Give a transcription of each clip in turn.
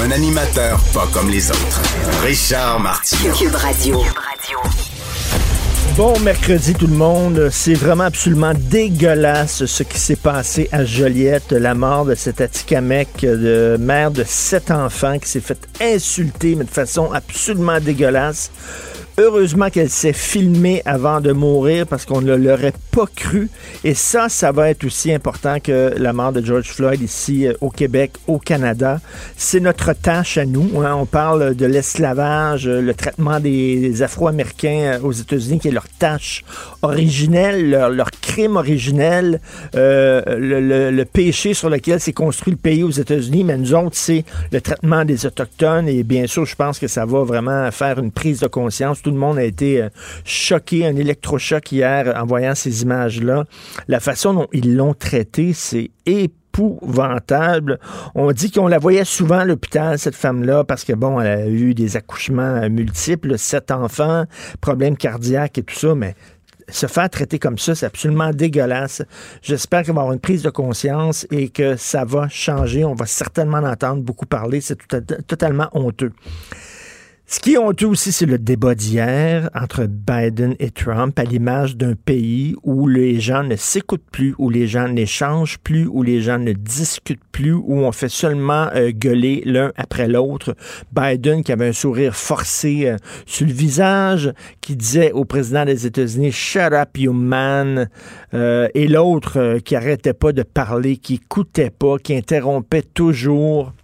Un animateur pas comme les autres. Richard Martineau. Cube Radio. Bon mercredi tout le monde. C'est vraiment absolument dégueulasse ce qui s'est passé à Joliette, la mort de cet Atikamekw, de mère de sept enfants qui s'est fait insulter, mais de façon absolument dégueulasse. Heureusement qu'elle s'est filmée avant de mourir parce qu'on ne l'aurait pas cru. Et ça, ça va être aussi important que la mort de George Floyd ici euh, au Québec, au Canada. C'est notre tâche à nous. hein. On parle de l'esclavage, euh, le traitement des Afro-Américains euh, aux États-Unis, qui est leur tâche originelle, leur, crime originel, le péché sur lequel s'est construit le pays aux États-Unis. Mais nous autres, c'est le traitement des Autochtones. Et bien sûr, je pense que ça va vraiment faire une prise de conscience. Tout le monde a été euh, choqué, un électrochoc hier en voyant ces images-là. La façon dont ils l'ont traité, c'est épouvantable. On dit qu'on la voyait souvent à l'hôpital, cette femme-là, parce que, bon, elle a eu des accouchements euh, multiples, sept enfants, problèmes cardiaques et tout ça, mais se faire traiter comme ça, c'est absolument dégueulasse. J'espère qu'il va avoir une prise de conscience et que ça va changer. On va certainement en entendre beaucoup parler. C'est totalement honteux. Ce qui est honteux aussi, c'est le débat d'hier entre Biden et Trump à l'image d'un pays où les gens ne s'écoutent plus, où les gens n'échangent plus, où les gens ne discutent plus, où on fait seulement euh, gueuler l'un après l'autre. Biden qui avait un sourire forcé euh, sur le visage, qui disait au président des États-Unis Shut up, you man. Euh, et l'autre euh, qui arrêtait pas de parler, qui écoutait pas, qui interrompait toujours.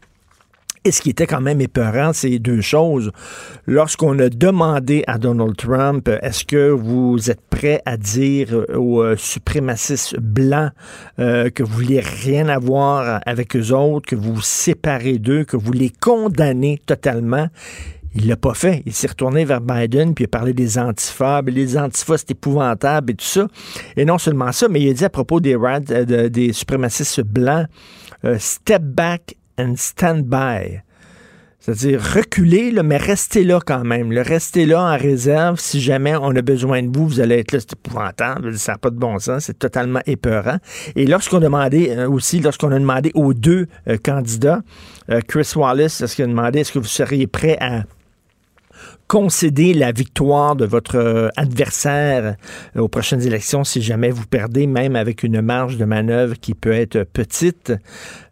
Et ce qui était quand même épeurant, c'est deux choses. Lorsqu'on a demandé à Donald Trump, euh, est-ce que vous êtes prêt à dire euh, aux euh, suprémacistes blancs euh, que vous vouliez rien avoir avec eux autres, que vous vous séparez d'eux, que vous les condamnez totalement? Il l'a pas fait. Il s'est retourné vers Biden puis il a parlé des antifas. Les antifas, c'est épouvantable et tout ça. Et non seulement ça, mais il a dit à propos des, rad- de- des suprémacistes blancs, step back and stand by. C'est-à-dire reculer, là, mais restez là quand même. Le là en réserve. Si jamais on a besoin de vous, vous allez être là. C'est épouvantable. Ça n'a pas de bon sens. C'est totalement épeurant. Et lorsqu'on demandait euh, aussi, lorsqu'on a demandé aux deux euh, candidats, euh, Chris Wallace, est-ce qu'il a demandé est-ce que vous seriez prêt à concéder la victoire de votre euh, adversaire euh, aux prochaines élections si jamais vous perdez, même avec une marge de manœuvre qui peut être petite.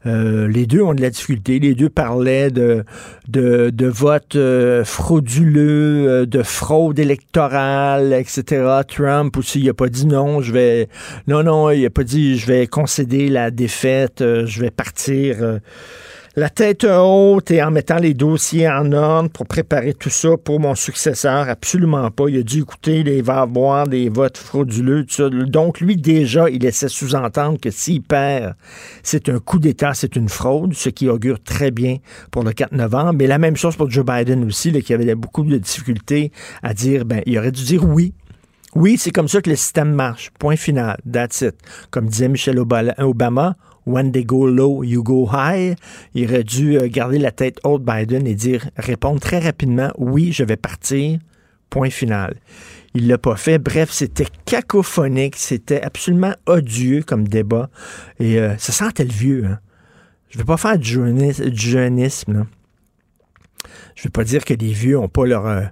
Euh, les deux ont de la difficulté. Les deux parlaient de, de, de vote euh, frauduleux, de fraude électorale, etc. Trump aussi, il n'a pas dit non, je vais... Non, non, il n'a pas dit je vais concéder la défaite, je vais partir... la tête haute et en mettant les dossiers en ordre pour préparer tout ça pour mon successeur. Absolument pas. Il a dû écouter, il va avoir des votes frauduleux, tout ça. Donc, lui, déjà, il laissait sous-entendre que s'il perd, c'est un coup d'État, c'est une fraude, ce qui augure très bien pour le 4 novembre. Mais la même chose pour Joe Biden aussi, qui avait beaucoup de difficultés à dire, ben, il aurait dû dire oui. Oui, c'est comme ça que le système marche. Point final. That's it. Comme disait Obala- Obama, when they go low, you go high. Il aurait dû euh, garder la tête haute Biden et dire, répondre très rapidement, oui, je vais partir. Point final. Il l'a pas fait. Bref, c'était cacophonique, c'était absolument odieux comme débat. Et euh, ça sentait le vieux. Hein. Je vais pas faire du, jeunis- du jeunisme. Je veux pas dire que les vieux ont pas leur... euh,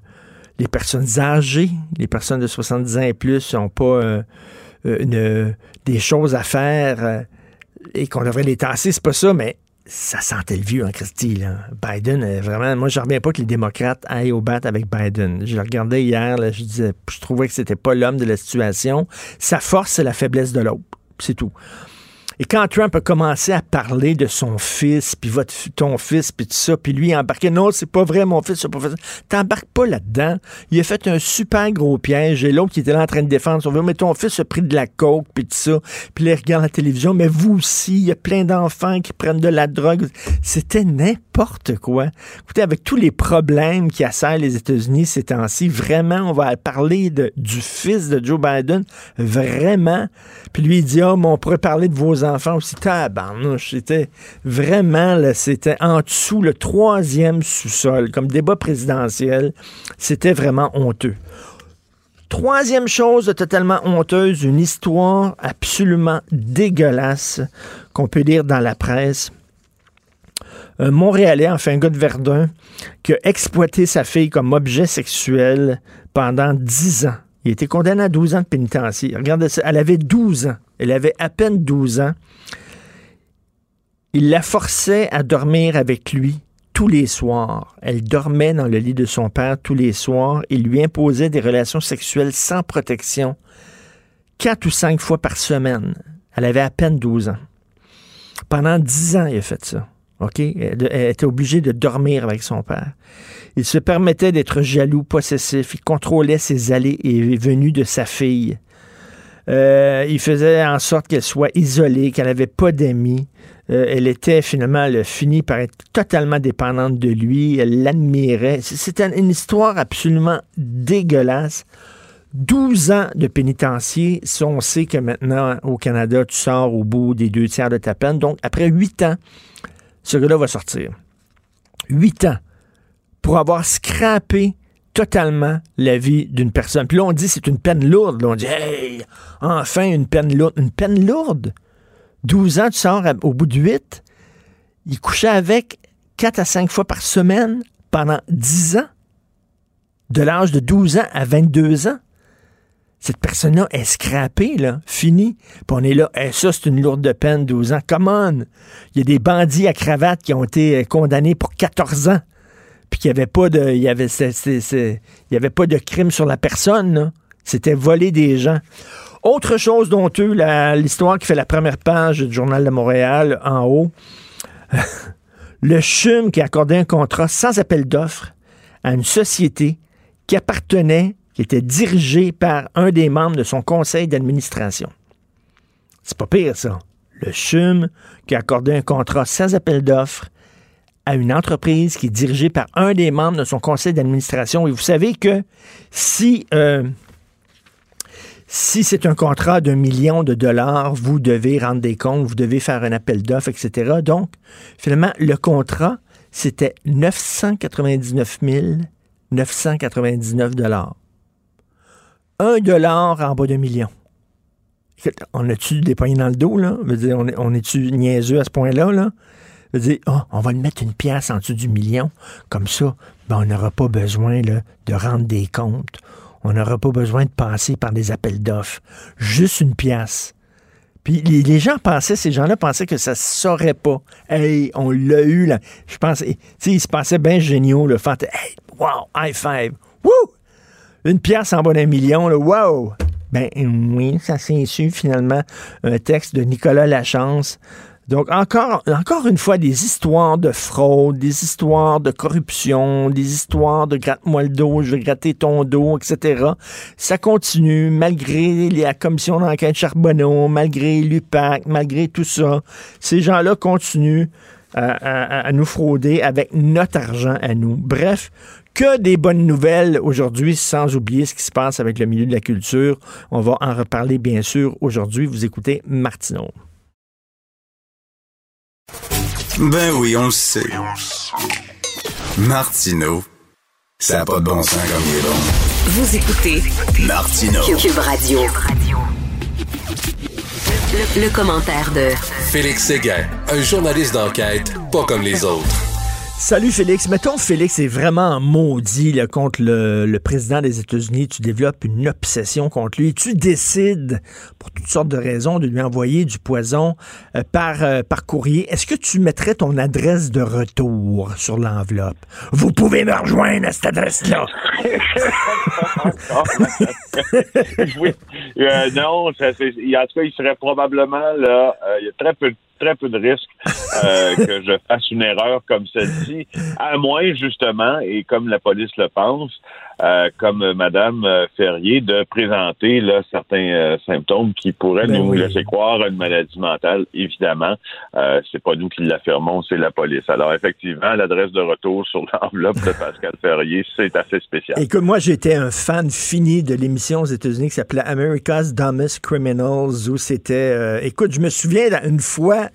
les personnes âgées, les personnes de 70 ans et plus n'ont pas euh, euh, une- des choses à faire euh, et qu'on devrait les tasser. C'est pas ça, mais ça sentait le vieux en Christie. Là. Biden, euh, vraiment, moi, je reviens pas que les démocrates aillent au bat avec Biden. Je le regardais hier, je disais, je trouvais que c'était pas l'homme de la situation. Sa force, c'est la faiblesse de l'autre. C'est tout. Et quand Trump a commencé à parler de son fils, puis votre, ton fils, puis tout ça, puis lui a embarqué, non, c'est pas vrai, mon fils, c'est pas vrai. T'embarques pas là-dedans. Il a fait un super gros piège, et l'autre qui était là en train de défendre son fils, mais ton fils a pris de la coke, puis tout ça, puis il regarde la télévision, mais vous aussi, il y a plein d'enfants qui prennent de la drogue. C'était n'importe quoi. Écoutez, avec tous les problèmes qui assaillent les États-Unis ces temps-ci, vraiment, on va parler de, du fils de Joe Biden, vraiment. Puis lui, il dit, oh, mais on pourrait parler de vos enfants aussi. Tabarnouche, c'était vraiment, c'était en dessous, le troisième sous-sol, comme débat présidentiel. C'était vraiment honteux. Troisième chose totalement honteuse, une histoire absolument dégueulasse qu'on peut lire dans la presse. Un Montréalais, enfin un gars de Verdun, qui a exploité sa fille comme objet sexuel pendant dix ans. Il a été condamné à 12 ans de pénitencier. Regardez ça, elle avait 12 ans. Elle avait à peine 12 ans. Il la forçait à dormir avec lui tous les soirs. Elle dormait dans le lit de son père tous les soirs. Il lui imposait des relations sexuelles sans protection quatre ou cinq fois par semaine. Elle avait à peine 12 ans. Pendant 10 ans, il a fait ça. OK? Elle, était obligée de dormir avec son père. Il se permettait d'être jaloux, possessif. Il contrôlait ses allées et venues de sa fille. Euh, il faisait en sorte qu'elle soit isolée, qu'elle n'avait pas d'amis. Euh, elle était finalement, elle a fini par être totalement dépendante de lui. Elle l'admirait. C'était une histoire absolument dégueulasse. 12 ans de pénitencier, si on sait que maintenant, au Canada, tu sors au bout des deux tiers de ta peine. Donc, après 8 ans, ce gars-là va sortir. 8 ans pour avoir scrappé totalement la vie d'une personne. Puis là, on dit c'est une peine lourde. on dit, hey, enfin une peine lourde. Une peine lourde? 12 ans, tu sors au bout de 8. Il couchait avec 4 à 5 fois par semaine pendant 10 ans? De l'âge de 12 ans à 22 ans? Cette personne-là est scrappée, là, fini. Puis on est là, eh, ça, c'est une lourde peine, 12 ans. Come on! Il y a des bandits à cravate qui ont été condamnés pour 14 ans puis qu'il n'y avait pas de, il y avait, avait pas de crime sur la personne. C'était voler des gens. Autre chose dont eux, l'histoire qui fait la première page du Journal de Montréal, en haut, le CHUM qui a accordé un contrat sans appel d'offres à une société qui appartenait, qui était dirigée par un des membres de son conseil d'administration. C'est pas pire, ça. Le CHUM qui a accordé un contrat sans appel d'offres à une entreprise qui est dirigée par un des membres de son conseil d'administration. Et vous savez que si, euh, si c'est un contrat d'un million de dollars, vous devez rendre des comptes, vous devez faire un appel d'offres, etc. Donc, finalement, le contrat, c'était 999 999 dollars. Un dollar en bas d'un million. On a-tu des poignées dans le dos, là? on est-tu niaiseux à ce point-là, là? Oh, on va le mettre une pièce en dessous du million. Comme ça, ben, on n'aura pas besoin de rendre des comptes. On n'aura pas besoin de passer par des appels d'offres. Juste une pièce. Puis les, gens pensaient, ces gens-là pensaient que ça se saurait pas. Hey, on l'a eu là. Je pense, tu sais, ils se pensaient bien géniaux, le fait, hey, wow, high five. Woo! Une pièce en bas d'un million, wow! Ben oui, ça s'est su finalement un texte de Nicolas Lachance donc, encore, encore une fois, des histoires de fraude, des histoires de corruption, des histoires de gratte-moi le dos, je vais gratter ton dos, etc. Ça continue malgré la commission d'enquête Charbonneau, malgré l'UPAC, malgré tout ça. Ces gens-là continuent à, à, nous frauder avec notre argent à nous. Bref, que des bonnes nouvelles aujourd'hui, sans oublier ce qui se passe avec le milieu de la culture. On va en reparler, bien sûr, aujourd'hui. Vous écoutez Martineau. Ben oui, on le sait. Martineau, ça n'a pas de bon sens comme il est bon. Vous écoutez Martineau. Cube Radio. Le, commentaire de Félix Séguin, un journaliste d'enquête pas comme les autres. Salut Félix. Mettons, Félix est vraiment maudit là, contre le, président des États-Unis. Tu développes une obsession contre lui. Tu décides, pour toutes sortes de raisons, de lui envoyer du poison euh, par, euh, par courrier. Est-ce que tu mettrais ton adresse de retour sur l'enveloppe? Vous pouvez me rejoindre à cette adresse-là. oui. Euh, non, ça, en tout cas, il serait probablement là. il y a très peu de très peu de risques euh, que je fasse une erreur comme celle-ci, à moins justement, et comme la police le pense, euh, comme Madame Ferrier, de présenter là, certains euh, symptômes qui pourraient ben nous laisser croire à une maladie mentale. Évidemment, euh, c'est pas nous qui l'affirmons, c'est la police. Alors effectivement, l'adresse de retour sur l'enveloppe de Pascal Ferrier, c'est assez spécial. Et que moi, j'étais un fan fini de l'émission aux États-Unis qui s'appelait America's Dumbest Criminals, où c'était, écoute, je me souviens une fois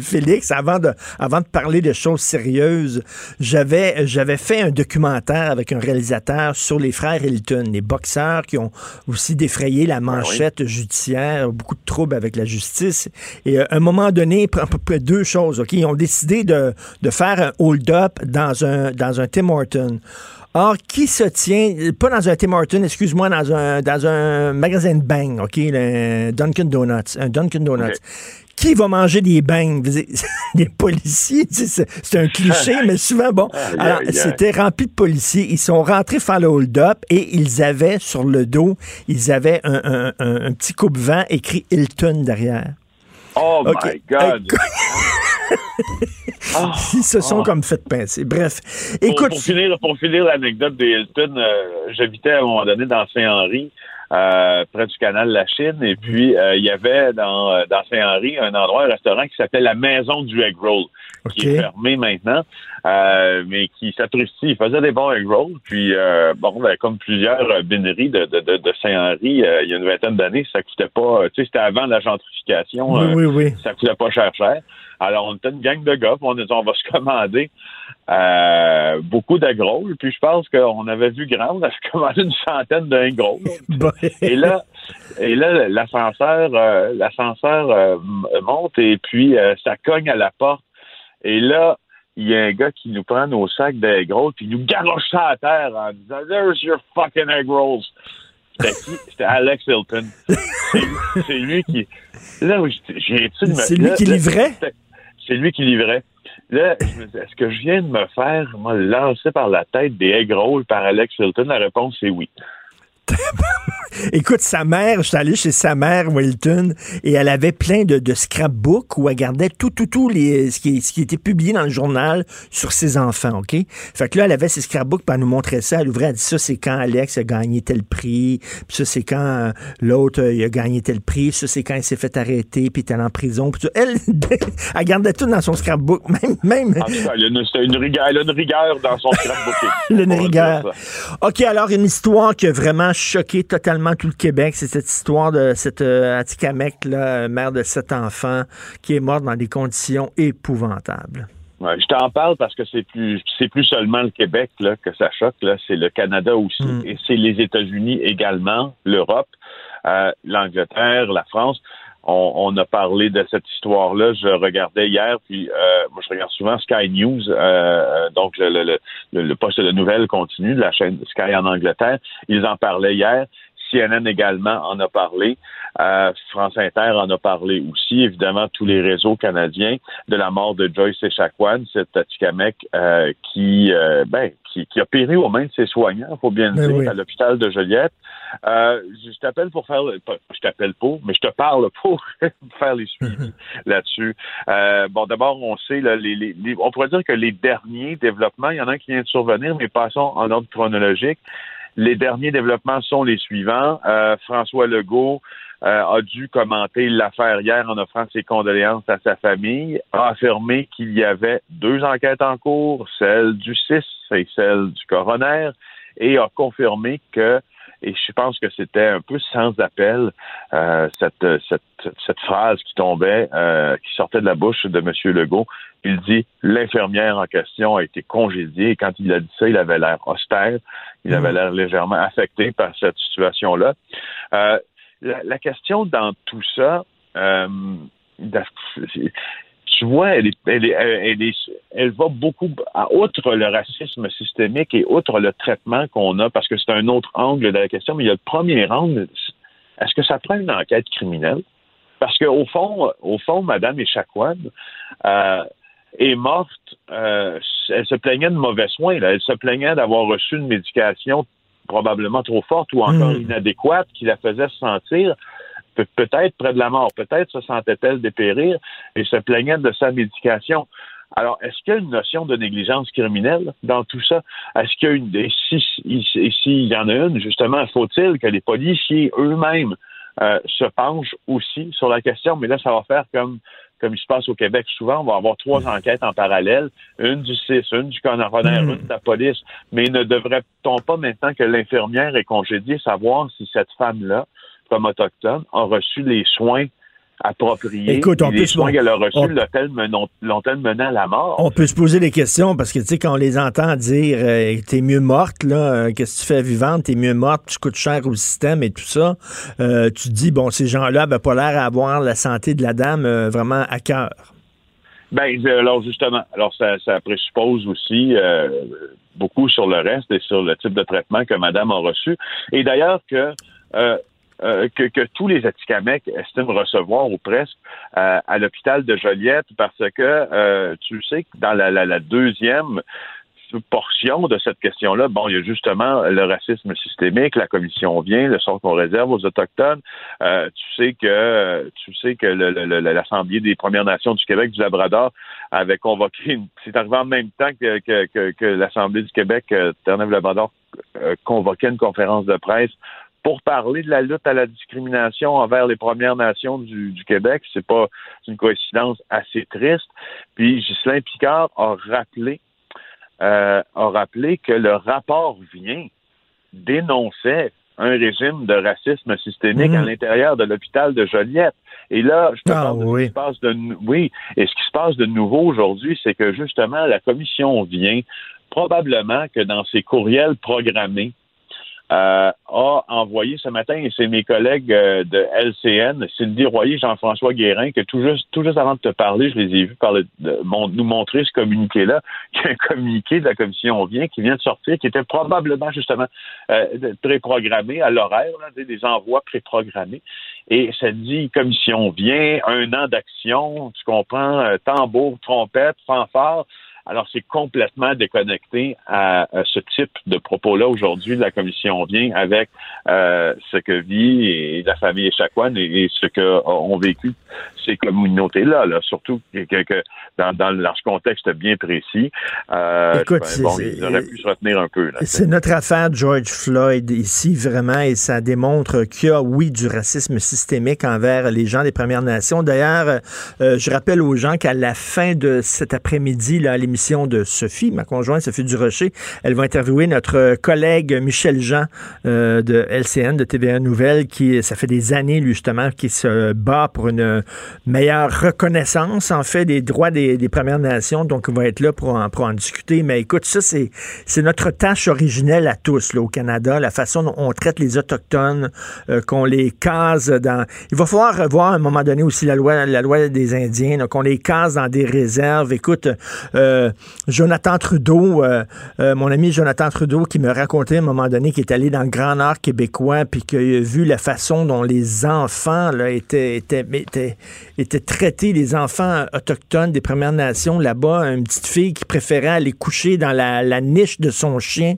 Félix, avant de, avant de parler de choses sérieuses, j'avais, j'avais fait un documentaire avec un réalisateur sur les frères Hilton, les boxeurs qui ont aussi défrayé la ben manchette judiciaire, beaucoup de troubles avec la justice. Et euh, à un moment donné, à peu près deux choses, OK? Ils ont décidé de, de faire un hold-up dans un, dans un Tim Horton. Or, qui se tient, pas dans un Tim Horton, excuse-moi, dans un, dans un magasin de Bang, OK, le Dunkin' Donuts, un Dunkin' Donuts qui va manger des beignes? Les policiers, c'est un cliché, mais souvent, bon. Alors, c'était rempli de policiers. Ils sont rentrés faire le hold-up et ils avaient sur le dos, ils avaient un, petit coupe-vent écrit Hilton derrière. Oh my God! Ah, ils se sont ah. comme fait pincer. Bref, écoute. Pour, finir, pour finir l'anecdote des Hilton, euh, j'habitais à un moment donné dans Saint-Henri. Euh, près du canal de la Chine. Et puis, euh, il y avait dans, euh, dans Saint-Henri un endroit, un restaurant qui s'appelait la Maison du Egg Roll, qui est fermé maintenant, mais qui s'apprécie. Il faisait des bons egg rolls. Puis, bon, ben, comme plusieurs bénéries de, de, de, Saint-Henri, il y a une vingtaine d'années, ça coûtait pas, tu sais, c'était avant la gentrification. Oui, oui, oui. Ça coûtait pas cher, cher. Alors, on était une gang de gars, on, on va se commander euh, beaucoup d'agros. Puis je pense qu'on avait vu grand, on avait commandé une centaine d'agros. et là, et là, l'ascenseur, euh, l'ascenseur euh, monte et puis ça cogne à la porte. Et là, il y a un gars qui nous prend nos sacs d'egg puis il nous garoche ça à terre en disant There's your fucking egg rolls. C'était Alex Hilton. C'est lui qui. C'est lui qui livrait? C'est lui qui livrait. Là, est-ce que je viens de me faire moi, lancer par la tête des egg rolls par Alex Hilton? La réponse est oui. Écoute, sa mère, je suis allé chez sa mère, Wilton, et elle avait plein de, de scrapbooks où elle gardait tout, tout, tout les, ce, qui, ce qui était publié dans le journal sur ses enfants, OK? Fait que là, elle avait ses scrapbooks, puis elle nous montrait ça. Elle ouvrait, elle dit ça, c'est quand Alex a gagné tel prix, puis ça, c'est quand euh, l'autre, euh, il a gagné tel prix, ça, c'est quand il s'est fait arrêter, puis il est allé en prison. Puis elle, elle gardait tout dans son scrapbook, même... même... En tout cas, elle, a une, rigueur, elle a une rigueur dans son scrapbook. une rigueur. OK, alors, une histoire qui a vraiment choqué totalement tout le Québec. C'est cette histoire de cette euh, Atikamek, là, mère de sept enfants, qui est morte dans des conditions épouvantables. je t'en parle parce que c'est plus c'est plus seulement le Québec là, que ça choque, là, c'est le Canada aussi, mm. et c'est les États-Unis également, l'Europe, euh, l'Angleterre, la France. On, a parlé de cette histoire-là. Je regardais hier, puis euh, moi je regarde souvent Sky News, euh, donc le, le, le, poste de nouvelles continue de la chaîne Sky en Angleterre. Ils en parlaient hier. CNN également en a parlé. Euh, France Inter en a parlé aussi. Évidemment, tous les réseaux canadiens de la mort de Joyce Echaquan, cette Atikamek euh, qui, euh, ben, qui, qui, a péri aux mains de ses soignants, il faut bien le ben dire, à l'hôpital de Joliette. Euh, je t'appelle pour faire, je t'appelle pour, mais je te parle pour faire les suivis là-dessus. Euh, bon, d'abord, on sait, là, les, les, on pourrait dire que les derniers développements, il y en a un qui vient de survenir, mais passons en ordre chronologique. Les derniers développements sont les suivants. Euh, François Legault euh, a dû commenter l'affaire hier en offrant ses condoléances à sa famille, a affirmé qu'il y avait deux enquêtes en cours, celle du 6 et celle du coroner, et a confirmé que et je pense que c'était un peu sans appel euh, cette, cette, cette, phrase qui tombait, euh, qui sortait de la bouche de M. Legault. Il dit l'infirmière en question a été congédiée et quand il a dit ça, il avait l'air austère, il avait mmh. l'air légèrement affecté par cette situation-là. Euh, la, question dans tout ça, tu vois, elle est, elle est, elle va beaucoup, outre le racisme systémique et outre le traitement qu'on a, parce que c'est un autre angle de la question, mais il y a le premier angle, est-ce que ça prend une enquête criminelle? Parce qu'au fond, au fond, Madame Echaquan euh, est morte, euh, elle se plaignait de mauvais soins, elle se plaignait d'avoir reçu une médication probablement trop forte ou encore hmm. inadéquate qui la faisait se sentir peut-être près de la mort, peut-être se sentait-elle dépérir et se plaignait de sa médication. Alors, est-ce qu'il y a une notion de négligence criminelle dans tout ça? Est-ce qu'il y a une. Et s'il y en a une, justement, faut-il que les policiers eux-mêmes euh, se penchent aussi sur la question? Mais là, ça va faire comme comme il se passe au Québec souvent, on va avoir trois enquêtes en parallèle, une du CIS, une du coroner, hmm. une de la police. Mais ne devrait-on pas maintenant que l'infirmière est congédiée savoir si cette femme-là, comme autochtone, a reçu les soins appropriés. Écoute, on les peut soins qu'elle a reçus l'ont-elle mené à la mort? On peut se poser des questions parce que, tu sais, quand on les entend dire euh, t'es mieux morte, là, euh, qu'est-ce que tu fais vivante, t'es mieux morte, tu coûtes cher au système et tout ça, euh, tu te dis, bon, ces gens-là n'avaient pas l'air à avoir la santé de la dame vraiment à cœur. Ben, alors justement, alors ça, ça présuppose aussi beaucoup sur le reste et sur le type de traitement que madame a reçu. Et d'ailleurs que euh, que, que, tous les Atikamekw estiment recevoir ou presque euh, à l'hôpital de Joliette parce que euh, tu sais que dans la, la, la, deuxième portion de cette question-là, bon, il y a justement le racisme systémique, la commission vient, le sort qu'on réserve aux autochtones. Euh, tu sais que tu sais que l'Assemblée des Premières Nations du Québec du Labrador avait convoqué, c'est arrivé en même temps que, que, que, l'Assemblée du Québec, euh, Terre-Neuve-Labrador convoquait une conférence de presse pour parler de la lutte à la discrimination envers les Premières Nations du, Québec. C'est pas une coïncidence assez triste. Puis Ghislain Picard a rappelé, euh, a rappelé que le rapport vient dénonçait un régime de racisme systémique à mmh. l'intérieur de l'hôpital de Joliette. Et là, je ah, de ce qui se passe de oui, et ce qui se passe de nouveau aujourd'hui, c'est que justement la commission vient probablement que dans ses courriels programmés a envoyé ce matin, et c'est mes collègues euh, de LCN, Sylvie Royer, Jean-François Guérin, que tout juste, tout juste avant de te parler, je les ai vus nous montrer ce communiqué-là, qui est un communiqué de la commission vient, qui vient de sortir, qui était probablement justement euh, préprogrammé à l'horaire, des envois préprogrammés. Et ça dit commission vient, un an d'action, tu comprends, euh, tambour, trompette, fanfare. Alors, c'est complètement déconnecté à, ce type de propos-là aujourd'hui. La commission vient avec euh, ce que vit et la famille Echaquan et, ce qu'ont vécu ces communautés-là, là, surtout que, dans, dans leur contexte bien précis. Euh, Écoute, ben, bon, ils auraient pu se retenir un peu. C'est notre affaire George Floyd ici, vraiment, et ça démontre qu'il y a, oui, du racisme systémique envers les gens des Premières Nations. D'ailleurs, euh, je rappelle aux gens qu'à la fin de cet après-midi, là, les l'émission de Sophie, ma conjointe Sophie Durocher. Elle va interviewer notre collègue Michel Jean euh, de LCN, de TVA Nouvelle, qui, ça fait des années, lui, justement, qui se bat pour une meilleure reconnaissance, en fait, des droits des, Premières Nations. Donc, il va être là pour en, discuter. Mais écoute, ça, c'est, notre tâche originelle à tous, là, au Canada, la façon dont on traite les Autochtones, euh, qu'on les case dans... Il va falloir revoir à un moment donné aussi la loi, la loi des Indiens, qu'on les case dans des réserves. Écoute, euh, Jonathan Trudeau, euh, euh, mon ami Jonathan Trudeau, qui me racontait à un moment donné qu'il est allé dans le Grand Nord québécois, puis qu'il a vu la façon dont les enfants étaient, traités, les enfants autochtones des Premières Nations là-bas. Une petite fille qui préférait aller coucher dans la niche de son chien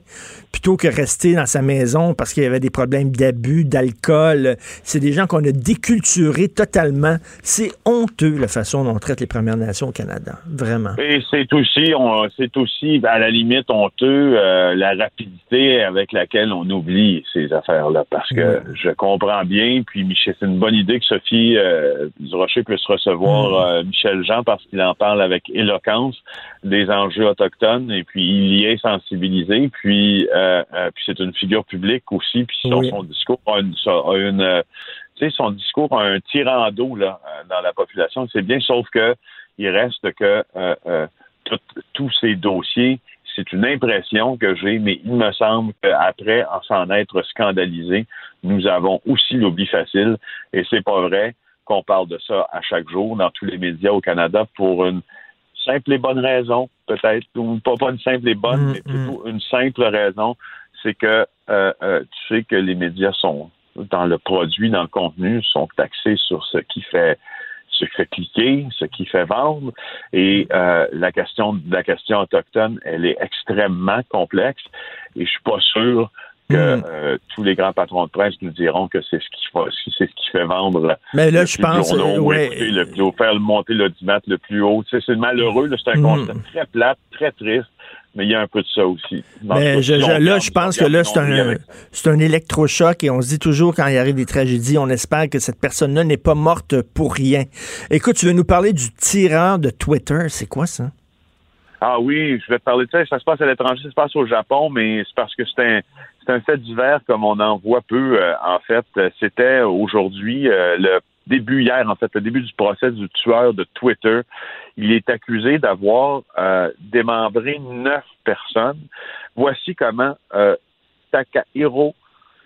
plutôt que rester dans sa maison parce qu'il y avait des problèmes d'abus, d'alcool. C'est des gens qu'on a déculturés totalement. C'est honteux la façon dont on traite les Premières Nations au Canada. Vraiment. Et c'est aussi, c'est aussi à la limite honteux euh, la rapidité avec laquelle on oublie ces affaires-là. Parce que je comprends bien, puis Michel, c'est une bonne idée que Sophie euh, Durocher puisse recevoir mm. euh, Michel Jean parce qu'il en parle avec éloquence des enjeux autochtones et puis il y est sensibilisé. Puis euh, puis c'est une figure publique aussi, puis son, discours a une, euh, son discours a un tirant d'eau là dans la population. C'est bien, sauf que il reste que tous ces dossiers, c'est une impression que j'ai, mais il me semble qu'après en s'en être scandalisé, nous avons aussi l'oubli facile, et c'est pas vrai qu'on parle de ça à chaque jour dans tous les médias au Canada pour une simple et bonne raison peut-être, ou pas, pas une simple et bonne, Mm, mais plutôt une simple raison, c'est que euh, euh, tu sais que les médias sont dans le produit, dans le contenu, sont taxés sur ce qui fait ce qui fait cliquer, ce qui fait vendre. Et euh, la question la question autochtone, elle est extrêmement complexe. Et je suis pas sûr que Mm. euh, tous les grands patrons de presse nous diront que c'est ce qui fait, c'est ce qui fait vendre. Mais là, le je plus pense, ou ouais. écouter le plus haut, faire monter l'audimat le plus haut. Tu sais, c'est malheureux, là, c'est un Mm. constat très plate, très triste, mais il y a un peu de ça aussi. Mais je- je- là, je pense que là, c'est un, c'est un électrochoc et on se dit toujours quand il arrive des tragédies, on espère que cette personne-là n'est pas morte pour rien. Écoute, tu veux nous parler du tireur de Twitter? C'est quoi ça? Ah oui, je vais te parler de ça. Ça se passe à l'étranger, ça se passe au Japon, mais c'est parce que c'est un, c'est un fait divers comme on en voit peu. euh, en fait, c'était aujourd'hui euh, le début hier, en fait, le début du procès du tueur de Twitter. Il est accusé d'avoir euh, démembré neuf personnes. Voici comment euh, Takahiro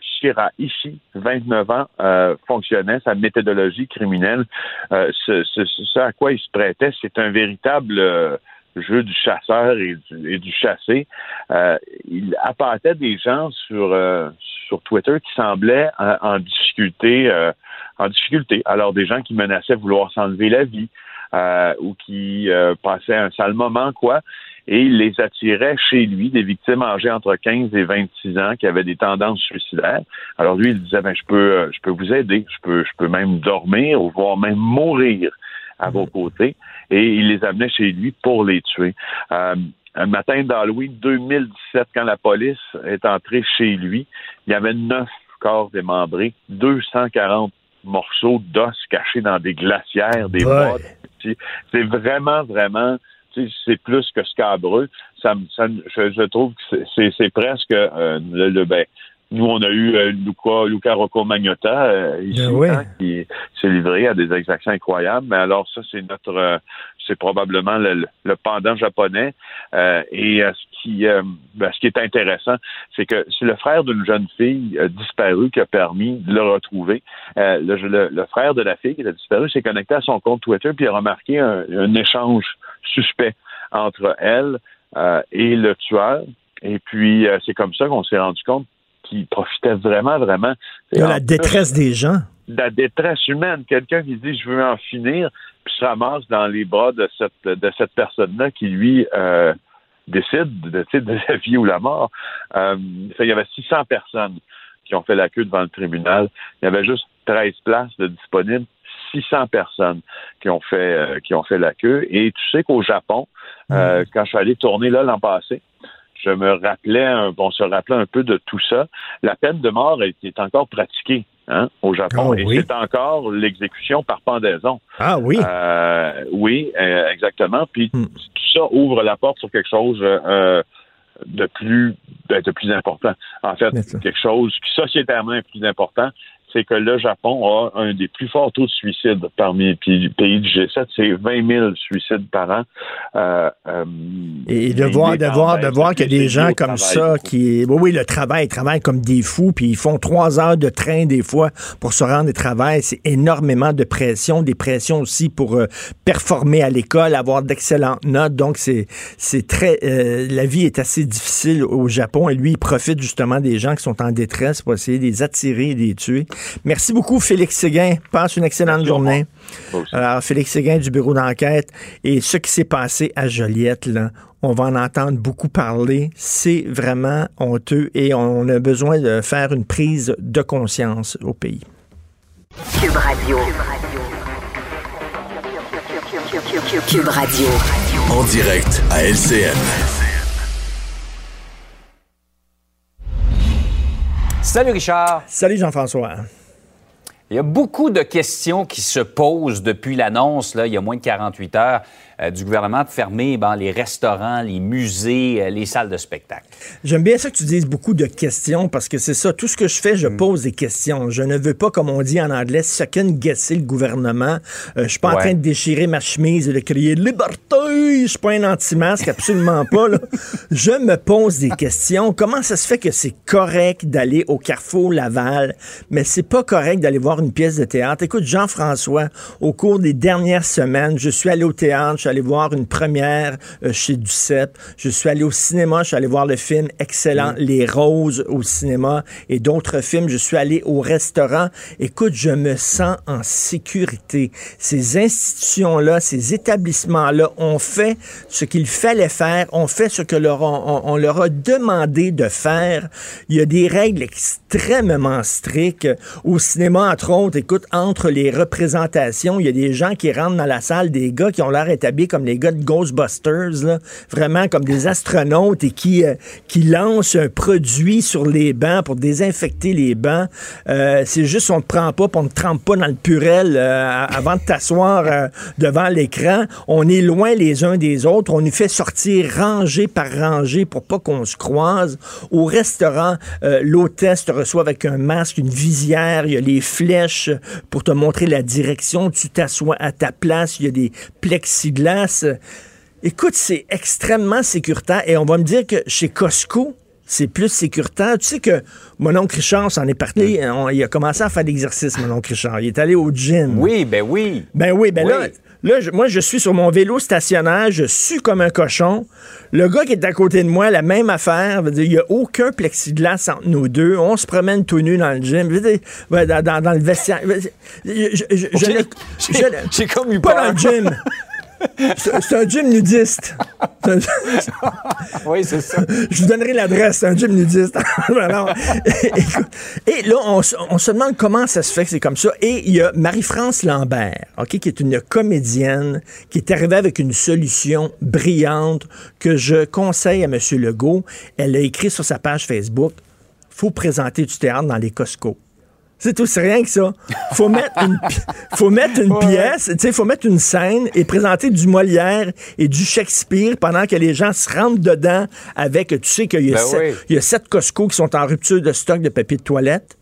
Shiraishi, 29 ans, euh, fonctionnait, sa méthodologie criminelle. Euh, ce, ce- ce à quoi il se prêtait, c'est un véritable euh, jeu du chasseur et du, chassé. Euh, il appâtait des gens sur, euh, sur Twitter qui semblaient en, en difficulté, euh, en difficulté. Alors des gens qui menaçaient vouloir s'enlever la vie euh, ou qui euh, passaient un sale moment, quoi. Et il les attirait chez lui, des victimes âgées entre 15 et 26 ans qui avaient des tendances suicidaires. Alors lui, il disait, ben, je peux, euh, je peux vous aider, je peux, je peux même dormir ou voire même mourir à vos côtés. Et il les amenait chez lui pour les tuer. Euh, un matin d'Halloween 2017, quand la police est entrée chez lui, il y avait neuf corps démembrés, 240 morceaux d'os cachés dans des glacières, des bottes. C'est- vraiment, vraiment, c'est plus que scabreux. Ça, me- ça je, je trouve que c'est presque euh, le, le- ben, nous, on a eu euh, Luca, Luca Rocco Magnotta euh, ici, Ben oui. hein, qui s'est livré à des exactions incroyables. Mais alors, ça, c'est notre, euh, c'est probablement le, le- pendant japonais. Euh, et euh, ce qui, euh, ben, ce qui est intéressant, c'est que c'est le frère d'une jeune fille disparue qui a permis de le retrouver. Euh, le, le- le frère de la fille qui a disparu s'est connecté à son compte Twitter puis a remarqué un, un échange suspect entre elle euh, et le tueur. Et puis, euh, c'est comme ça qu'on s'est rendu compte qu'il profitait vraiment, vraiment. De la plus, détresse des gens. de la détresse humaine. Quelqu'un qui dit je veux en finir, puis se ramasse dans les bras de cette de cette personne-là qui lui euh, décide de, de la vie ou la mort. Euh, il y avait 600 personnes qui ont fait la queue devant le tribunal. Il y avait juste 13 places de disponibles. 600 personnes qui ont fait euh, qui ont fait la queue. Et tu sais qu'au Japon, euh, quand je suis allé tourner là l'an passé, je me rappelais, un, on se rappelait un peu de tout ça. La peine de mort est, est encore pratiquée hein, au Japon Ah et oui. c'est encore l'exécution par pendaison. Ah oui. Euh, oui, euh, exactement. Puis Hmm. tout ça ouvre la porte sur quelque chose euh, de plus ben, de plus important. En fait, quelque chose qui sociétalement est plus important, c'est que le Japon a un des plus forts taux de suicide parmi les pays du G7. C'est 20 000 suicides par an. Euh, euh, Et de voir, de voir, de voir depuis des gens comme ça qui, oui, oui, le travail, ils travaillent comme des fous, puis ils font trois heures de train des fois pour se rendre au travail. C'est énormément de pression, des pressions aussi pour euh, performer à l'école, avoir d'excellentes notes. Donc c'est, c'est très, euh, la vie est assez difficile au Japon et lui il profite justement des gens qui sont en détresse pour essayer de les attirer et de les tuer. Merci beaucoup Félix Séguin. Passe une excellente Merci, journée. Aussi. Alors, Félix Séguin du bureau d'enquête. Et ce qui s'est passé à Joliette, là, on va en entendre beaucoup parler. C'est vraiment honteux et on a besoin de faire une prise de conscience au pays. Cube Radio. Cube Radio. En direct à LCN. Salut Richard. Salut Jean-François. Il y a beaucoup de questions qui se posent depuis l'annonce, il y a moins de 48 heures, du gouvernement de fermer ben, les restaurants, les musées, euh, les salles de spectacle. J'aime bien ça que tu dises beaucoup de questions parce que c'est ça. Tout ce que je fais, je pose des questions. Je ne veux pas, comme on dit en anglais, second guesser le gouvernement. Euh, je suis pas en train de déchirer ma chemise et de crier liberté. Je suis pas un anti-masque, absolument pas. là. Je me pose des questions. Comment ça se fait que c'est correct d'aller au Carrefour Laval, mais c'est pas correct d'aller voir une pièce de théâtre? Écoute, Jean-François, au cours des dernières semaines, je suis allé au théâtre, je suis suis allé voir une première euh, chez Duceppe. Je suis allé au cinéma, je suis allé voir le film excellent Les Roses au cinéma et d'autres films. Je suis allé au restaurant. Écoute, je me sens en sécurité. Ces institutions-là, ces établissements-là ont fait ce qu'il fallait faire, ont fait ce que leur on, on leur a demandé de faire. Il y a des règles extrêmement strictes. Au cinéma, entre autres, écoute, entre les représentations, il y a des gens qui rentrent dans la salle, des gars qui ont l'air établis comme les gars de Ghostbusters, là, vraiment comme des astronautes et qui, euh, qui lancent un produit sur les bancs pour désinfecter les bancs. Euh, c'est juste on ne prend pas, on ne trempe pas dans le purel euh, avant de t'asseoir devant l'écran. On est loin les uns des autres. On nous fait sortir rangée par rangée pour pas qu'on se croise. Au restaurant, l'hôtesse te reçoit avec un masque, une visière, il y a les flèches pour te montrer la direction. Tu t'assois à ta place, il y a des plexiglas. Écoute, c'est extrêmement sécuritaire et on va me dire que chez Costco, c'est plus sécuritaire. Tu sais que mon oncle Richard s'en est parlé. On- il a commencé à faire l'exercice, mon oncle Richard. Il est allé au gym. Oui, ben oui. Ben oui, ben Oui. là, là je- moi, je suis sur mon vélo stationnaire, je sue comme un cochon. Le gars qui est à côté de moi, la même affaire. dire, Il n'y a aucun plexiglas entre nous deux. On se promène tout nu dans le gym. Ouais, dans, dans- dans le vestiaire. J'ai- comme eu Pas peur. dans le gym. C'est un gym nudiste. Un- Oui, c'est ça. je vous donnerai l'adresse, c'est un gym nudiste. Alors, et là, on, se- on se demande comment ça se fait que c'est comme ça. Et il y a Marie-France Lambert, ok, qui est une comédienne, qui est arrivée avec une solution brillante que je conseille à M. Legault. Elle a écrit sur sa page Facebook faut présenter du théâtre dans les Costco. C'est tout, c'est rien que ça. Faut mettre une, faut mettre une pièce, tu sais, faut mettre une scène et présenter du Molière et du Shakespeare pendant que les gens se rentrent dedans avec, tu sais qu'il y, a Ben oui. il y a sept Costco qui sont en rupture de stock de papier de toilette.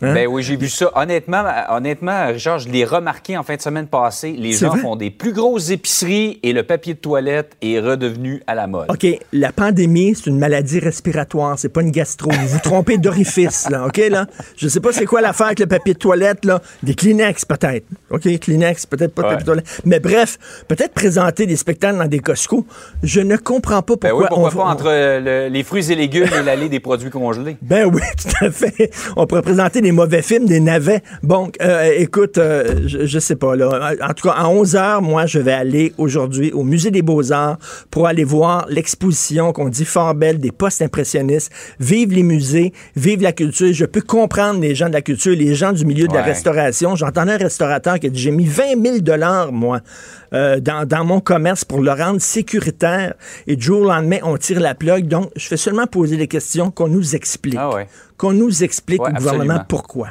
Hein? Ben oui, j'ai vu ça. Honnêtement, honnêtement, Richard, je l'ai remarqué en fin de semaine passée. Les gens vrai? font des plus grosses épiceries et le papier de toilette est redevenu à la mode. OK, la pandémie, c'est une maladie respiratoire, c'est pas une gastro. Vous vous trompez d'orifice, là, OK, là? Je sais pas c'est quoi l'affaire avec le papier de toilette, là. Des Kleenex, peut-être. OK, Kleenex, peut-être pas de Ouais. papier de toilette. Mais bref, peut-être présenter des spectacles dans des Costco. Je ne comprends pas Ben pourquoi oui, pourquoi on- pas on- entre euh, le- les fruits et légumes et l'allée des produits congelés? Ben oui, tout à fait. On pourrait présenter des mauvais films, des navets. Bon, euh, écoute, euh, je, je sais pas, là. En tout cas, à 11 h moi, je vais aller aujourd'hui au Musée des Beaux-Arts pour aller voir l'exposition qu'on dit fort belle des postes impressionnistes. Vive les musées, vive la culture. Je peux comprendre les gens de la culture, les gens du milieu de la restauration. J'entendais un restaurateur qui a dit, j'ai mis 20 000 dollars, moi, euh, dans, dans mon commerce pour le rendre sécuritaire. Et du jour au lendemain, on tire la plug. Donc, je fais seulement poser des questions qu'on nous explique Ah ouais. qu'on nous explique Ouais, au gouvernement pourquoi.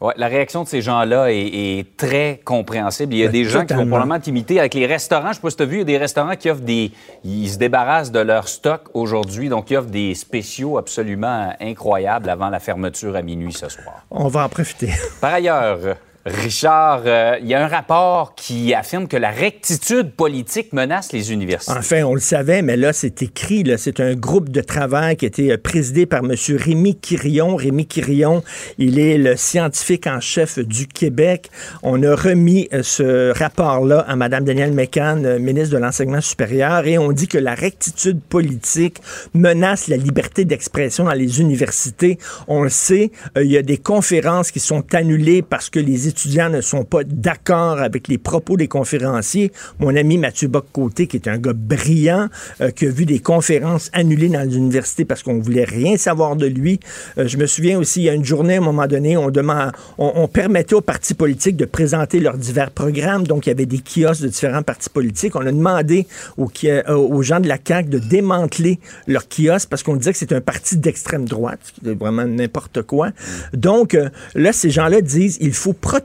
Ouais, la réaction de ces gens-là est, est très compréhensible. Il y a Ben, des gens qui vont probablement t'imiter avec les restaurants. Je sais pas si tu as vu, il y a des restaurants qui offrent des. Ils se débarrassent de leur stock aujourd'hui, donc ils offrent des spéciaux absolument incroyables avant la fermeture à minuit ce soir. On va en profiter. Par ailleurs, Richard, euh, il y a un rapport qui affirme que la rectitude politique menace les universités. Enfin, on le savait, mais là, c'est écrit. C'est un groupe de travail qui été euh, présidé par M. Rémi Quirion. Rémi Quirion, il est le scientifique en chef du Québec. On a remis euh, ce rapport-là à Mme Danielle Mécan, ministre de l'Enseignement supérieur, et on dit que la rectitude politique menace la liberté d'expression dans les universités. On le sait, il y a des conférences qui sont annulées parce que les étudiants ne sont pas d'accord avec les propos des conférenciers. Mon ami Mathieu Bock-Côté, qui est un gars brillant, euh, qui a vu des conférences annulées dans les universités parce qu'on voulait rien savoir de lui. Euh, je me souviens aussi, il y a une journée, à un moment donné, on, demande, on, permettait aux partis politiques de présenter leurs divers programmes. Donc, il y avait des kiosques de différents partis politiques. On a demandé aux, euh, aux gens de la CAQ de démanteler leurs kiosques parce qu'on disait que c'est un parti d'extrême droite, ce vraiment n'importe quoi. Donc, là, ces gens-là disent il faut protéger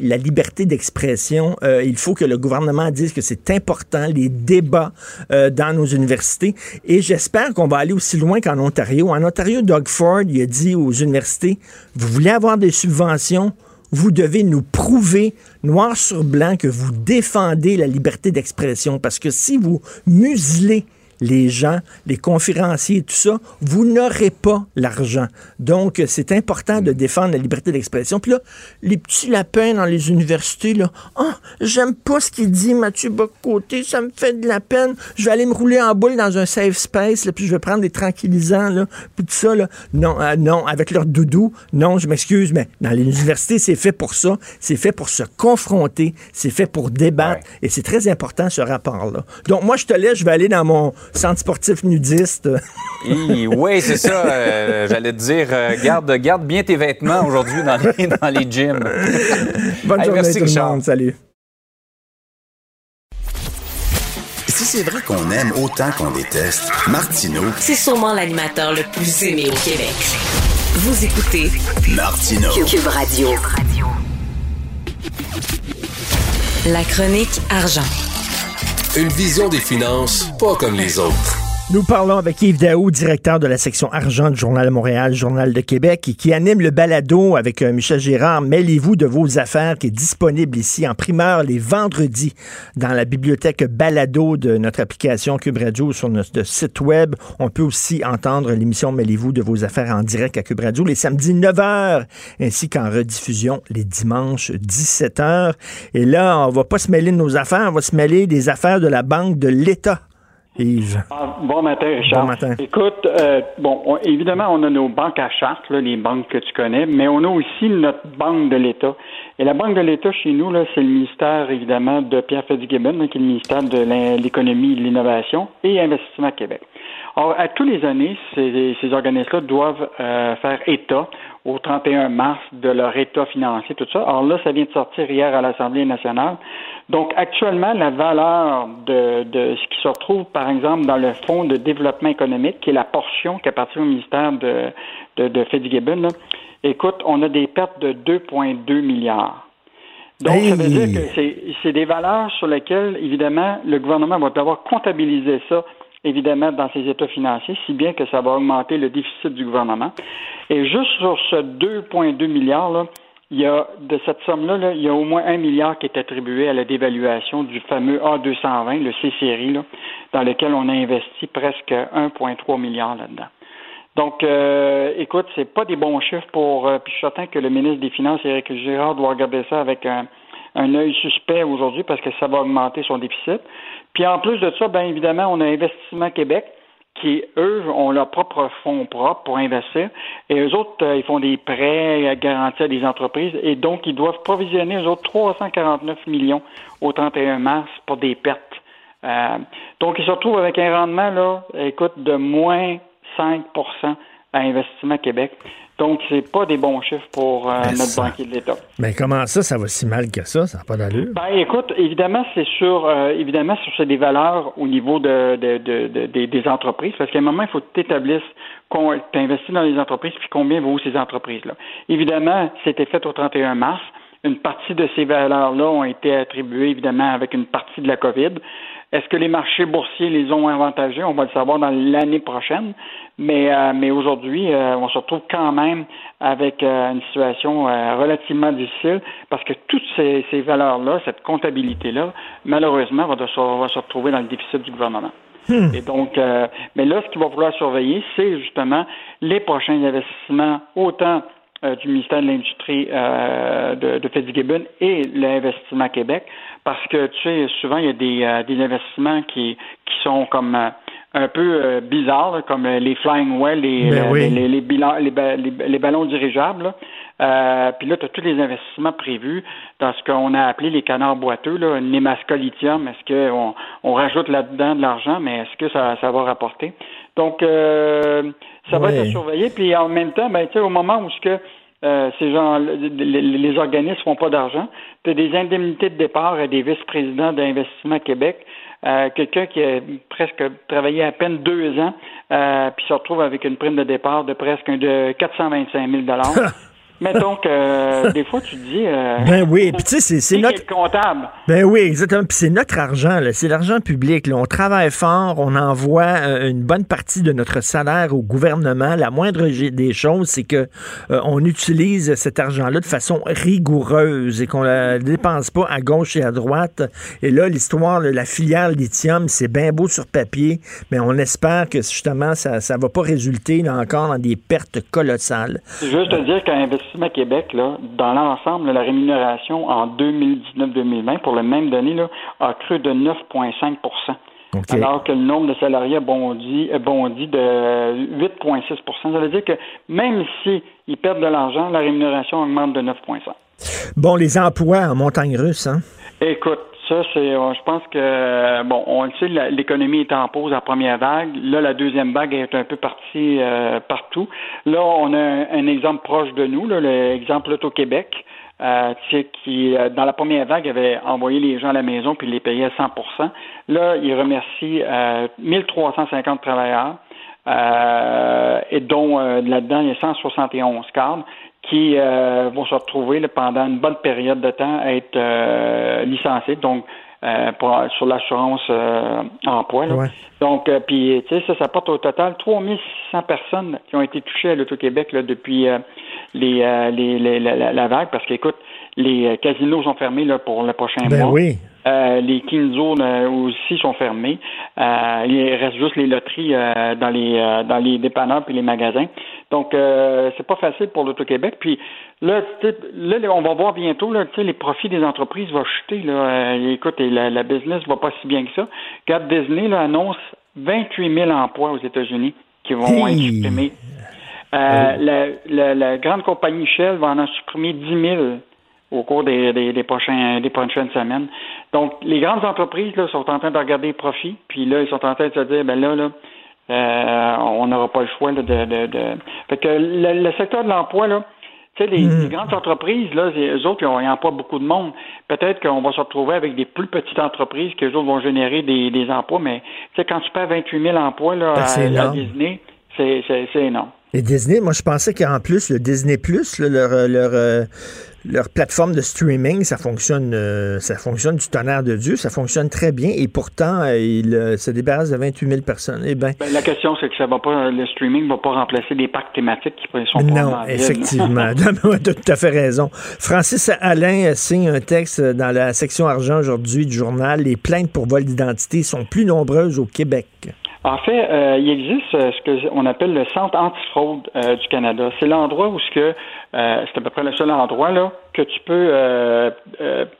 la liberté d'expression. Euh, il faut que le gouvernement dise que c'est important, les débats euh, dans nos universités. Et j'espère qu'on va aller aussi loin qu'en Ontario. En Ontario, Doug Ford, il a dit aux universités, vous voulez avoir des subventions, vous devez nous prouver noir sur blanc que vous défendez la liberté d'expression. Parce que si vous muselez les gens, les conférenciers, tout ça, vous n'aurez pas l'argent. Donc, c'est important de défendre la liberté d'expression. Puis là, les petits lapins dans les universités, là, ah, j'aime pas ce qu'il dit, Mathieu Bocoté, ça me fait de la peine. Je vais aller me rouler en boule dans un safe space, là, puis je vais prendre des tranquillisants, là, puis tout ça, là. Non, euh, non, avec leur doudou, non, je m'excuse, mais dans les universités, c'est fait pour ça. C'est fait pour se confronter, c'est fait pour débattre, et c'est très important, ce rapport-là. Donc, moi, je te laisse, je vais aller dans mon centre sportif nudiste. oui, c'est ça. Euh, j'allais te dire, euh, garde, garde bien tes vêtements aujourd'hui dans les, dans les gyms. Bonne journée tout le monde. Salut. Si c'est vrai qu'on aime autant qu'on déteste, Martineau, C'est sûrement l'animateur le plus aimé au Québec. Vous écoutez Martineau. Cube Radio. La chronique argent. Une vision des finances pas comme les autres. Nous parlons avec Yves Daou, directeur de la section argent du Journal de Montréal, Journal de Québec, qui anime le balado avec euh, Michel Gérard. Mêlez-vous de vos affaires, qui est disponible ici en primeur les vendredis dans la bibliothèque balado de notre application Cube Radio sur notre site web. On peut aussi entendre l'émission Mêlez-vous de vos affaires en direct à Cube Radio les samedis 9h, ainsi qu'en rediffusion les dimanches 17h. Et là, on va pas se mêler de nos affaires, on va se mêler des affaires de la Banque de l'État. Yves. Ah, bon matin, Richard. Bon matin. Écoute, euh, bon, on- évidemment, on a nos banques à charte, là, les banques que tu connais, mais on a aussi notre banque de l'État. Et la banque de l'État chez nous, là, c'est le ministère, évidemment, de Pierre Fitzgibbon, là, qui est le ministère de l'économie, de l'innovation et Investissement Québec. Or, à tous les années, ces, ces organismes-là doivent euh, faire état au 31 mars de leur état financier, tout ça. Alors là, ça vient de sortir hier à l'Assemblée nationale. Donc, actuellement, la valeur de, de ce qui se retrouve, par exemple, dans le Fonds de développement économique, qui est la portion qui appartient au ministère de, de, de Fitzgibbon, là, écoute, on a des pertes de 2,2 milliards. Donc, ça veut dire que c'est- c'est des valeurs sur lesquelles, évidemment, le gouvernement va devoir comptabiliser ça, évidemment, dans ses états financiers, si bien que ça va augmenter le déficit du gouvernement. Et juste sur ce 2,2 milliards, là, il y a, de cette somme-là, là, il y a au moins un milliard qui est attribué à la dévaluation du fameux A220, le C-Série, dans lequel on a investi presque 1,3 milliard là-dedans. Donc, euh, écoute, c'est pas des bons chiffres pour. euh, puis je suis certain que le ministre des Finances, Éric Girard, doit regarder ça avec un, un œil suspect aujourd'hui parce que ça va augmenter son déficit. Puis en plus de ça, bien évidemment, on a Investissement Québec qui, eux, ont leurs propres fonds propres pour investir. Et eux autres, euh, ils font des prêts garantis à des entreprises. Et donc, ils doivent provisionner, eux autres, 349 millions au 31 mars pour des pertes. Euh, donc, ils se retrouvent avec un rendement, là, écoute, de moins 5% à Investissement Québec. Donc, c'est pas des bons chiffres pour euh, Ben, notre ça- banquier de l'État. Mais comment ça, ça va si mal que ça? Ça n'a pas d'allure. Ben, écoute, évidemment, c'est sur, euh, évidemment, sur des valeurs au niveau de, de, de- de- des, des entreprises, parce qu'à un moment, il faut que tu établisses qu'on tu investis dans les entreprises, puis combien vaut ces entreprises-là. Évidemment, c'était fait au 31 mars. Une partie de ces valeurs-là ont été attribuées, évidemment, avec une partie de la COVID. Est-ce que les marchés boursiers les ont avantagés? On va le savoir dans l'année prochaine. Mais, euh, mais aujourd'hui, euh, on se retrouve quand même avec euh, une situation euh, relativement difficile parce que toutes ces, ces valeurs-là, cette comptabilité-là, malheureusement, va, de- va se retrouver dans le déficit du gouvernement. Et donc, euh, mais là, ce qu'il va falloir surveiller, c'est justement les prochains investissements, autant euh, du ministère de l'Industrie euh, de, de Fitzgibbon et l'investissement Québec, parce que tu sais, souvent il y a des, euh, des investissements qui, qui sont comme euh, un peu euh, bizarres, là, comme euh, les flying well, les, Ben euh, oui. les, les, les bilans- les ba- les- les ballons dirigeables. là. Euh, puis là, tu as tous les investissements prévus dans ce qu'on a appelé les canards boiteux, là, Nemaska Lithium. Est-ce qu'on on rajoute là-dedans de l'argent, mais est-ce que ça, ça va rapporter? Donc, euh, ça va être à surveiller. Puis en même temps, ben, tu sais, au moment où ce que euh, ces gens, les, les organismes font pas d'argent, tu as des indemnités de départ à des vice-présidents d'Investissement Québec. Euh, quelqu'un qui a presque travaillé à peine deux ans, euh, puis se retrouve avec une prime de départ de presque de 425 000 Mettons que euh, des fois tu te dis. Euh, ben oui, puis tu sais, c'est notre. comptable? Ben oui, exactement. Puis c'est notre argent, c'est l'argent public. Là. On travaille fort, on envoie euh, une bonne partie de notre salaire au gouvernement. La moindre des choses, c'est que on utilise cet argent-là de façon rigoureuse et qu'on la dépense pas à gauche et à droite. Et là, l'histoire, la filière lithium, c'est bien beau sur papier, mais on espère que justement, ça ne va pas résulter là, encore dans des pertes colossales. Juste te dire qu'un investissement Québec, là, dans l'ensemble, la rémunération en 2019-2020, pour le même donné, là, a cru de 9,5 Alors que le nombre de salariés a bondi, bondi de 8,6% Ça veut dire que même s'ils perdent de l'argent, la rémunération augmente de 9,5 Bon, les emplois en montagne russe, hein? Écoute, ça, c'est, euh, je pense que, bon, on le sait, l'économie est en pause en première vague. Là, la deuxième vague est un peu partie euh, partout. Là, on a un, exemple proche de nous, l'exemple Auto-Québec. Euh, qui, euh, dans la première vague, avait envoyé les gens à la maison puis les payait à 100% Là, il remercie euh, 1350 travailleurs, et dont là-dedans, il y a 171 cadres qui euh, vont se retrouver pendant une bonne période de temps à être euh, licenciés, donc euh, pour, sur l'assurance emploi. Donc, puis, tu sais, ça, ça porte au total 3600 personnes qui ont été touchées à l'Auto-Québec depuis les, les, la, vague, parce qu'écoute, les casinos sont fermés là, pour le prochain ben mois. Oui. Euh, les Kinzo aussi sont fermés. Euh, il reste juste les loteries euh, dans les dans les dépanneurs puis les magasins. Donc c'est pas facile pour l'Auto-Québec. Puis là, là, on va voir bientôt là, les profits des entreprises vont chuter. Là. écoute, la, la business va pas si bien que ça. Gap Disney là, annonce 28 000 emplois aux États-Unis qui vont être supprimés. la, la, la, grande compagnie Shell va en supprimer 10 000 au cours des, des, prochains, des prochaines semaines. Donc, les grandes entreprises là, sont en train de regarder les profits, puis là, ils sont en train de se dire, ben là, là, euh, on n'aura pas le choix de, de, de, Fait que le, secteur de l'emploi, là, tu sais, les, hmm. grandes entreprises, là, eux autres, ils n'emploient pas beaucoup de monde. Peut-être qu'on va se retrouver avec des plus petites entreprises qui, eux autres, vont générer des, des emplois, mais tu sais, quand tu perds 28 000 emplois là, ben, à, à, Disney, c'est énorme. Et Disney, moi, je pensais qu'en plus, le Disney Plus, leur, leur, euh, leur plateforme de streaming, ça fonctionne, euh, ça fonctionne du tonnerre de Dieu, ça fonctionne très bien, et pourtant, euh, il se débarrasse de 28 000 personnes. Eh ben, la question, c'est que ça va pas, le streaming ne va pas remplacer les parcs thématiques qui sont Non, effectivement. tu as tout à fait raison. Francis Alain signe un texte dans la section argent aujourd'hui du journal. Les plaintes pour vol d'identité sont plus nombreuses au Québec. En fait, euh, il existe euh, ce qu'on appelle le Centre antifraude euh, du Canada. C'est l'endroit où ce que c'est à peu près le seul endroit là que tu peux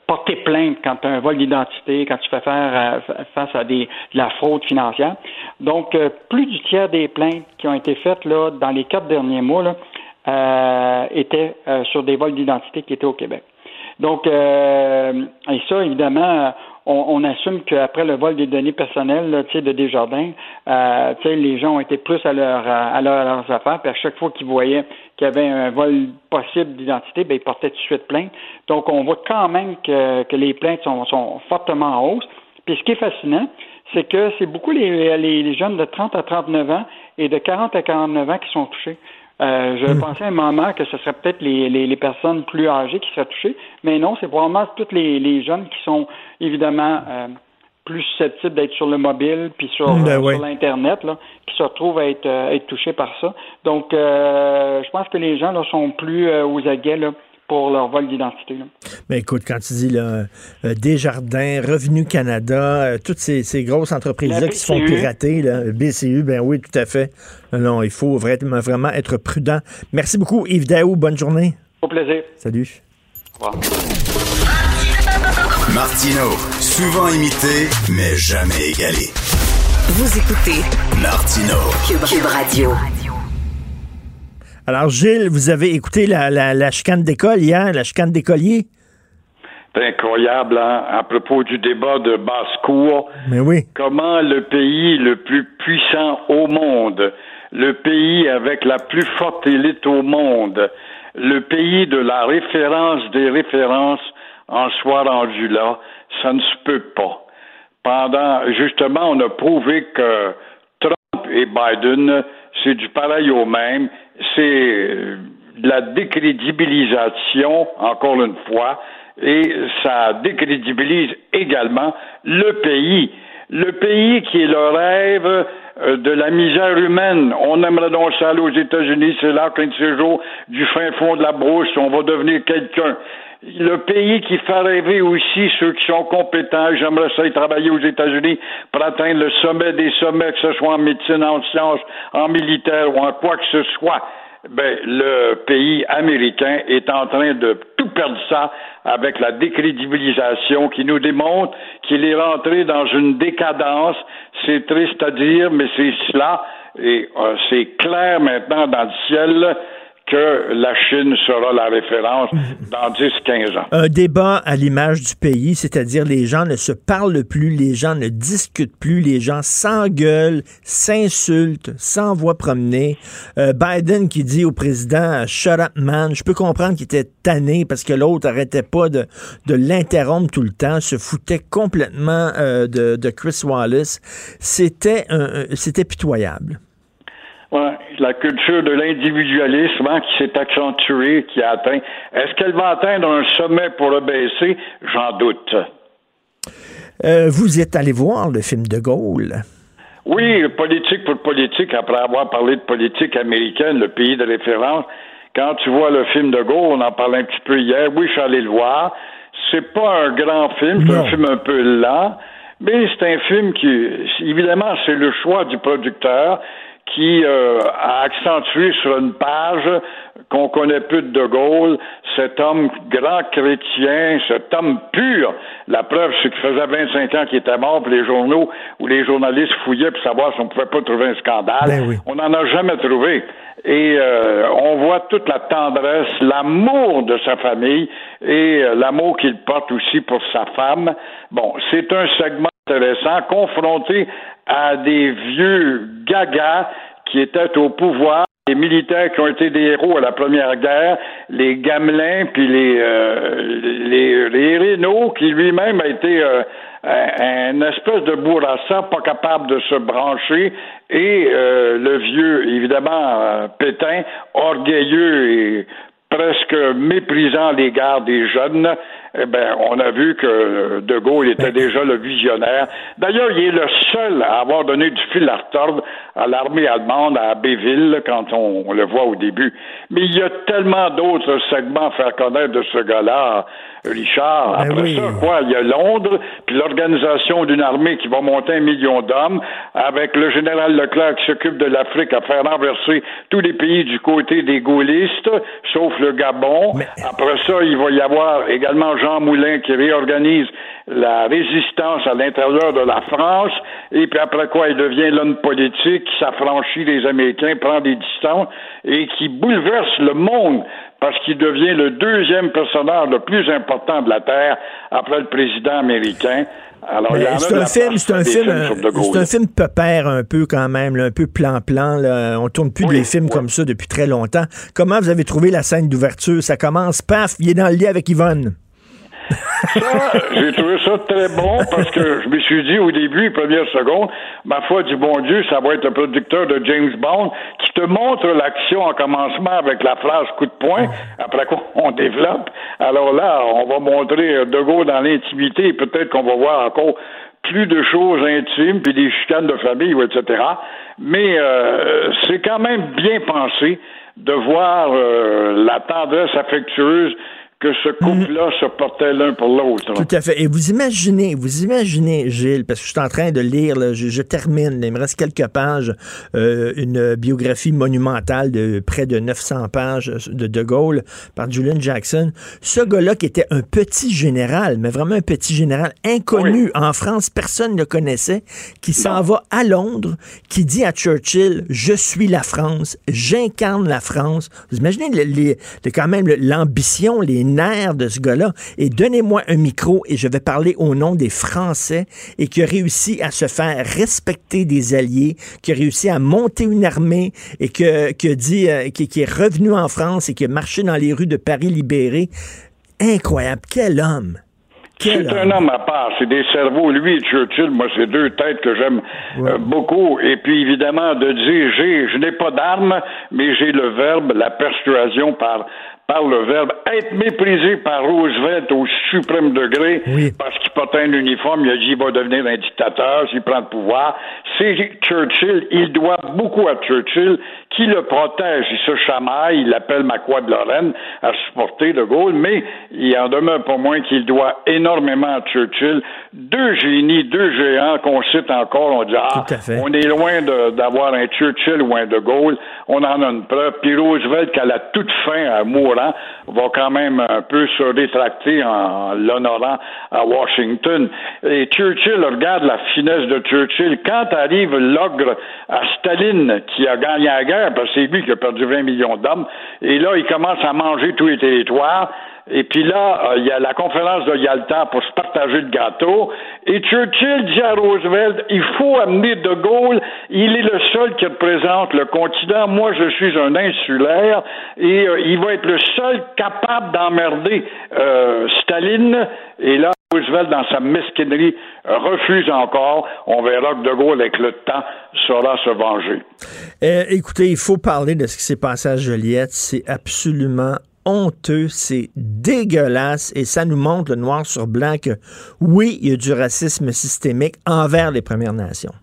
porter plainte quand tu as un vol d'identité, quand tu fais faire face à des, de la fraude financière. Donc, plus du tiers des plaintes qui ont été faites là dans les quatre derniers mois là, étaient sur des vols d'identité qui étaient au Québec. Donc, et ça, évidemment, on, assume qu'après le vol des données personnelles là, de Desjardins, euh, les gens ont été plus à, leur, à, leurs affaires, puis à chaque fois qu'ils voyaient qu'il y avait un vol possible d'identité, ben, ils portaient tout de suite plainte. Donc, on voit quand même que, que les plaintes sont, sont fortement en hausse. Puis ce qui est fascinant, c'est que c'est beaucoup les, les, jeunes de 30 à 39 ans et de 40 à 49 ans qui sont touchés. Euh, je hmm. pensais à un moment que ce serait peut-être les, les, personnes plus âgées qui seraient touchées, mais non, c'est probablement tous les, les jeunes qui sont évidemment euh, plus susceptibles d'être sur le mobile puis sur, hmm, ben euh, l'internet là, qui se retrouvent à être, être touchés par ça. Donc, je pense que les gens là sont plus aux aguets là pour leur vol d'identité. Mais écoute, quand tu dis là, euh, Desjardins, Revenu Canada, euh, toutes ces, grosses entreprises-là qui se font pirater, là, BCU, ben oui, tout à fait. Non, il faut vraiment, vraiment être prudent. Merci beaucoup, Yves Daou. Bonne journée. Au plaisir. Salut. Au revoir. Martino, souvent imité, mais jamais égalé. Vous écoutez Martino, Cube Radio. Alors, Gilles, vous avez écouté la, la, chicane d'école hier, la chicane d'écolier? C'est incroyable, hein? à propos du débat de basse-cour. Mais oui. Comment le pays le plus puissant au monde, le pays avec la plus forte élite au monde, le pays de la référence des références en soit rendu là, ça ne se peut pas. Pendant, justement, on a prouvé que Trump et Biden, c'est du pareil au même c'est euh, la décrédibilisation, encore une fois, et ça décrédibilise également le pays. Le pays qui est le rêve euh, de la misère humaine. On aimerait donc ça aller aux États-Unis, c'est là qu'un de ces jours, du fin fond de la brousse, on va devenir quelqu'un. Le pays qui fait rêver aussi ceux qui sont compétents. J'aimerais ça y travailler aux États-Unis pour atteindre le sommet des sommets, que ce soit en médecine, en sciences, en militaire ou en quoi que ce soit ben, le pays américain est en train de tout perdre ça avec la décrédibilisation qui nous démontre qu'il est rentré dans une décadence. C'est triste à dire, mais c'est cela. Et euh, c'est clair maintenant dans le ciel que la Chine sera la référence dans 10-15 ans. Un débat à l'image du pays, c'est-à-dire les gens ne se parlent plus, les gens ne discutent plus, les gens s'engueulent, s'insultent, s'envoient promener. Euh, Biden qui dit au président Shut up man, je peux comprendre qu'il était tanné parce que l'autre arrêtait pas de, de l'interrompre tout le temps, se foutait complètement euh, de, de Chris Wallace. C'était c'était pitoyable. Ouais, la culture de l'individualisme hein, qui s'est accentuée, qui a atteint. Est-ce qu'elle va atteindre un sommet pour le baisser? J'en doute. Euh, vous êtes allé voir le film de Gaulle. Oui, politique pour politique, après avoir parlé de politique américaine, le pays de référence. Quand tu vois le film de Gaulle, on en parlait un petit peu hier, oui, je suis allé le voir. C'est pas un grand film, c'est un film un peu lent, mais c'est un film qui, évidemment, c'est le choix du producteur qui euh, a accentué sur une page qu'on connaît plus de De Gaulle, cet homme grand chrétien, cet homme pur. La preuve, c'est qu'il faisait 25 ans qu'il était mort, puis les journaux ou les journalistes fouillaient pour savoir si on pouvait pas trouver un scandale. Ben on n'en a jamais trouvé. Et euh, on voit toute la tendresse, l'amour de sa famille et euh, l'amour qu'il porte aussi pour sa femme. Bon, c'est un segment confronté à des vieux gagas qui étaient au pouvoir, les militaires qui ont été des héros à la Première Guerre, les Gamelins, puis les, euh, les, qui lui-même a été euh, un espèce de bourrassa, pas capable de se brancher, et euh, le vieux, évidemment, Pétain, orgueilleux et presque méprisant l'égard des jeunes, eh ben, on a vu que De Gaulle était déjà le visionnaire. D'ailleurs, il est le seul à avoir donné du fil à retordre à l'armée allemande à Abbeville quand on, le voit au début. Mais il y a tellement d'autres segments à faire connaître de ce gars-là, Richard. Ben Après ça, quoi, il y a Londres, puis l'organisation d'une armée qui va monter un million d'hommes, avec le général Leclerc qui s'occupe de l'Afrique à faire renverser tous les pays du côté des gaullistes, sauf le Gabon. Après ça, il va y avoir également Jean Moulin qui réorganise la résistance à l'intérieur de la France, et puis après quoi il devient l'homme politique qui s'affranchit des Américains, prend des distances, et qui bouleverse le monde parce qu'il devient le deuxième personnage le plus important de la Terre après le président américain. Alors, il y en a c'est un film, c'est un film, c'est un film pépère un peu quand même, là, un peu plan-plan. là. On tourne plus Oui, des films oui. comme ça depuis très longtemps. Comment vous avez trouvé la scène d'ouverture? Ça commence, paf, il est dans le lit avec Yvonne. Ça, j'ai trouvé ça très bon parce que je me suis dit au début, première seconde, ma foi du bon Dieu, ça va être un producteur de James Bond qui te montre l'action en commencement avec la phrase coup de poing, après quoi on développe. Alors là, on va montrer De Gaulle dans l'intimité et peut-être qu'on va voir encore plus de choses intimes, puis des chicanes de famille, etc. Mais euh, c'est quand même bien pensé de voir euh, la tendresse affectueuse que ce couple-là se portait l'un pour l'autre. Tout à fait. Et vous imaginez, vous imaginez, Gilles, parce que je suis en train de lire, là, je, je termine, là, il me reste quelques pages, euh, une biographie monumentale de près de 900 pages de De Gaulle par Julian Jackson. Ce gars-là qui était un petit général, mais vraiment un petit général inconnu en France, personne ne le connaissait, qui s'en va à Londres, qui dit à Churchill, je suis la France, j'incarne la France. Vous imaginez le- les- le- quand même l'ambition, les nerfs de ce gars-là. Et donnez-moi un micro et je vais parler au nom des Français et qui a réussi à se faire respecter des alliés, qui a réussi à monter une armée et que, que dit, euh, qui, qui est revenu en France et qui a marché dans les rues de Paris libéré. Incroyable. Quel homme. C'est un homme à part, c'est des cerveaux. Lui et Churchill, moi, c'est deux têtes que j'aime euh, beaucoup. Et puis, évidemment, de dire, j'ai, je n'ai pas d'armes, mais j'ai le verbe, la persuasion par par le verbe être méprisé par Roosevelt au suprême degré parce qu'il portait un uniforme, il a dit qu'il va devenir un dictateur s'il prend le pouvoir. C'est Churchill, il doit beaucoup à Churchill qui le protège? Il se chamaille, il l'appelle Macquois de Lorraine à supporter De Gaulle, mais il en demeure pas moins qu'il doit énormément à Churchill. Deux génies, deux géants qu'on cite encore, on dit ah, on est loin d'avoir un Churchill ou un De Gaulle, on en a une preuve. Puis Roosevelt, qu'à la toute fin, à mourant, va quand même un peu se rétracter en l'honorant à Washington. Et Churchill, regarde la finesse de Churchill. Quand arrive l'ogre à Staline, qui a gagné la guerre, parce que c'est lui qui a perdu 20 millions d'hommes, et là, il commence à manger tous les territoires, et puis là, euh, il y a la conférence de Yalta pour se partager le gâteau. Et Churchill dit à Roosevelt, il faut amener De Gaulle. Il est le seul qui représente le continent. Moi, je suis un insulaire. Et euh, il va être le seul capable d'emmerder euh, Staline. Et là, Roosevelt, dans sa mesquinerie, refuse encore. On verra que De Gaulle, avec le temps, saura se venger. écoutez, il faut parler de ce qui s'est passé à Joliette. C'est absolument honteux, c'est dégueulasse et ça nous montre le noir sur blanc que oui, il y a du racisme systémique envers les Premières Nations.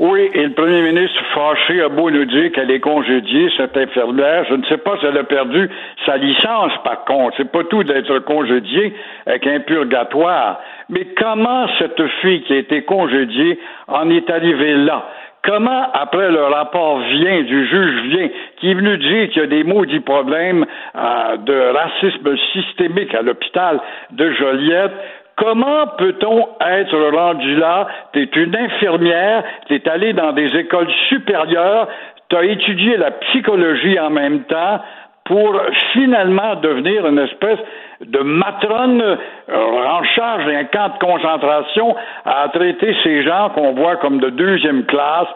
Oui, et le premier ministre fâché a beau nous dire qu'elle est congédiée, cette infirmière. Je ne sais pas si elle a perdu sa licence, par contre. C'est pas tout d'être congédiée avec un purgatoire. Mais comment cette fille qui a été congédiée en est arrivée là? Comment, après le rapport vient, du juge vient, qui est venu dire qu'il y a des maudits problèmes euh, de racisme systémique à l'hôpital de Joliette, Comment peut-on être rendu là? Tu es une infirmière, tu es allé dans des écoles supérieures, tu as étudié la psychologie en même temps pour finalement devenir une espèce de matrone euh, en charge d'un camp de concentration à traiter ces gens qu'on voit comme de deuxième classe.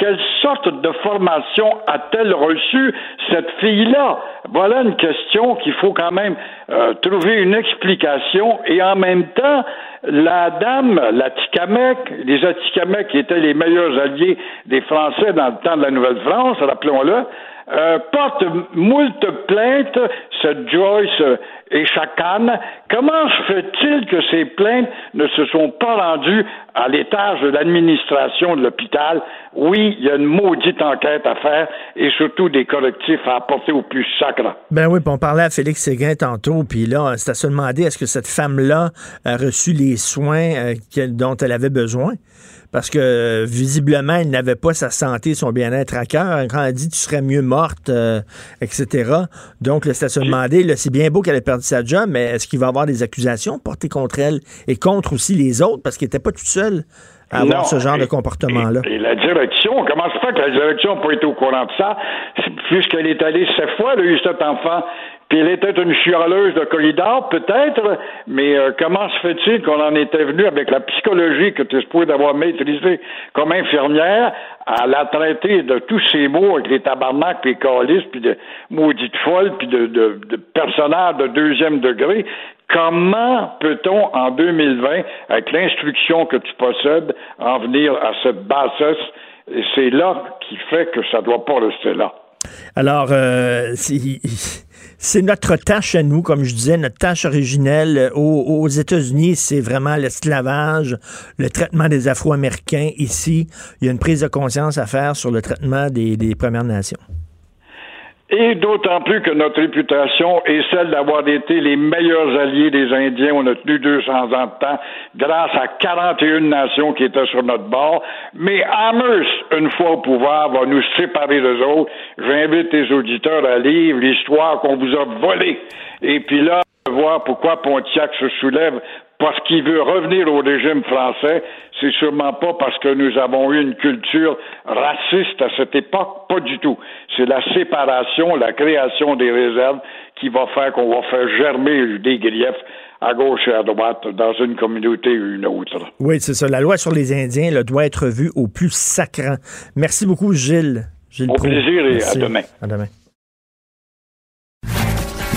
Quelle sorte de formation a-t-elle reçu cette fille-là? Voilà une question qu'il faut quand même euh, trouver une explication et en même temps, la dame, la les Atikamekw qui étaient les meilleurs alliés des Français dans le temps de la Nouvelle-France, rappelons-le, euh, porte moult plaintes, ce Joyce et Chacane. Comment se fait-il que ces plaintes ne se sont pas rendues à l'étage de l'administration de l'hôpital? Oui, il y a une maudite enquête à faire et surtout des correctifs à apporter au plus sacre. Ben oui, on parlait à Félix Séguin tantôt, puis là, c'était à se demander est-ce que cette femme-là a reçu les soins euh, dont elle avait besoin? Parce que visiblement, il n'avait pas sa santé, son bien-être à cœur. Quand elle dit tu serais mieux morte, euh, etc. Donc, c'est à se demander, c'est bien beau qu'elle ait perdu sa job, mais est-ce qu'il va y avoir des accusations portées contre elle et contre aussi les autres? Parce qu'elle n'était pas toute seule à avoir ce genre de comportement-là. Et, la direction, comment se fait que la direction n'a pas été au courant de ça, puisqu'elle est allée sept fois, elle a eu cet enfant puis elle était une chialeuse de corridor, peut-être, mais euh, comment se fait-il qu'on en était venu avec la psychologie que tu es supposé d'avoir maîtrisée comme infirmière à la traiter de tous ces mots avec les tabarnaks, puis les calices, puis de maudites folles, puis de, de, de personnages de deuxième degré? Comment peut-on, en 2020, avec l'instruction que tu possèdes, en venir à cette bassesse? Et c'est là qui fait que ça ne doit pas rester là. Alors, euh, c'est notre tâche à nous, comme je disais, notre tâche originelle aux, États-Unis, c'est vraiment l'esclavage, le traitement des Afro-Américains. Ici, il y a une prise de conscience à faire sur le traitement des, Premières Nations. Et d'autant plus que notre réputation est celle d'avoir été les meilleurs alliés des Indiens. On a tenu 200 ans de temps grâce à 41 nations qui étaient sur notre bord. Mais Amherst, une fois au pouvoir, va nous séparer des autres. J'invite les auditeurs à lire l'histoire qu'on vous a volée. Et puis là, voir pourquoi Pontiac se soulève parce qu'il veut revenir au régime français, c'est sûrement pas parce que nous avons eu une culture raciste à cette époque, pas du tout. C'est la séparation, la création des réserves qui va faire qu'on va faire germer des griefs à gauche et à droite dans une communauté ou une autre. Oui, c'est ça. La loi sur les Indiens doit être vue au plus sacrant. Merci beaucoup, Gilles. Gilles au plaisir et à demain. À demain.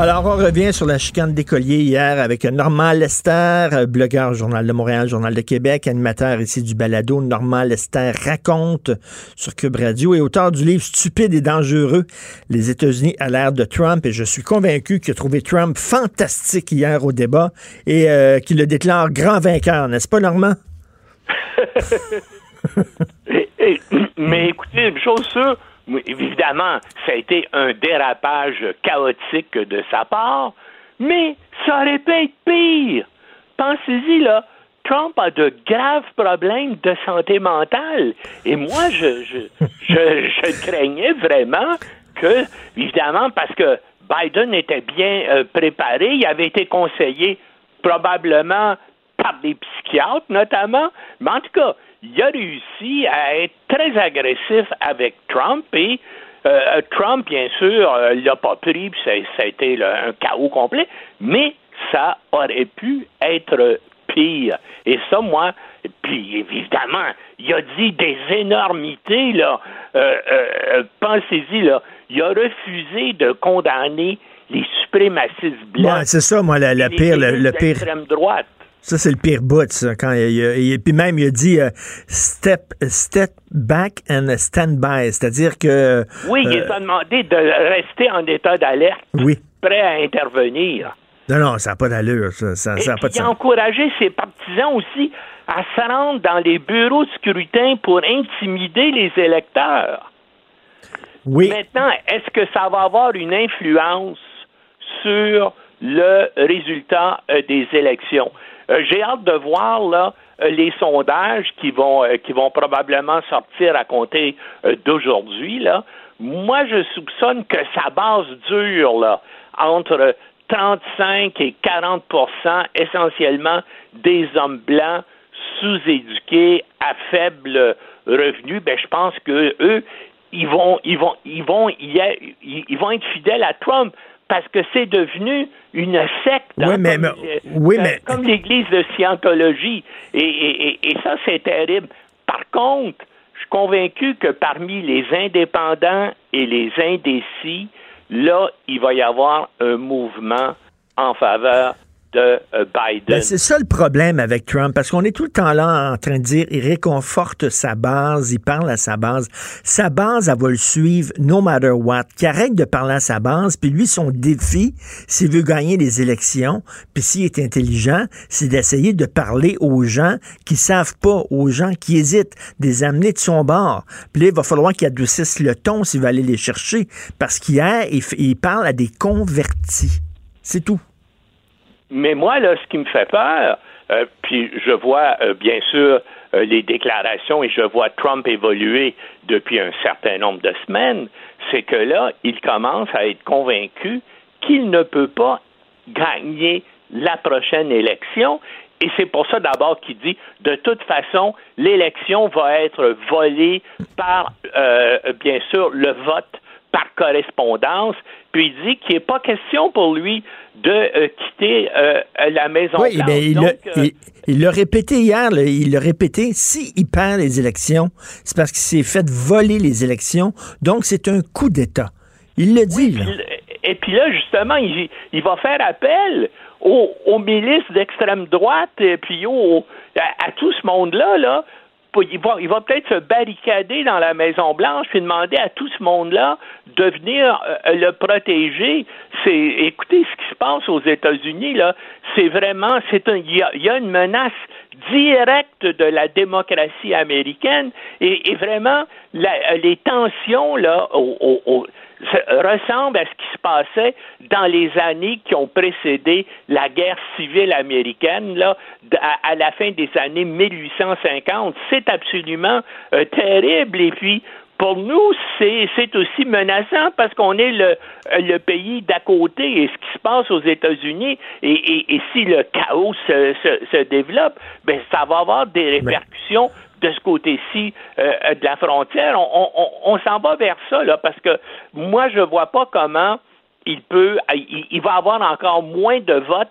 Alors, on revient sur la chicane d'écoliers hier avec Normand Lester, euh, blogueur Journal de Montréal, Journal de Québec, animateur ici du balado. Normand Lester raconte sur Cube Radio et auteur du livre Stupide et dangereux, les États-Unis à l'ère de Trump. Et je suis convaincu qu'il a trouvé Trump fantastique hier au débat et euh, qu'il le déclare grand vainqueur, n'est-ce pas, Normand? mais écoutez, une chose sûre, évidemment, ça a été un dérapage chaotique de sa part, mais ça aurait pu être pire. Pensez-y, là. Trump a de graves problèmes de santé mentale. Et moi, je, je, je, craignais vraiment que, évidemment, parce que Biden était bien euh, préparé, il avait été conseillé probablement par des psychiatres notamment, mais en tout cas, il a réussi à être très agressif avec Trump et euh, Trump, bien sûr, euh, l'a pas pris, puis ça, ça, a été un chaos complet, mais ça aurait pu être pire. Et ça, moi, puis évidemment, il a dit des énormités, là. Euh, euh Pensez-y, là. Il a refusé de condamner les suprémacistes blancs. Ouais, c'est ça, moi, le, pire. Le, le pire. droite. Ça, c'est le pire bout, ça. Quand il, puis même, il a dit euh, step, step back and stand by. C'est-à-dire que. Oui, il euh, a demandé de rester en état d'alerte. Oui. Prêt à intervenir. Non, non, ça n'a pas d'allure. Ça, ça, Et pas de il a encouragé ses partisans aussi à se rendre dans les bureaux de scrutin pour intimider les électeurs. Oui. Maintenant, est-ce que ça va avoir une influence sur le résultat euh, des élections? Euh, j'ai hâte de voir là euh, les sondages qui vont euh, qui vont probablement sortir à compter d'aujourd'hui là. Moi, je soupçonne que sa base dure là entre 35 et 40% essentiellement des hommes blancs sous-éduqués à faible revenu. Ben, je pense que eux, ils vont, ils vont, ils vont, ils vont être fidèles à Trump parce que c'est devenu une secte. Oui, mais, comme, oui, mais... comme l'Église de Scientologie. Et, et, ça, c'est terrible. Par contre, je suis convaincu que parmi les indépendants et les indécis, là, il va y avoir un mouvement en faveur euh. Ben, c'est ça le problème avec Trump, parce qu'on est tout le temps là en train de dire il réconforte sa base, il parle à sa base. Sa base, elle va le suivre no matter what. Qu'il arrête de parler à sa base, puis lui, son défi, s'il veut gagner les élections, puis s'il est intelligent, c'est d'essayer de parler aux gens qui savent pas, aux gens qui hésitent, des amener de son bord. Puis là, il va falloir qu'il adoucisse le ton s'il va aller les chercher, parce qu'hier, il, il parle à des convertis. C'est tout. Mais moi, là, ce qui me fait peur, euh, puis je vois euh, bien sûr euh, les déclarations et je vois Trump évoluer depuis un certain nombre de semaines, c'est que là, il commence à être convaincu qu'il ne peut pas gagner la prochaine élection. Et c'est pour ça d'abord qu'il dit, de toute façon, l'élection va être volée par, bien sûr, le vote par correspondance. Puis il dit qu'il n'est pas question pour lui de euh, quitter euh, la Maison oui, Blanche. Mais euh, il, l'a répété hier, il l'a répété, s'il perd les élections, c'est parce qu'il s'est fait voler les élections, donc c'est un coup d'État. Il le dit. là. et puis là, justement, il, va faire appel aux, milices d'extrême droite, et puis à, à, tout ce monde-là, là, il va, peut-être se barricader dans la Maison Blanche puis demander à tout ce monde-là de venir euh, le protéger. C'est, écoutez, ce qui se passe aux États-Unis là, c'est vraiment, c'est un, il y a, une menace directe de la démocratie américaine et, vraiment les tensions là au, ressemble à ce qui se passait dans les années qui ont précédé la guerre civile américaine, là, à, la fin des années 1850. C'est absolument euh, terrible. Et puis, pour nous, c'est aussi menaçant parce qu'on est le, le pays d'à côté et ce qui se passe aux États-Unis et, et, si le chaos se, se, se, développe, ben ça va avoir des répercussions de ce côté-ci euh, de la frontière. On, s'en va vers ça, là, parce que moi, je vois pas comment il peut, il, va avoir encore moins de votes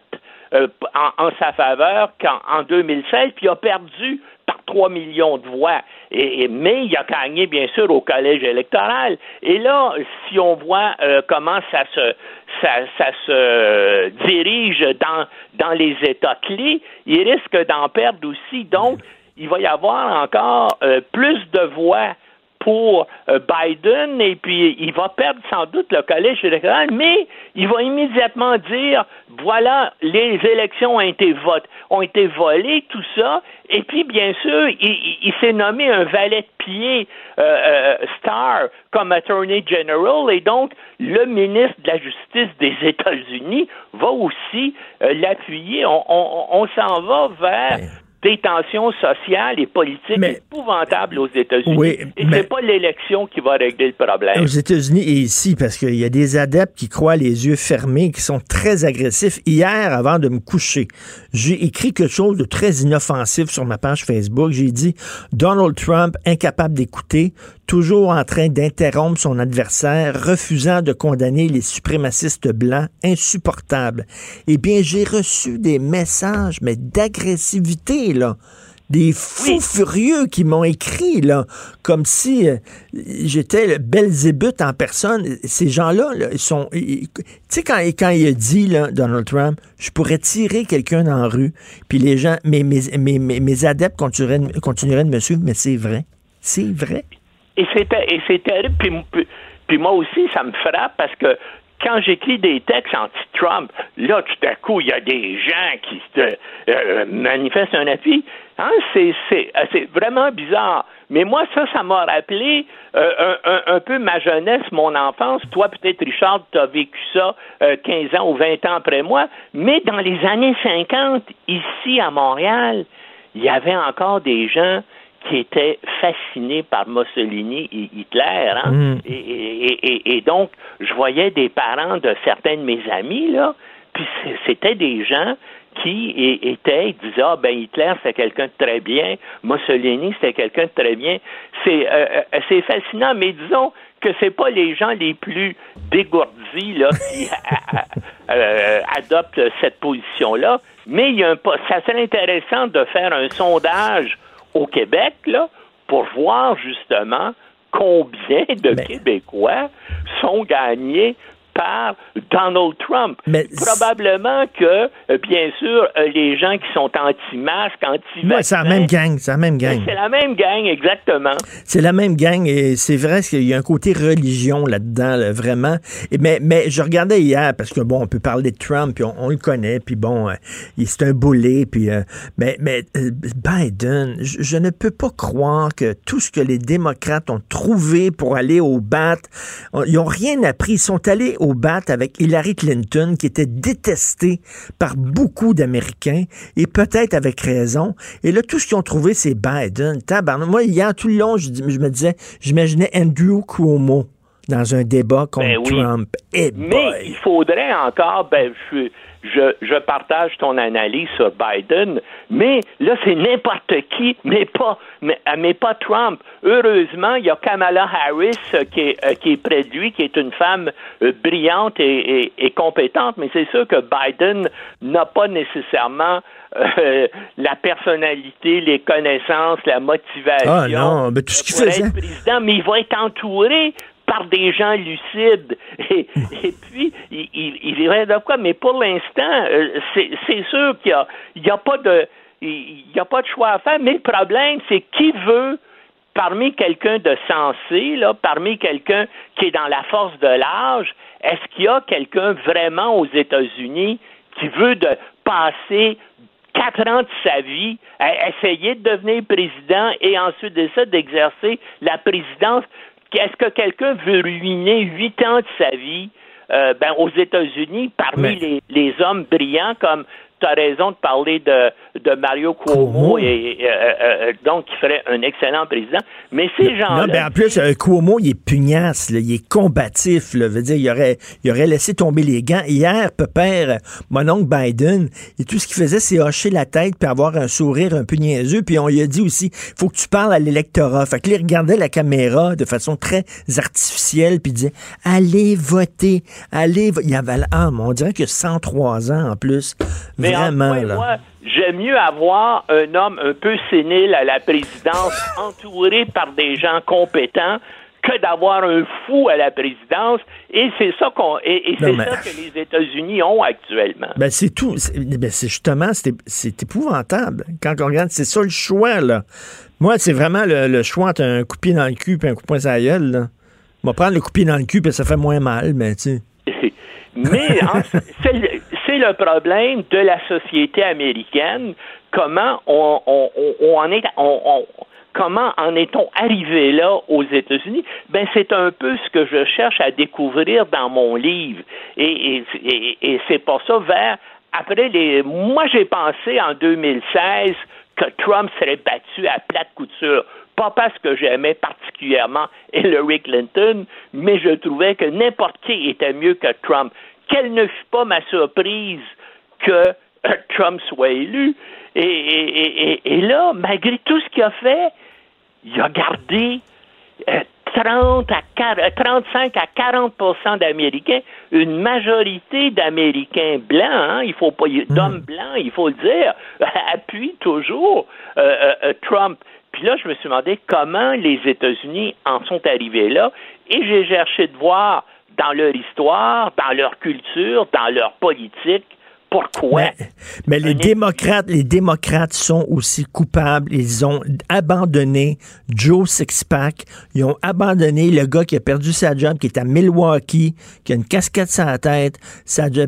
euh, en, sa faveur qu'en 2016, puis il a perdu par 3 millions de voix. Et, mais il a gagné, bien sûr, au collège électoral. Et là, si on voit euh, comment ça se, ça, ça se dirige dans, dans les États clés, il risque d'en perdre aussi. Donc, il va y avoir encore euh, plus de voix pour euh, Biden et puis il va perdre sans doute le collège électoral, mais il va immédiatement dire voilà, les élections ont été ont été volées, tout ça, et puis bien sûr, il, s'est nommé un valet de pied euh, star comme Attorney General, et donc le ministre de la Justice des États-Unis va aussi l'appuyer. On, s'en va vers des tensions sociales et politiques épouvantables aux États-Unis. Oui, et mais... c'est pas l'élection qui va régler le problème. Aux États-Unis et ici, parce qu'il y a des adeptes qui croient les yeux fermés, qui sont très agressifs. Hier, avant de me coucher, j'ai écrit quelque chose de très inoffensif sur ma page Facebook. J'ai dit Donald Trump incapable d'écouter, toujours en train d'interrompre son adversaire, refusant de condamner les suprémacistes blancs, insupportable. Eh bien, j'ai reçu des messages, mais d'agressivité, là. Des fous furieux qui m'ont écrit, là, comme si euh, j'étais le Belzébuth en personne. Ces gens-là, ils sont. Tu sais, quand, quand il a dit, là, Donald Trump, je pourrais tirer quelqu'un dans la rue, puis les gens, mes, mes, mes, mes adeptes continueraient, continueraient de me suivre, mais c'est vrai. C'est vrai. Et c'est terrible. Puis, moi aussi, ça me frappe parce que quand j'écris des textes anti-Trump, là, tout à coup, il y a des gens qui se, euh, manifestent un appui. Hein? C'est vraiment bizarre. Mais moi, ça, ça m'a rappelé euh, un, peu ma jeunesse, mon enfance. Toi, peut-être, Richard, tu as vécu ça 15 euh, ans ou 20 ans après moi. Mais dans les années 50, ici à Montréal, il y avait encore des gens qui était fasciné par Mussolini et Hitler. Hein? Mm. Et, donc, je voyais des parents de certains de mes amis, là, puis c'était des gens qui étaient, ils disaient, ah ben Hitler c'est quelqu'un de très bien, Mussolini c'était quelqu'un de très bien. C'est euh, euh, c'est fascinant, mais disons que c'est pas les gens les plus dégourdis là qui euh, adoptent cette position-là, mais il y a un, ça serait intéressant de faire un sondage au Québec, là, pour voir justement combien de Québécois sont gagnés par Donald Trump. Mais Probablement que, euh, bien sûr, euh, les gens qui sont anti-masques, anti-vaccins... c'est la même gang, c'est la même gang. C'est la même gang, exactement. C'est la même gang, et c'est vrai qu'il y a un côté religion là-dedans, vraiment. mais, mais je regardais hier, parce que, bon, on peut parler de Trump, puis on, le connaît, puis bon, euh, c'est un boulet, puis... mais, mais Biden, je, ne peux pas croire que tout ce que les démocrates ont trouvé pour aller au bat, ils n'ont rien appris, ils sont allés au battre avec Hillary Clinton, qui était détestée par beaucoup d'Américains, et peut-être avec raison. Et là, tout ce qu'ils ont trouvé, c'est Biden. Moi, hier, tout le long, je, me disais, j'imaginais Andrew Cuomo dans un débat contre ben Trump. Eh Mais il faudrait encore, ben, je, je, je partage ton analyse sur Biden, mais là, c'est n'importe qui, mais pas, mais, euh, mais, pas Trump. Heureusement, il y a Kamala Harris euh, qui est, euh, qui est près de lui, qui est une femme brillante et, et, compétente, mais c'est sûr que Biden n'a pas nécessairement la personnalité, les connaissances, la motivation. Ah non, mais tout ce qu'il faisait. président, mais il va être entouré par des gens lucides. Et, puis, il, il, irait de quoi? Mais pour l'instant, euh, c'est sûr qu'il n'y a, a, pas de il a pas de choix à faire, mais le problème, c'est qui veut parmi quelqu'un de sensé, là, parmi quelqu'un qui est dans la force de l'âge, est-ce qu'il y a quelqu'un vraiment aux États-Unis qui veut de passer quatre ans de sa vie à essayer de devenir président et ensuite de ça d'exercer la présidence est-ce que quelqu'un veut ruiner huit ans de sa vie euh, ben, aux États-Unis parmi les, les, hommes brillants comme tu as raison de parler de, de Mario Cuomo, et, donc qui ferait un excellent président. Mais ces gens-là... Non, ben en plus, Cuomo, il est pugnace, il est combatif. Là, veut dire, il aurait, il aurait laissé tomber les gants. Hier, père, mon oncle Biden, et tout ce qu'il faisait, c'est hocher la tête puis avoir un sourire un peu niaiseux. Puis on lui a dit aussi, faut que tu parles à l'électorat. Fait que il regardait la caméra de façon très artificielle puis il disait, allez voter, allez. Il y avait, ah, on dirait que 103 ans en plus. Vraiment, là. J'aime mieux avoir un homme un peu sénile à la présidence, entouré par des gens compétents, que d'avoir un fou à la présidence. Et c'est ça qu'on et, c'est ça que les États-Unis ont actuellement. Ben c'est tout. Ben c'est justement c'est épouvantable quand on regarde. C'est ça le choix là. Moi c'est vraiment le, choix entre un coup de pied dans le cul et un coup de poing sur la gueule. Là. On va prendre le coup de pied dans le cul puis ça fait moins mal, mais tu sais. mais c'est le problème de la société américaine. Comment on, en est, on, comment en est-on arrivé là aux États-Unis? Ben, c'est un peu ce que je cherche à découvrir dans mon livre. Et, et, c'est pour ça, vers, après les, moi, j'ai pensé en 2016 que Trump serait battu à plate couture. Pas parce que j'aimais particulièrement Hillary Clinton, mais je trouvais que n'importe qui était mieux que Trump. Quelle ne fut pas ma surprise que euh, Trump soit élu. Et, et, là, malgré tout ce qu'il a fait, il a gardé 30 euh, à 35 à 40% d'Américains, une majorité d'Américains blancs, hein, il faut pas hmm. d'hommes blancs, il faut le dire, appuient toujours euh, euh, Trump. Puis là, je me suis demandé comment les États-Unis en sont arrivés là, et j'ai cherché de voir dans leur histoire, dans leur culture, dans leur politique, pourquoi? Mais, les démocrates, les démocrates sont aussi coupables. Ils ont abandonné Joe Sixpack. Ils ont abandonné le gars qui a perdu sa job, qui est à Milwaukee, qui a une casquette sur la tête,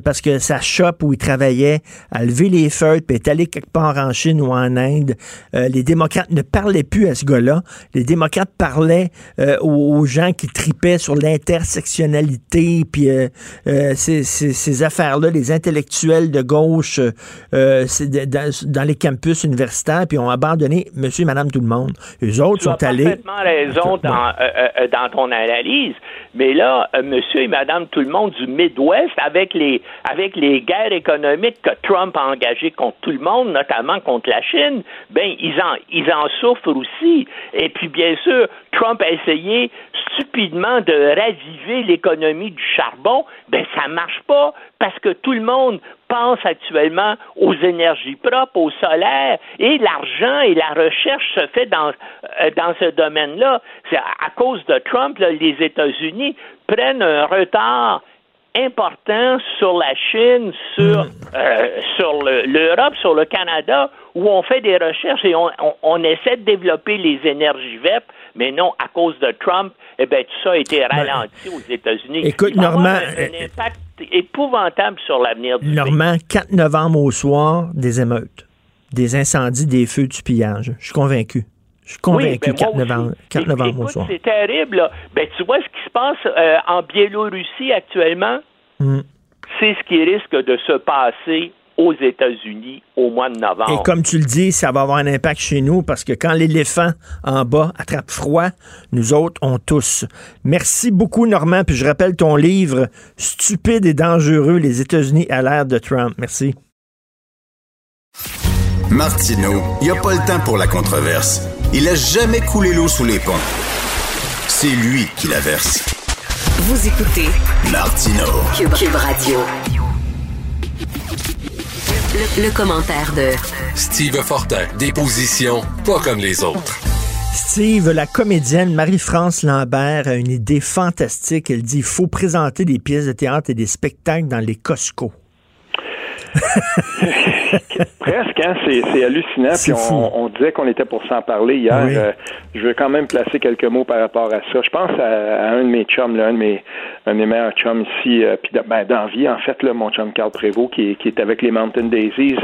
parce que sa shop où il travaillait a levé les feuilles puis est allé quelque part en Chine ou en Inde. Euh, les démocrates ne parlaient plus à ce gars-là. Les démocrates parlaient euh, aux, gens qui tripaient sur l'intersectionnalité puis euh, ces, ces affaires-là, les intellectuels de gauche euh, euh, dans, les campus universitaires, puis ont abandonné monsieur et madame tout le monde. Les autres sont allés... Tu as raison dans, euh, dans ton analyse, mais là, monsieur et madame tout le monde du Midwest, avec les, avec les guerres économiques que Trump a engagées contre tout le monde, notamment contre la Chine, ben, ils en, ils en souffrent aussi. Et puis, bien sûr, Trump a essayé stupidement de raviver l'économie du charbon, ben, ça marche pas parce que tout le monde pense actuellement aux énergies propres, au solaire, et l'argent et la recherche se fait dans, euh, dans ce domaine-là. C'est à cause de Trump, les États-Unis prennent un retard important sur la Chine, sur, hmm. euh, sur l'Europe, sur le Canada, où on fait des recherches et on, on, essaie de développer les énergies vertes, mais non, à cause de Trump, eh bien, tout ça a été ben, ralenti aux États-Unis. Écoute, Normand... un euh, impact épouvantable sur l'avenir du Normand, 4 novembre au soir, des émeutes, des incendies, des feux, du pillage. Je suis convaincu. Je suis convaincu, 4 ben, novembre, 4 novembre au soir. C'est terrible. Ben, tu vois ce qui se passe euh, en Biélorussie actuellement? Hmm. C'est ce qui risque de se passer aux États-Unis au mois de novembre. Et comme tu le dis, ça va avoir un impact chez nous parce que quand l'éléphant en bas attrape froid, nous autres, on tousse. Merci beaucoup, Normand. Puis je rappelle ton livre Stupide et dangereux, les États-Unis à l'ère de Trump. Merci. Martineau, il n'y a pas le temps pour la controverse. Il a jamais coulé l'eau sous les ponts. C'est lui qui la verse. Vous écoutez Martino Cube Radio. Le, commentaire de Steve Fortin, des positions pas comme les autres. Steve, la comédienne Marie-France Lambert a une idée fantastique. Elle dit qu'il faut présenter des pièces de théâtre et des spectacles dans les Costco. Presque, hein? c'est hallucinant. Puis on, disait qu'on était pour s'en parler hier. Euh, je veux quand même placer quelques mots par rapport à ça. Je pense à, un de mes chums, là, un, de mes, un de mes meilleurs chums ici, euh, puis ben, d'envie, en fait, là, mon chum Carl Prévost, qui, qui est avec les Mountain Daisies.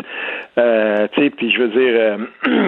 Euh, puis je veux dire,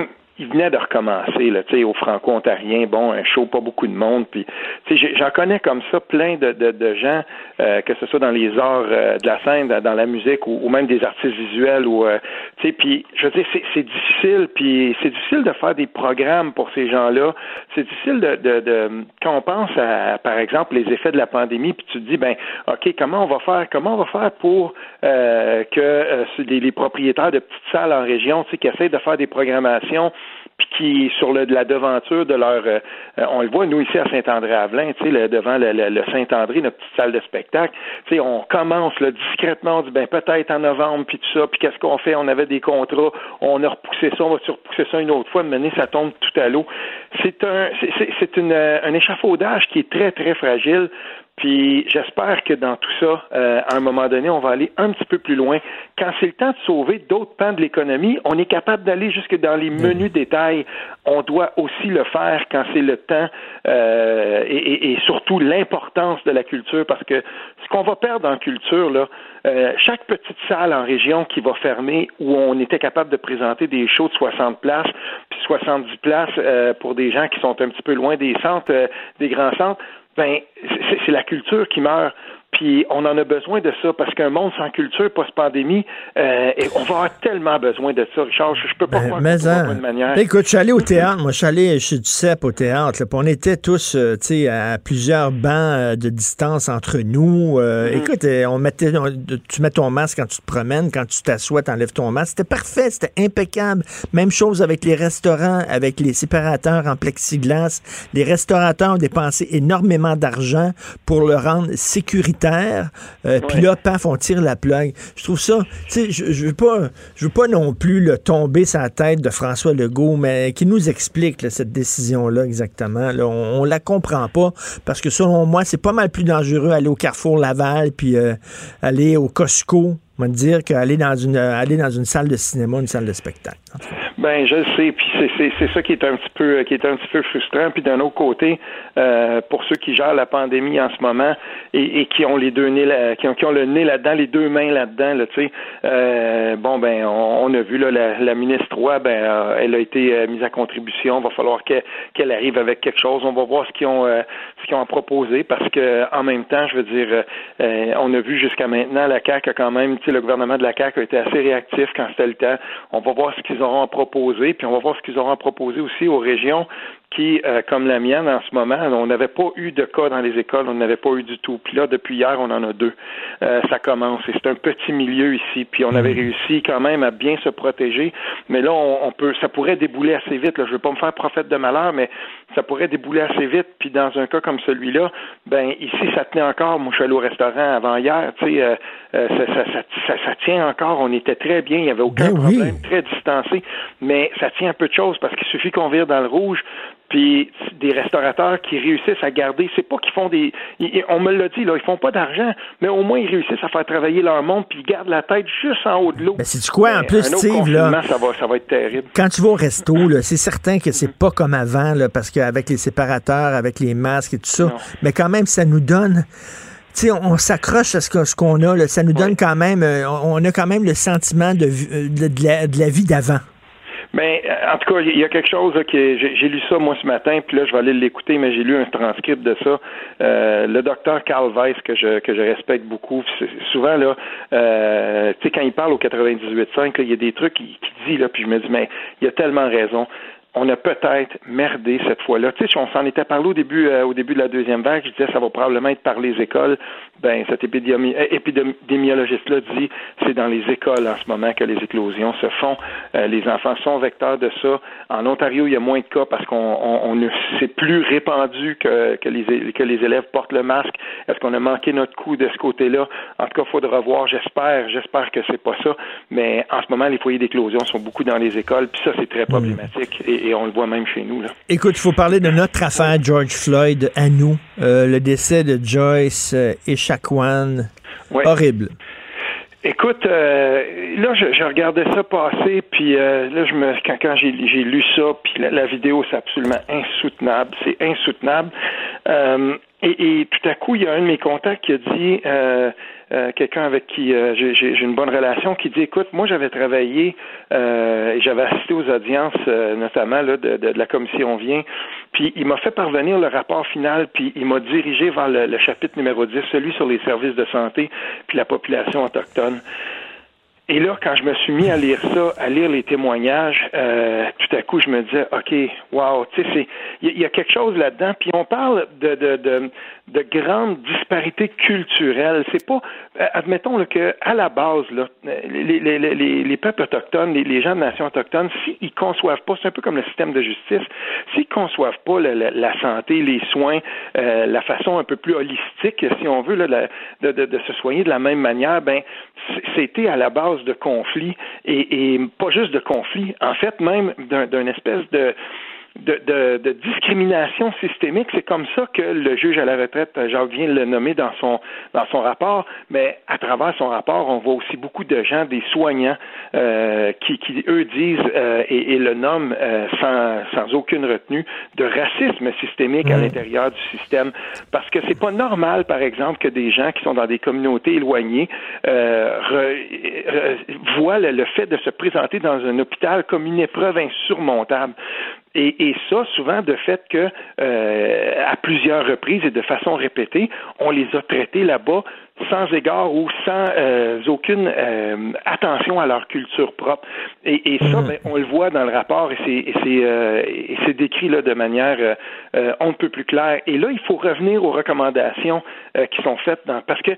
il venait de recommencer, là, au franco-ontarien, bon, un show, pas beaucoup de monde, puis, j'en connais comme ça plein de, de, de gens, euh, que ce soit dans les arts euh, de la scène, dans la musique, ou, même des artistes visuels, ou, euh, tu sais, puis, je veux dire, c'est difficile, puis c'est difficile de faire des programmes pour ces gens-là, c'est difficile de, de, de, quand on pense à, par exemple, les effets de la pandémie, puis tu te dis, ben, OK, comment on va faire, comment on va faire pour que les, les propriétaires de petites salles en région, tu sais, qui essaient de faire des programmations puis qui sur le, la devanture de leur euh, on le voit nous ici à Saint-André-Avelin, tu sais, devant le, le, Saint-André, notre petite salle de spectacle, tu sais, on commence là, discrètement, on dit ben peut-être en novembre, puis tout ça, puis qu'est-ce qu'on fait? On avait des contrats, on a repoussé ça, on va repousser ça une autre fois, mais ça tombe tout à l'eau. C'est un c'est une, un échafaudage qui est très, très fragile. Puis j'espère que dans tout ça, euh, à un moment donné, on va aller un petit peu plus loin. Quand c'est le temps de sauver d'autres pans de l'économie, on est capable d'aller jusque dans les menus détails. On doit aussi le faire quand c'est le temps euh, et, et, surtout l'importance de la culture, parce que ce qu'on va perdre en culture, là, euh, chaque petite salle en région qui va fermer où on était capable de présenter des shows de 60 places, puis 70 places euh, pour des gens qui sont un petit peu loin des centres, euh, des grands centres, ben c'est la culture qui meurt. Puis on en a besoin de ça parce qu'un monde sans culture post-pandémie, euh, on va avoir tellement besoin de ça, Richard. Je, peux pas ben, croire de manière. Écoute, je suis allé au théâtre. Moi, je suis allé chez du CEP au théâtre. on était tous, euh, tu sais, à plusieurs bancs euh, de distance entre nous. Euh, mm-hmm. Écoute, on mettait, tu mets ton masque quand tu te promènes, quand tu t'assois, tu enlèves ton masque. C'était parfait, c'était impeccable. Même chose avec les restaurants, avec les séparateurs en plexiglas. Les restaurateurs ont dépensé énormément d'argent pour le rendre sécuritaire euh, puis là, paf, on tire la plug. Je trouve ça, tu sais, je, je veux pas, je veux pas non plus le tomber sa tête de François Legault, mais qui nous explique cette décision-là exactement. Là, on, la comprend pas parce que selon moi, c'est pas mal plus dangereux aller au Carrefour Laval puis euh, aller au Costco va dire qu'aller dans une aller dans une salle de cinéma, une salle de spectacle. Ben, je sais, puis c'est ça qui est un petit peu qui est un petit peu frustrant. Puis d'un autre côté, euh, pour ceux qui gèrent la pandémie en ce moment et, qui ont les deux nez qui ont, qui ont le nez là-dedans, les deux mains là-dedans, là, tu sais, euh, bon ben on, a vu là la, ministre Roy, ben euh, elle a été euh, mise à contribution. Il va falloir qu'elle arrive avec quelque chose. On va voir ce qu'ils ont ce qu'ils ont proposé parce que en même temps, je veux dire, on a vu jusqu'à maintenant la CAQ a quand même, tu sais, le gouvernement de la CAQ a été assez réactif quand c'était le temps. On va voir ce qu'ils auront à proposer, puis on va voir ce qu'ils auront à proposer aussi aux régions qui, euh, comme la mienne en ce moment, on n'avait pas eu de cas dans les écoles, on n'avait pas eu du tout. Puis là, depuis hier, on en a deux. Euh, ça commence. Et c'est un petit milieu ici. Puis on avait réussi quand même à bien se protéger. Mais là, on, peut, ça pourrait débouler assez vite. Là. Je veux pas me faire prophète de malheur, mais ça pourrait débouler assez vite. Puis dans un cas comme celui-là, ben ici, ça tenait encore. Moi, je suis allé au restaurant avant hier. Tu sais, euh, ça, ça, ça, ça, tient encore. On était très bien. Il n'y avait aucun ben problème. Très distancé. Mais ça tient un peu de choses parce qu'il suffit qu'on vire dans le rouge puis des restaurateurs qui réussissent à garder, c'est pas qu'ils font des, on me l'a dit là, ils font pas d'argent, mais au moins ils réussissent à faire travailler leur monde puis ils gardent la tête juste en haut de l'eau. Ben c'est du quoi en plus, Steve là, ça va, ça va être terrible. Quand tu vas au resto là, c'est certain que c'est pas comme avant là, parce qu'avec les séparateurs, avec les masques et tout ça, mais quand même ça nous donne sais, on, s'accroche à ce qu'on a, là, ça nous donne quand même, euh, on a quand même le sentiment de, de la vie d'avant. Mais ben, en tout cas, il y a quelque chose que j'ai lu ça moi ce matin, puis là je vais aller l'écouter, mais j'ai lu un transcript de ça. Euh, le docteur Carl Weiss que je que je respecte beaucoup, souvent là, euh, tu sais quand il parle au 98.5, il y a des trucs qu'il dit là, puis je me dis mais il a tellement raison on a peut-être merdé cette fois-là. Tu sais, si on s'en était parlé au début, euh, au début de la deuxième vague, je disais ça va probablement être par les écoles. Ben, cet euh, épidémiologiste-là dit c'est dans les écoles en ce moment que les éclosions se font. Euh, les enfants sont vecteurs de ça. En Ontario, il y a moins de cas parce qu'on on, on c'est plus répandu que, que, les, que les élèves portent le masque. Est-ce qu'on a manqué notre coup de ce côté-là? En tout cas, il faudra voir. J'espère, j'espère que c'est pas ça. Mais en ce moment, les foyers d'éclosion sont beaucoup dans les écoles, puis ça, c'est très problématique et, on le voit même chez nous. Là. Écoute, il faut parler de notre affaire George Floyd à nous, euh, le décès de Joyce euh, et Chacuan. Horrible. Écoute, euh, là, je, regardais ça passer, puis là, je me, quand, j'ai, lu ça, puis la, vidéo, c'est absolument insoutenable, c'est insoutenable. Et, et, tout à coup, il y a un de mes contacts qui a dit euh, quelqu'un avec qui euh, j'ai une bonne relation, qui dit, écoute, moi j'avais travaillé et j'avais assisté aux audiences, notamment là, de, de, la commission vient, puis il m'a fait parvenir le rapport final, puis il m'a dirigé vers le, le chapitre numéro 10, celui sur les services de santé, puis la population autochtone. Et là, quand je me suis mis à lire ça, à lire les témoignages, euh, tout à coup, je me disais, OK, wow, tu sais, il y, a quelque chose là-dedans. Puis on parle de, de, de, de grandes disparités culturelles. C'est pas, euh, admettons là, que à la base, là, les, les, les, les peuples autochtones, les, gens de nations autochtones, s'ils conçoivent pas, c'est un peu comme le système de justice, s'ils conçoivent pas la, la, santé, les soins, euh, la façon un peu plus holistique, si on veut, là, de, de, de, se soigner de la même manière, ben c'était à la base de conflits et, et pas juste de conflits, en fait même d'un espèce de de, de, discrimination systémique. C'est comme ça que le juge à la retraite, Jacques vient le nommer dans son, dans son rapport, mais à travers son rapport, on voit aussi beaucoup de gens, des soignants, euh, qui, qui, eux, disent euh, et, le nomment euh, sans, sans aucune retenue de racisme systémique à mmh. l'intérieur du système. Parce que c'est pas normal, par exemple, que des gens qui sont dans des communautés éloignées voient le fait de se présenter dans un hôpital comme une épreuve insurmontable. Et, et, ça, souvent, de fait que euh, à plusieurs reprises et de façon répétée, on les a traités là-bas sans égard ou sans euh, aucune euh, attention à leur culture propre. Et, et ça, mhm. ben, on le voit dans le rapport et c'est et c'est décrit là de manière on ne peut plus claire. Et là, il faut revenir aux recommandations qui sont faites dans parce que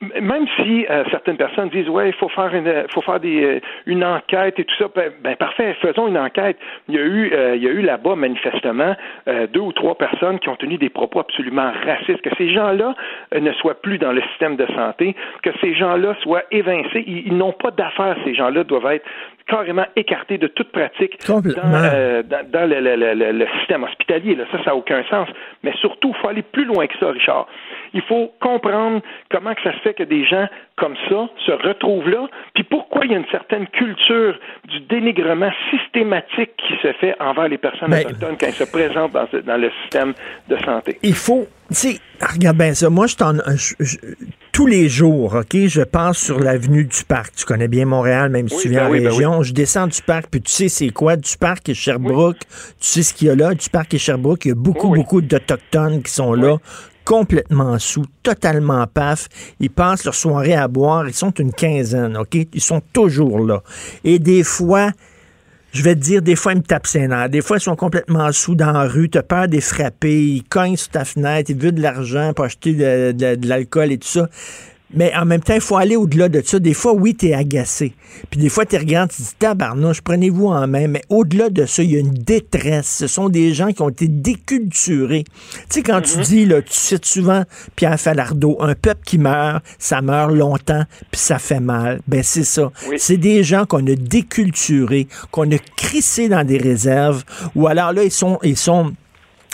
même si euh, certaines personnes disent ouais il faut faire une faut faire des euh, une enquête et tout ça ben, ben, parfait faisons une enquête. Il y a eu euh, il y a eu là-bas manifestement deux ou trois personnes qui ont tenu des propos absolument racistes. Que ces gens-là ne soient plus dans le système de santé que ces gens-là soient évincés. Ils, n'ont pas d'affaires ces gens-là doivent être carrément écartés de toute pratique dans, dans, le, le, le, système hospitalier là. Ça ça n'a aucun sens. Mais surtout il faut aller plus loin que ça Richard. Il faut comprendre comment que ça se fait que des gens comme ça se retrouvent là, puis pourquoi il y a une certaine culture du dénigrement systématique qui se fait envers les personnes ben, autochtones quand elles se présentent dans, le système de santé. Il faut, tu sais, regarde bien ça. Moi, je, tous les jours, OK, je passe sur l'avenue du Parc. Tu connais bien Montréal, même si tu viens ben en ben région. Je descends du Parc, puis tu sais c'est quoi, du Parc et Sherbrooke. Tu sais ce qu'il y a là, du Parc et Sherbrooke. Il y a beaucoup, beaucoup d'Autochtones qui sont là complètement sous, totalement paf. Ils passent leur soirée à boire. Ils sont une quinzaine, OK? Ils sont toujours là. Et des fois, je vais te dire, des fois, ils me tapent ses. Des fois, ils sont complètement sous dans la rue. Tu as peur des frapper. Ils cognent sur ta fenêtre. Ils veulent de l'argent pour acheter de l'alcool et tout ça. Mais en même temps, il faut aller au-delà de ça. Des fois, oui, tu es agacé. Puis des fois, tu regardes, tu dis tabarnouche, prenez-vous en main. Mais au-delà de ça, il y a une détresse. Ce sont des gens qui ont été déculturés. Tu sais, quand tu mhm. dis, là, tu cites souvent Pierre Falardeau, un peuple qui meurt, ça meurt longtemps, puis ça fait mal. Ben, c'est ça. C'est des gens qu'on a déculturés, qu'on a crissés dans des réserves, ou alors là, ils sont, ils sont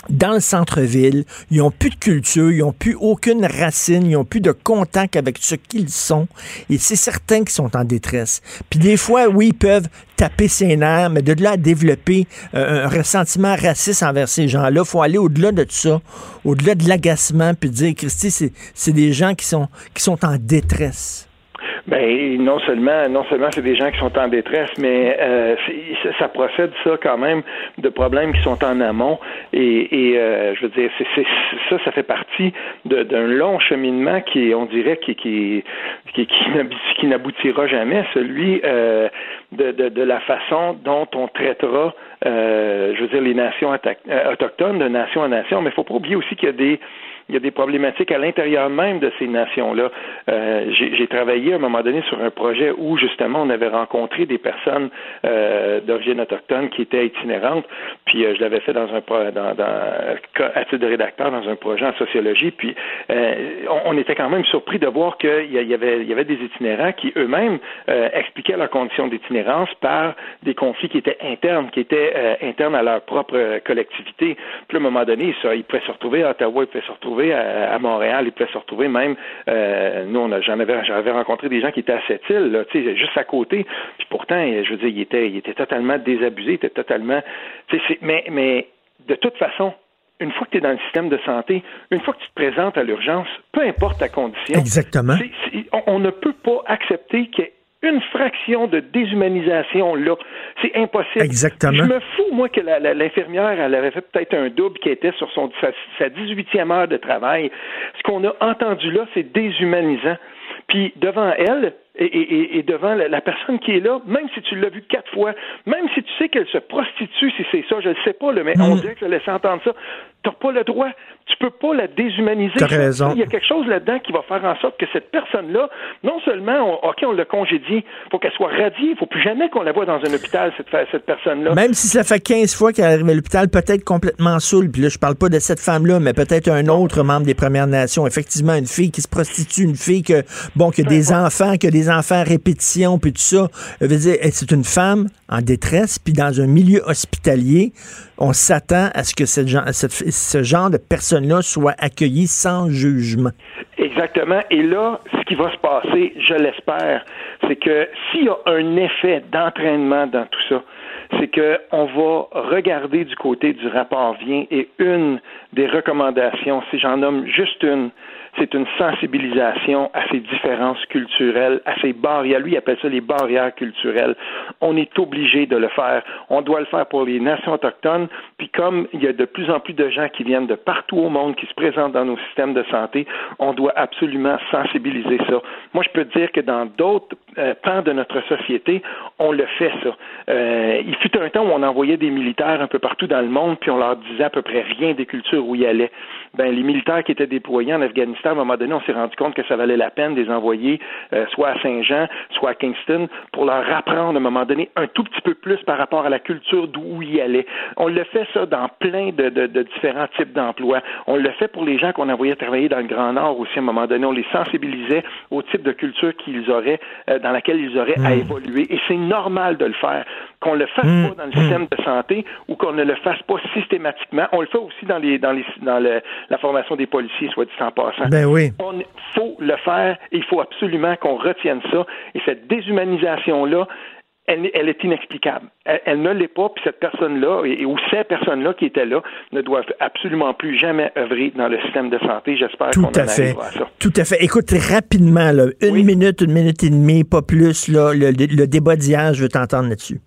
dans le centre-ville. Ils n'ont plus de culture, ils n'ont plus aucune racine, ils n'ont plus de contact avec ce qu'ils sont. Et c'est certain qu'ils sont en détresse. Puis des fois, oui, ils peuvent taper ses nerfs, mais de là à développer euh, un ressentiment raciste envers ces gens-là, faut aller au-delà de tout ça, au-delà de l'agacement, puis dire, Christy, c'est des gens qui sont, qui sont en détresse. Ben non seulement non seulement c'est des gens qui sont en détresse, mais euh, ça procède ça quand même de problèmes qui sont en amont. Et, et euh, je veux dire c'est, ça ça fait partie d'un long cheminement qui on dirait qui qui qui, qui n'aboutira jamais celui euh, de, de, de la façon dont on traitera euh, je veux dire les nations autochtones de nation en nation, mais il faut pas oublier aussi qu'il y a des il y a des problématiques à l'intérieur même de ces nations-là. Euh, J'ai travaillé à un moment donné sur un projet où justement on avait rencontré des personnes euh, d'origine autochtone qui étaient itinérantes, puis euh, je l'avais fait dans un dans, dans à titre de rédacteur dans un projet en sociologie, puis on, on, était quand même surpris de voir qu'il y, avait y avait des itinérants qui eux-mêmes expliquaient leurs conditions d'itinérance par des conflits qui étaient internes, qui étaient internes à leur propre collectivité. Puis à un moment donné, ça, ils pouvaient se retrouver à Ottawa, ils pouvaient se retrouver à, Montréal, ils pouvaient se retrouver même. Euh, nous, j'en avais, j'avais rencontré des gens qui étaient à cette île, là, juste à côté. Puis pourtant, je veux dire, ils étaient, ils étaient totalement désabusés, ils étaient totalement. Mais, mais de toute façon, une fois que tu es dans le système de santé, une fois que tu te présentes à l'urgence, peu importe ta condition. Exactement. on, ne peut pas accepter qu'il y ait une fraction de déshumanisation là. C'est impossible. Exactement. Je me fous, moi, que l'infirmière, elle avait fait peut-être un double qui était sur son, sa, sa 18e heure de travail. Ce qu'on a entendu là, c'est déshumanisant. Puis devant elle, et, devant la, personne qui est là, même si tu l'as vu quatre fois, même si tu sais qu'elle se prostitue, si c'est ça, je ne sais pas, mais on mm. dirait que je laisse entendre ça, tu n'as pas le droit. Tu peux pas la déshumaniser. raison. Il y a quelque chose là-dedans qui va faire en sorte que cette personne-là, non seulement, OK, on l'a congédiée, il faut qu'elle soit radiée, il faut plus jamais qu'on la voit dans un hôpital, cette, cette personne-là. Même si ça fait 15 fois qu'elle arrive à l'hôpital, peut-être complètement saoule, puis là, je parle pas de cette femme-là, mais peut-être un autre membre des Premières Nations. Effectivement, une fille qui se prostitue, une fille que, bon, que des enfants, que des enfants à répétition, puis tout ça. Je dire, c'est une femme en détresse, puis dans un milieu hospitalier, on s'attend à ce que ce genre de personne-là soit accueillie sans jugement. Exactement. Et là, ce qui va se passer, je l'espère, c'est que s'il y a un effet d'entraînement dans tout ça, c'est qu'on va regarder du côté du rapport vient et une des recommandations, si j'en nomme juste une, c'est une sensibilisation à ces différences culturelles, à ces barrières. Lui, il appelle ça les barrières culturelles. On est obligé de le faire. On doit le faire pour les nations autochtones. Puis comme il y a de plus en plus de gens qui viennent de partout au monde, qui se présentent dans nos systèmes de santé, on doit absolument sensibiliser ça. Moi, je peux dire que dans d'autres euh, pans de notre société, on le fait ça. Euh, il fut un temps où on envoyait des militaires un peu partout dans le monde, puis on leur disait à peu près rien des cultures où ils allaient. Ben, les militaires qui étaient déployés en Afghanistan à un moment donné, on s'est rendu compte que ça valait la peine de les envoyer euh, soit à Saint-Jean, soit à Kingston, pour leur apprendre à un moment donné un tout petit peu plus par rapport à la culture d'où ils allaient. On le fait ça dans plein de, différents types d'emplois. On le fait pour les gens qu'on envoyait travailler dans le Grand Nord aussi à un moment donné. On les sensibilisait au type de culture qu'ils auraient, euh, dans laquelle ils auraient à hmm. évoluer. Et c'est normal de le faire. Qu'on le fasse hmm. pas dans le système de santé ou qu'on ne le fasse pas systématiquement. On le fait aussi dans les dans les dans la formation des policiers, soit dit en passant. Ben oui. On faut le faire et il faut absolument qu'on retienne ça. Et cette déshumanisation-là, elle, est inexplicable. Elle, ne l'est pas, puis cette personne-là, et, ou ces personnes-là qui étaient là, ne doivent absolument plus jamais œuvrer dans le système de santé. J'espère qu'on en fait. à ça. Tout à fait. Écoute, rapidement, une minute, une minute et demie, pas plus, là, le, le débat d'hier, je veux t'entendre là-dessus.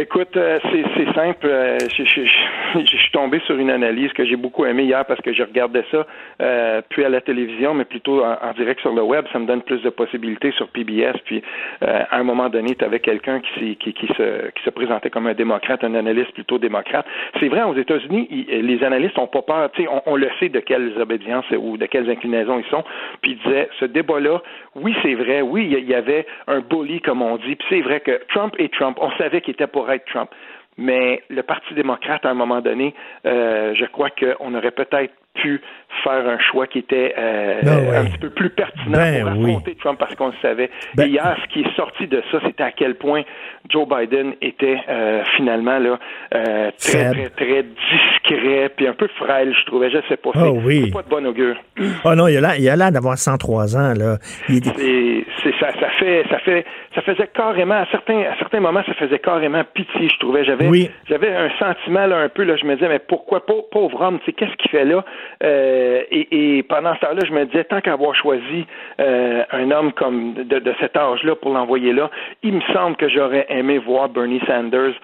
Écoute, euh, c'est simple. Euh, je, suis tombé sur une analyse que j'ai beaucoup aimée hier parce que je regardais ça euh, puis à la télévision, mais plutôt en, direct sur le web. Ça me donne plus de possibilités sur PBS. Puis à un moment donné, tu avais quelqu'un qui, qui, qui, se, qui se présentait comme un démocrate, un analyste plutôt démocrate. C'est vrai, aux États-Unis, les analystes n'ont pas peur. On, on le sait de quelles obédiences ou de quelles inclinaisons ils sont. Puis ils disaient, ce débat-là, oui, c'est vrai. Oui, il y avait un bully, comme on dit. Puis c'est vrai que Trump et Trump, on savait qu'il était pour Trump. Mais le Parti démocrate, à un moment donné, euh, je crois qu'on aurait peut-être pu faire un choix qui était euh, ben un petit peu plus pertinent ben pour affronter Trump parce qu'on le savait. Ben Et hier, ce qui est sorti de ça, c'était à quel point Joe Biden était euh, finalement là euh, très, très, très discret puis un peu frêle, je trouvais. Je sais pas. Oh, c'est pas de bon augure. Oh non, il a l'air, il d'avoir 103 ans là. C'est, ça, ça fait, ça fait, ça faisait carrément à certains, à certains moments, ça faisait carrément pitié. Je trouvais. J'avais, j'avais un sentiment là un peu là. Je me disais mais pourquoi pauvre homme, tu qu'est-ce qu'il fait là? Euh, et, pendant ce temps-là, je me disais, tant qu'avoir choisi euh, un homme comme de, cet âge-là pour l'envoyer là, il me semble que j'aurais aimé voir Bernie Sanders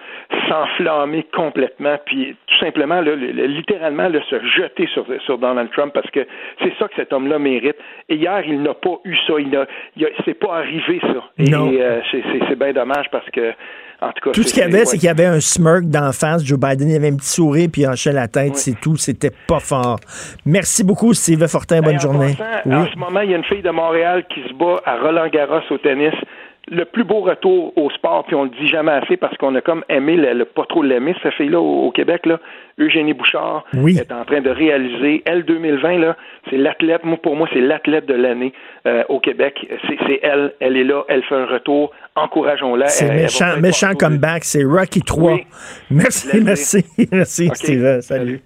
s'enflammer complètement, puis tout simplement, littéralement, se jeter sur, sur Donald Trump, parce que c'est ça que cet homme-là mérite. Et hier, il n'a pas eu ça. Il n'a, c'est pas arrivé ça. Et, euh, c'est bien dommage parce que tout ce qu'il y avait, c'est qu'il y avait un smirk d'en face. Joe Biden, il avait un petit sourire, puis il hochait la tête, c'est tout. C'était pas fort. Merci beaucoup, Steve Fortin. Bonne journée. En ce moment, il y a une fille de Montréal qui se bat à Roland Garros au tennis le plus beau retour au sport, puis on le dit jamais assez parce qu'on a comme aimé le, pas trop l'aimer, cette fille-là au, Québec, là, Eugénie Bouchard est en train de réaliser, elle 2020, là, c'est l'athlète, moi pour moi, c'est l'athlète de l'année euh, au Québec. C'est elle, elle est là, elle fait un retour, encourageons-la. C'est méchant, méchant comeback, c'est Rocky 3. Merci, merci, merci, Steven, salut.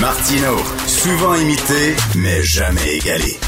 Martino, souvent imité, mais jamais égalé.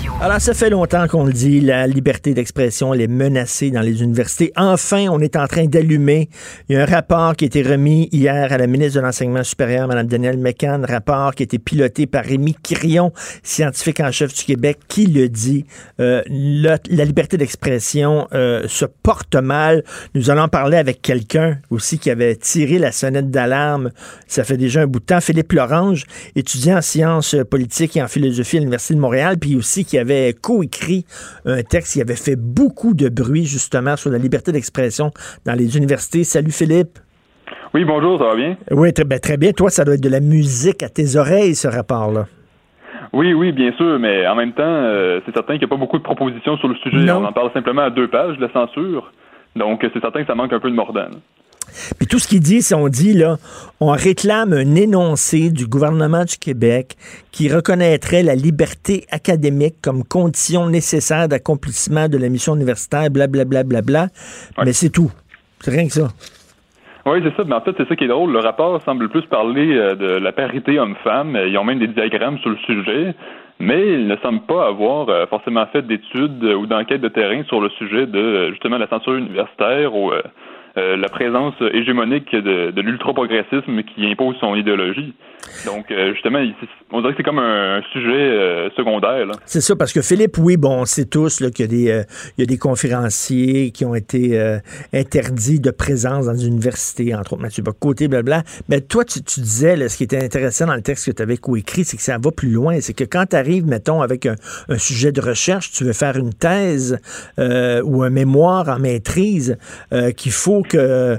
Alors, ça fait longtemps qu'on le dit, la liberté d'expression, elle est menacée dans les universités. Enfin, on est en train d'allumer. Il y a un rapport qui a été remis hier à la ministre de l'Enseignement supérieur, Mme Danielle McCann, rapport qui a été piloté par Rémi Crillon, scientifique en chef du Québec, qui le dit. Euh, la, liberté d'expression euh, se porte mal. Nous allons parler avec quelqu'un aussi qui avait tiré la sonnette d'alarme. Ça fait déjà un bout de temps. Philippe Lorange, étudiant en sciences politiques et en philosophie à l'Université de Montréal, puis aussi qui avait avait coécrit un texte qui avait fait beaucoup de bruit justement sur la liberté d'expression dans les universités. Salut Philippe. Oui, bonjour, ça va bien? Oui, très, ben, très bien. Toi, ça doit être de la musique à tes oreilles, ce rapport-là. Oui, oui, bien sûr, mais en même temps, euh, c'est certain qu'il n'y a pas beaucoup de propositions sur le sujet. On en parle simplement à deux pages, la censure. Donc, c'est certain que ça manque un peu de mordant. Puis tout ce qu'il dit, c'est on dit là, on réclame un énoncé du gouvernement du Québec qui reconnaîtrait la liberté académique comme condition nécessaire d'accomplissement de la mission universitaire, blablabla, bla, bla, bla, mais c'est tout. C'est rien que ça. Oui, c'est ça. Mais en fait, c'est ça qui est drôle. Le rapport semble plus parler euh, de la parité homme-femme. Ils ont même des diagrammes sur le sujet. Mais il ne semble pas avoir euh, forcément fait d'études ou d'enquêtes de terrain sur le sujet de justement la censure universitaire ou euh, euh, la présence hégémonique de, de l'ultra-progressisme qui impose son idéologie. Donc, euh, justement, on dirait que c'est comme un, sujet euh, secondaire. C'est ça, parce que Philippe, oui, bon, on sait tous qu'il y, il y a des conférenciers qui ont été interdits de présence dans une université, entre autres Mathieu Bocoté, blabla. Mais toi, tu, tu disais, là, ce qui était intéressant dans le texte que tu avais coécrit, c'est que ça va plus loin. C'est que quand tu arrives, mettons, avec un, un, sujet de recherche, tu veux faire une thèse ou un mémoire en maîtrise, qu'il faut que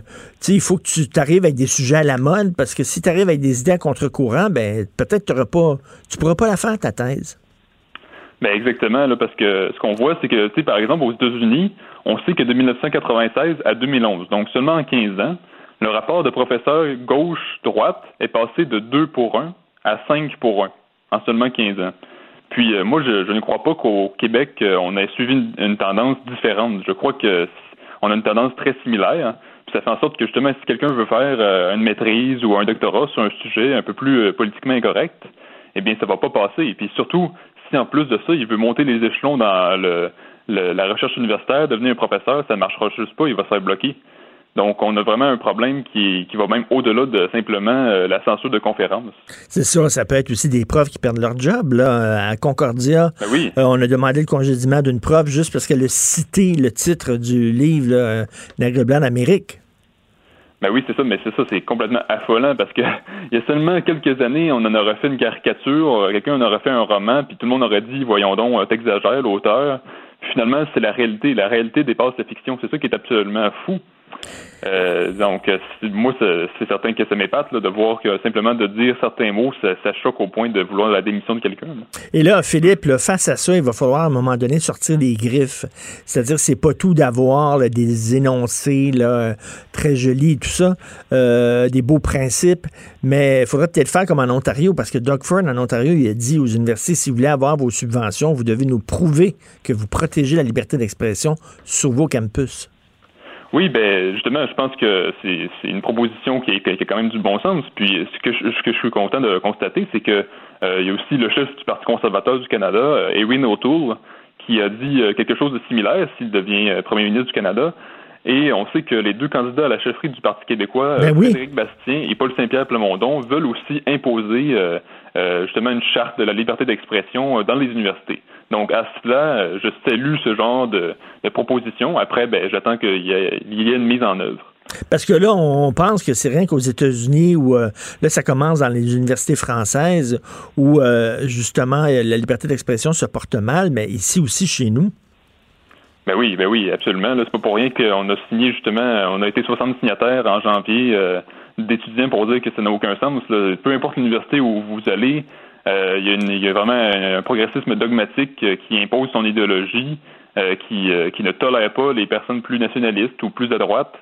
il faut que tu t'arrives avec des sujets à la mode parce que si tu arrives avec des idées à contre-courant, ben peut-être tu pas tu pourras pas la faire ta thèse. Ben exactement, là, parce que ce qu'on voit, c'est que, par exemple, aux États-Unis, on sait que de 1996 à 2011, donc seulement en 15 ans, le rapport de professeur gauche-droite est passé de 2 pour 1 à 5 pour 1 en seulement 15 ans. Puis euh, moi, je, ne crois pas qu'au Québec, euh, on ait suivi une, une, tendance différente. Je crois que on a une tendance très similaire. Puis ça fait en sorte que justement, si quelqu'un veut faire euh, une maîtrise ou un doctorat sur un sujet un peu plus euh, politiquement incorrect, eh bien, ça va pas passer. Et puis surtout, si en plus de ça, il veut monter les échelons dans le, la recherche universitaire, devenir un professeur, ça ne marchera juste pas, il va se faire bloquer. Donc, on a vraiment un problème qui, qui va même au-delà de simplement euh, la censure de conférences. C'est ça, ça peut être aussi des profs qui perdent leur job. Là. À Concordia, ben oui. Euh, on a demandé le congédiement d'une prof juste parce qu'elle a cité le titre du livre là, Nègre blanc d'Amérique. Ben oui, c'est ça, mais c'est ça, c'est complètement affolant parce que il y a seulement quelques années, on en aurait fait une caricature, quelqu'un en aurait fait un roman, puis tout le monde aurait dit, voyons donc, t'exagères, l'auteur. Finalement, c'est la réalité. La réalité dépasse la fiction. C'est ça qui est absolument fou. Euh, donc, moi, c'est certain que ça m'épate de voir que simplement de dire certains mots, ça, choque au point de vouloir la démission de quelqu'un. Et là, Philippe, face à ça, il va falloir à un moment donné sortir les griffes. C'est-à-dire, c'est pas tout d'avoir des énoncés très jolis et tout ça, euh, des beaux principes, mais il faudrait peut-être faire comme en Ontario, parce que Doug Ford, en Ontario, il a dit aux universités, si vous voulez avoir vos subventions, vous devez nous prouver que vous protégez la liberté d'expression sur vos campus. Oui, ben justement, je pense que c'est une proposition qui, qui, a quand même du bon sens. Puis ce que je, ce que je suis content de constater, c'est que euh, il y a aussi le chef du Parti conservateur du Canada, euh, Erin O'Toole, qui a dit euh, quelque chose de similaire s'il devient premier ministre du Canada. Et on sait que les deux candidats à la chefferie du Parti québécois, ben Frédéric Bastien et Paul Saint-Pierre Plamondon, veulent aussi imposer justement une charte de la liberté d'expression dans les universités. Donc, à cela, je salue ce genre de, proposition. Après, ben, j'attends qu'il y, ait une mise en œuvre. Parce que là, on pense que c'est rien qu'aux États-Unis où euh, là, ça commence dans les universités françaises où euh, justement la liberté d'expression se porte mal, mais ici aussi chez nous. Ben oui, ben oui, absolument. C'est pas pour rien qu'on a signé justement, on a été 60 signataires en janvier euh, d'étudiants pour dire que ça n'a aucun sens. Peu importe l'université où vous allez, euh, il, y a vraiment un, progressisme dogmatique euh, qui impose son idéologie, euh, qui, qui ne tolère pas les personnes plus nationalistes ou plus à droite.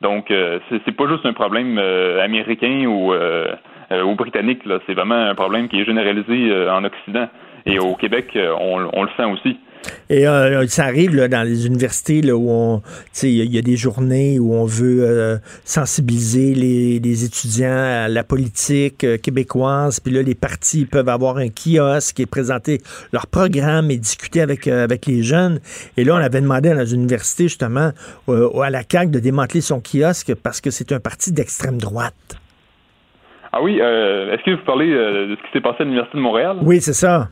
Donc, c'est pas juste un problème américain ou, ou britannique. C'est vraiment un problème qui est généralisé en Occident. Et au Québec, on, on le sent aussi. Et euh, ça arrive là, dans les universités là, où on, il y, a des journées où on veut euh, sensibiliser les, étudiants à la politique euh, québécoise. Puis là, les partis peuvent avoir un kiosque et présenter leur programme et discuter avec, avec les jeunes. Et là, on avait demandé à la université justement à la CAQ de démanteler son kiosque parce que c'est un parti d'extrême droite. Ah oui, est-ce que vous parlez de ce qui s'est passé à l'Université de Montréal? Oui, c'est ça.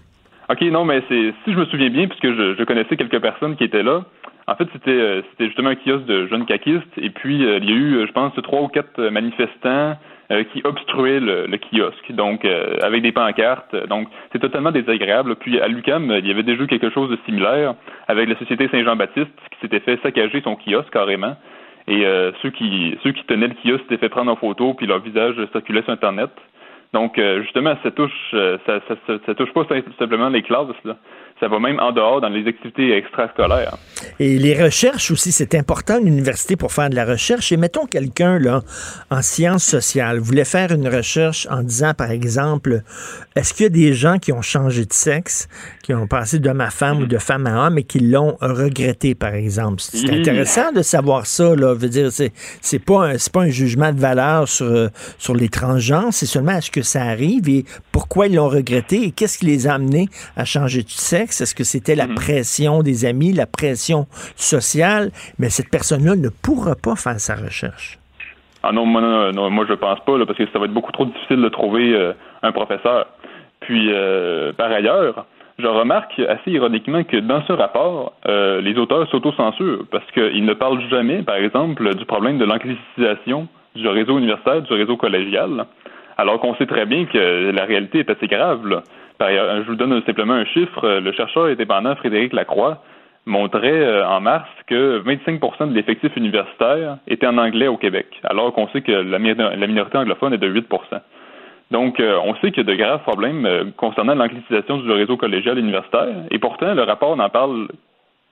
OK, non, mais c'est si je me souviens bien, puisque je, je connaissais quelques personnes qui étaient là, en fait, c'était euh, c'était justement un kiosque de jeunes caquistes, et puis euh, il y a eu, je pense, trois ou quatre manifestants euh, qui obstruaient le, kiosque, donc avec des pancartes. Donc, c'est totalement désagréable. Puis à l'UCAM, il y avait déjà eu quelque chose de similaire avec la Société Saint-Jean-Baptiste qui s'était fait saccager son kiosque carrément. Et ceux qui ceux qui tenaient le kiosque s'étaient fait prendre en photo, puis leur visage circulait sur Internet. Donc, euh, justement, ça touche, euh, ça, ça, ça, touche pas simplement les classes. Là ça va même en dehors dans les activités extrascolaires. Et les recherches aussi, c'est important l'université pour faire de la recherche. Et mettons quelqu'un là en sciences sociales voulait faire une recherche en disant par exemple, est-ce qu'il y a des gens qui ont changé de sexe, qui ont passé d'homme à femme ou de femme à homme et qui l'ont regretté par exemple. C'est intéressant de savoir ça là. Veut dire c'est c'est pas c'est pas un jugement de valeur sur sur les transgenres, c'est seulement est-ce que ça arrive et pourquoi ils l'ont regretté et qu'est-ce qui les a amenés à changer de sexe? Est-ce que c'était la mhm. pression des amis, la pression sociale? Mais cette personne-là ne pourra pas faire sa recherche. Ah non, moi, non, moi je pense pas, parce que ça va être beaucoup trop difficile de trouver euh, un professeur. Puis, euh, par ailleurs, je remarque assez ironiquement que dans ce rapport, euh, les auteurs s'autocensurent parce qu'ils ne parlent jamais, par exemple, du problème de l'anglicisation du réseau universitaire, du réseau collégial, alors qu'on sait très bien que la réalité est assez grave. Là. Je vous donne simplement un chiffre. Le chercheur indépendant Frédéric Lacroix montrait euh, en mars que 25% de l'effectif universitaire était en anglais au Québec, alors qu'on sait que la minorité anglophone est de 8% donc, euh, on sait qu'il y a de graves problèmes euh, concernant l'anglicisation du réseau collégial universitaire, et pourtant, le rapport n'en parle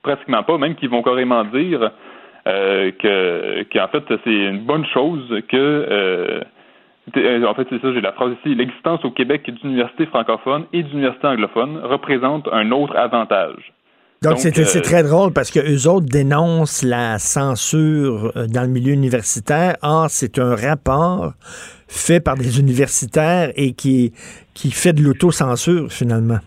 pratiquement pas, même qu'ils vont carrément dire que qu'en fait, c'est une bonne chose que euh, en fait, c'est ça, j'ai la phrase ici. L'existence au Québec d'universités francophones et d'universités anglophones représente un autre avantage. Donc, c'est euh, très drôle parce que eux autres dénoncent la censure euh, dans le milieu universitaire. Or, c'est un rapport fait par des universitaires et qui, qui fait de l'autocensure, finalement.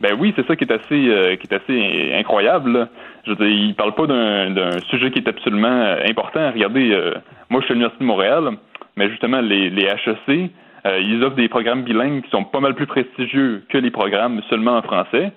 Ben oui, c'est ça qui est assez qui est assez incroyable. Je veux dire, ils parlent pas d'un sujet qui est absolument important. Regardez, moi je suis à l'Université de Montréal mais justement, les, HEC, euh, ils offrent des programmes bilingues qui sont pas mal plus prestigieux que les programmes seulement en français.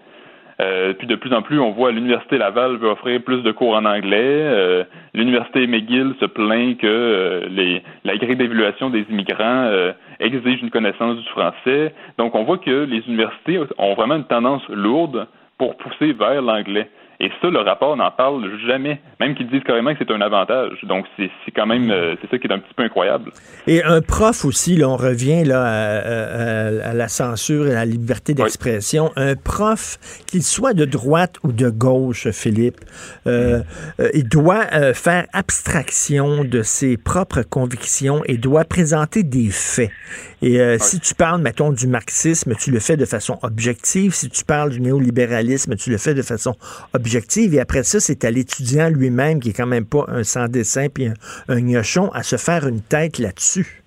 Euh, puis de plus en plus, on voit l'Université Laval veut offrir plus de cours en anglais. Euh, L'Université McGill se plaint que les, la grille d'évaluation des immigrants exige une connaissance du français. Donc on voit que les universités ont vraiment une tendance lourde pour pousser vers l'anglais. Et ça, le rapport n'en parle jamais, même qu'ils disent carrément que c'est un avantage. Donc, c'est quand même, euh, c'est ça qui est un petit peu incroyable. Et un prof aussi, là, on revient là, à, la censure et à la liberté d'expression. Un prof, qu'il soit de droite ou de gauche, Philippe, euh, euh, il doit faire abstraction de ses propres convictions et doit présenter des faits. Et si tu parles, mettons, du marxisme, tu le fais de façon objective. Si tu parles du néolibéralisme, tu le fais de façon objective et après ça, c'est à l'étudiant lui-même, qui est quand même pas un sans-dessin puis un, un gnochon, à se faire une tête là-dessus.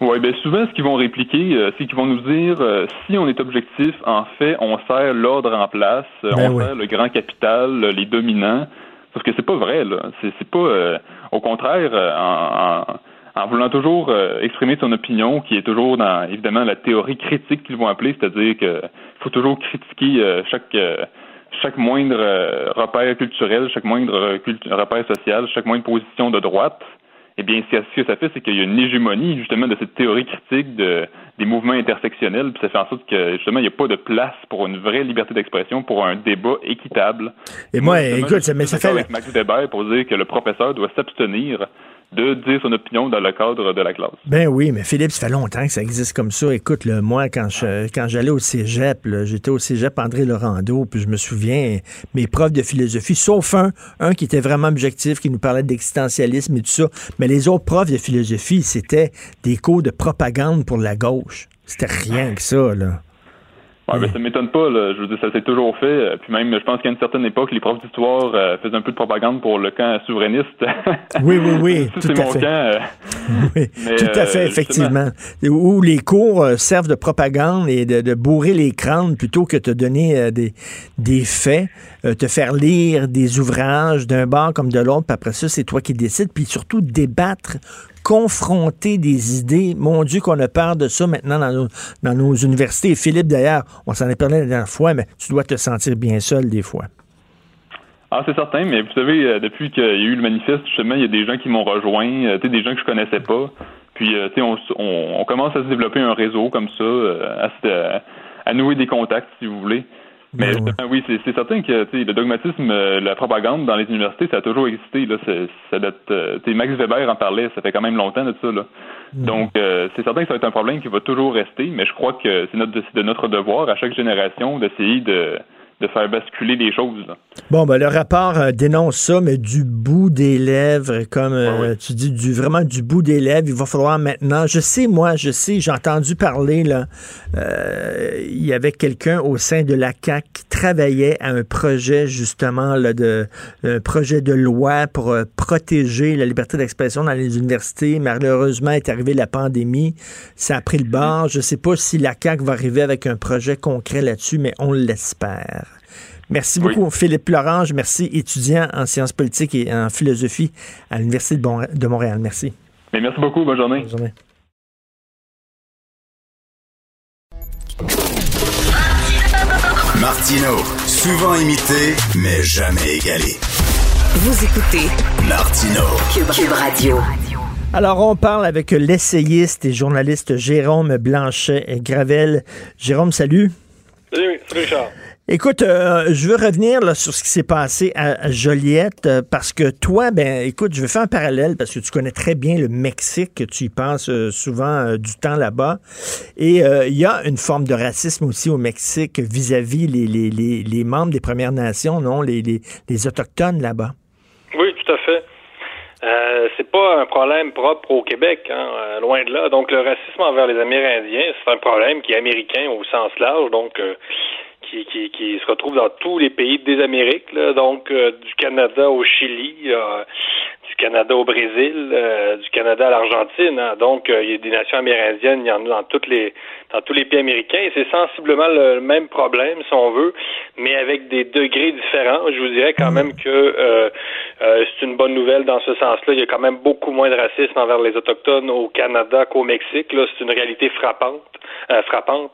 Oui, bien souvent, ce qu'ils vont répliquer, euh, c'est qu'ils vont nous dire euh, si on est objectif, en fait, on sert l'ordre en place, euh, ben on sert le grand capital, les dominants. Parce que c'est pas vrai, là. C'est pas. au contraire, en, en, voulant toujours exprimer son opinion, qui est toujours dans, évidemment, la théorie critique qu'ils vont appeler, c'est-à-dire qu'il faut toujours critiquer chaque chaque moindre euh, repère culturel, chaque moindre euh, repère social, chaque moindre position de droite, eh bien, ce que ça fait, c'est qu'il y a une hégémonie, justement, de cette théorie critique de, des mouvements intersectionnels, puis ça fait en sorte que, justement, il n'y a pas de place pour une vraie liberté d'expression, pour un débat équitable. Et moi, écoute, ça, mais ça fait... avec Max Weber pour dire que le professeur doit s'abstenir de dire son opinion dans le cadre de la classe. Ben oui, mais Philippe, ça fait longtemps que ça existe comme ça. Écoute, moi, quand je, quand j'allais au cégep, j'étais au cégep André Laurando, puis je me souviens, mes profs de philosophie, sauf un, un qui était vraiment objectif, qui nous parlait d'existentialisme et tout ça, mais les autres profs de philosophie, c'était des cours de propagande pour la gauche. C'était rien que ça, là. Ouais, ben, ça m'étonne pas. Là. Je veux dire, ça s'est toujours fait. Euh, puis même, je pense qu'à une certaine époque, les profs d'histoire euh, faisaient un peu de propagande pour le camp souverainiste. Oui, oui, oui. tout mon camp. Euh. oui, tout à fait, effectivement. Où les cours servent de propagande et de, bourrer les crânes plutôt que de te donner des, des faits, te faire lire des ouvrages d'un bord comme de l'autre, puis après ça, c'est toi qui décides, puis surtout débattre confronter des idées. Mon Dieu, qu'on a peur de ça maintenant dans nos, universités. Philippe, d'ailleurs, on s'en est parlé la dernière fois, mais tu dois te sentir bien seul des fois. Ah, c'est certain, mais vous savez, euh, depuis qu'il y a eu le manifeste, justement, il y a des gens qui m'ont rejoint, euh, des gens que je connaissais pas. Puis, euh, on, on, commence à se développer un réseau comme ça, à nouer des contacts, si vous voulez. Mais oui, c'est certain que le dogmatisme, euh, la propagande dans les universités, ça a toujours existé. Là, ça date, euh, Max Weber en parlait, ça fait quand même longtemps de ça. Là. Mm. Donc, euh, c'est certain que ça va être un problème qui va toujours rester, mais je crois que c'est notre, de notre devoir à chaque génération d'essayer de de faire basculer les choses. Bon, ben, le rapport euh, dénonce ça, mais du bout des lèvres, comme euh, tu dis, du, vraiment du bout des lèvres, il va falloir maintenant, je sais, moi, je sais, j'ai entendu parler, là, euh, il y avait quelqu'un au sein de la CAC qui travaillait à un projet, justement, là, de, un projet de loi pour protéger la liberté d'expression dans les universités. Malheureusement, est arrivée la pandémie, ça a pris le bord. Je sais pas si la CAC va arriver avec un projet concret là-dessus, mais on l'espère. Merci beaucoup, Philippe Lorange. Merci, étudiant en sciences politiques et en philosophie à l'Université de Montréal. Merci. Mais merci beaucoup. Bonne journée. Bonne journée. Martino, souvent imité, mais jamais égalé. Vous écoutez Martino, Cube, Radio. Alors, on parle avec l'essayiste et journaliste Jérôme Blanchet-Gravel. Jérôme, salut. Salut, salut Richard. Écoute, euh, je veux revenir là, sur ce qui s'est passé à, Joliette euh, parce que toi, ben, écoute, je vais faire un parallèle parce que tu connais très bien le Mexique, tu y penses euh, souvent du temps là-bas. Et il y a une forme de racisme aussi au Mexique vis-à-vis les, membres des Premières Nations, non, les, les, Autochtones là-bas. Oui, tout à fait. Euh, c'est pas un problème propre au Québec, hein, loin de là. Donc le racisme envers les Amérindiens, c'est un problème qui est américain au sens large. Donc qui, qui, qui, se retrouve dans tous les pays des Amériques, là, donc euh, du Canada au Chili, euh, du Canada au Brésil, euh, du Canada à l'Argentine. Hein. donc il y a des nations amérindiennes, il y en a dans toutes les dans tous les pays américains. Et c'est sensiblement le même problème, si on veut, mais avec des degrés différents. Je vous dirais quand même que c'est une bonne nouvelle dans ce sens-là. Il y a quand même beaucoup moins de racisme envers les autochtones au Canada qu'au Mexique. Là, c'est une réalité frappante, frappante.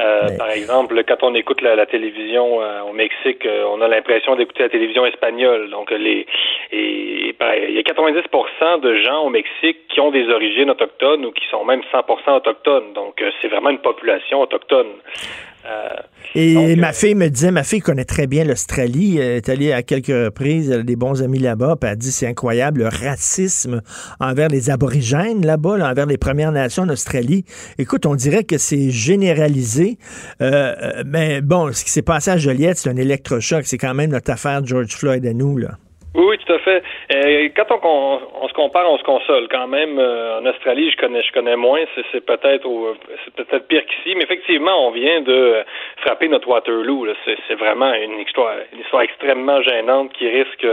Euh, par exemple, quand on écoute la, télévision euh, au Mexique, euh, on a l'impression d'écouter la télévision espagnole. Donc, les et, il y a 90% de gens au Mexique qui ont des origines autochtones ou qui sont même 100% autochtones. Donc, c'est vraiment une population autochtone. Euh, et ma fille me disait, ma fille connaît très bien l'Australie, elle est allée à quelques reprises, elle a des bons amis là-bas, puis elle dit c'est incroyable le racisme envers les aborigènes là-bas, envers les Premières Nations en Australie. Écoute, on dirait que c'est généralisé, euh, euh, mais bon, ce qui s'est passé à Joliette, c'est un électrochoc, c'est quand même notre affaire George Floyd à nous, là. Oui, tout à fait. Euh, quand on, on, se compare, on se console. Quand même, euh, en Australie, je connais, je connais moins. C'est peut-être, peut-être pire qu'ici, mais effectivement, on vient de frapper notre Waterloo. C'est vraiment une histoire, une histoire extrêmement gênante qui risque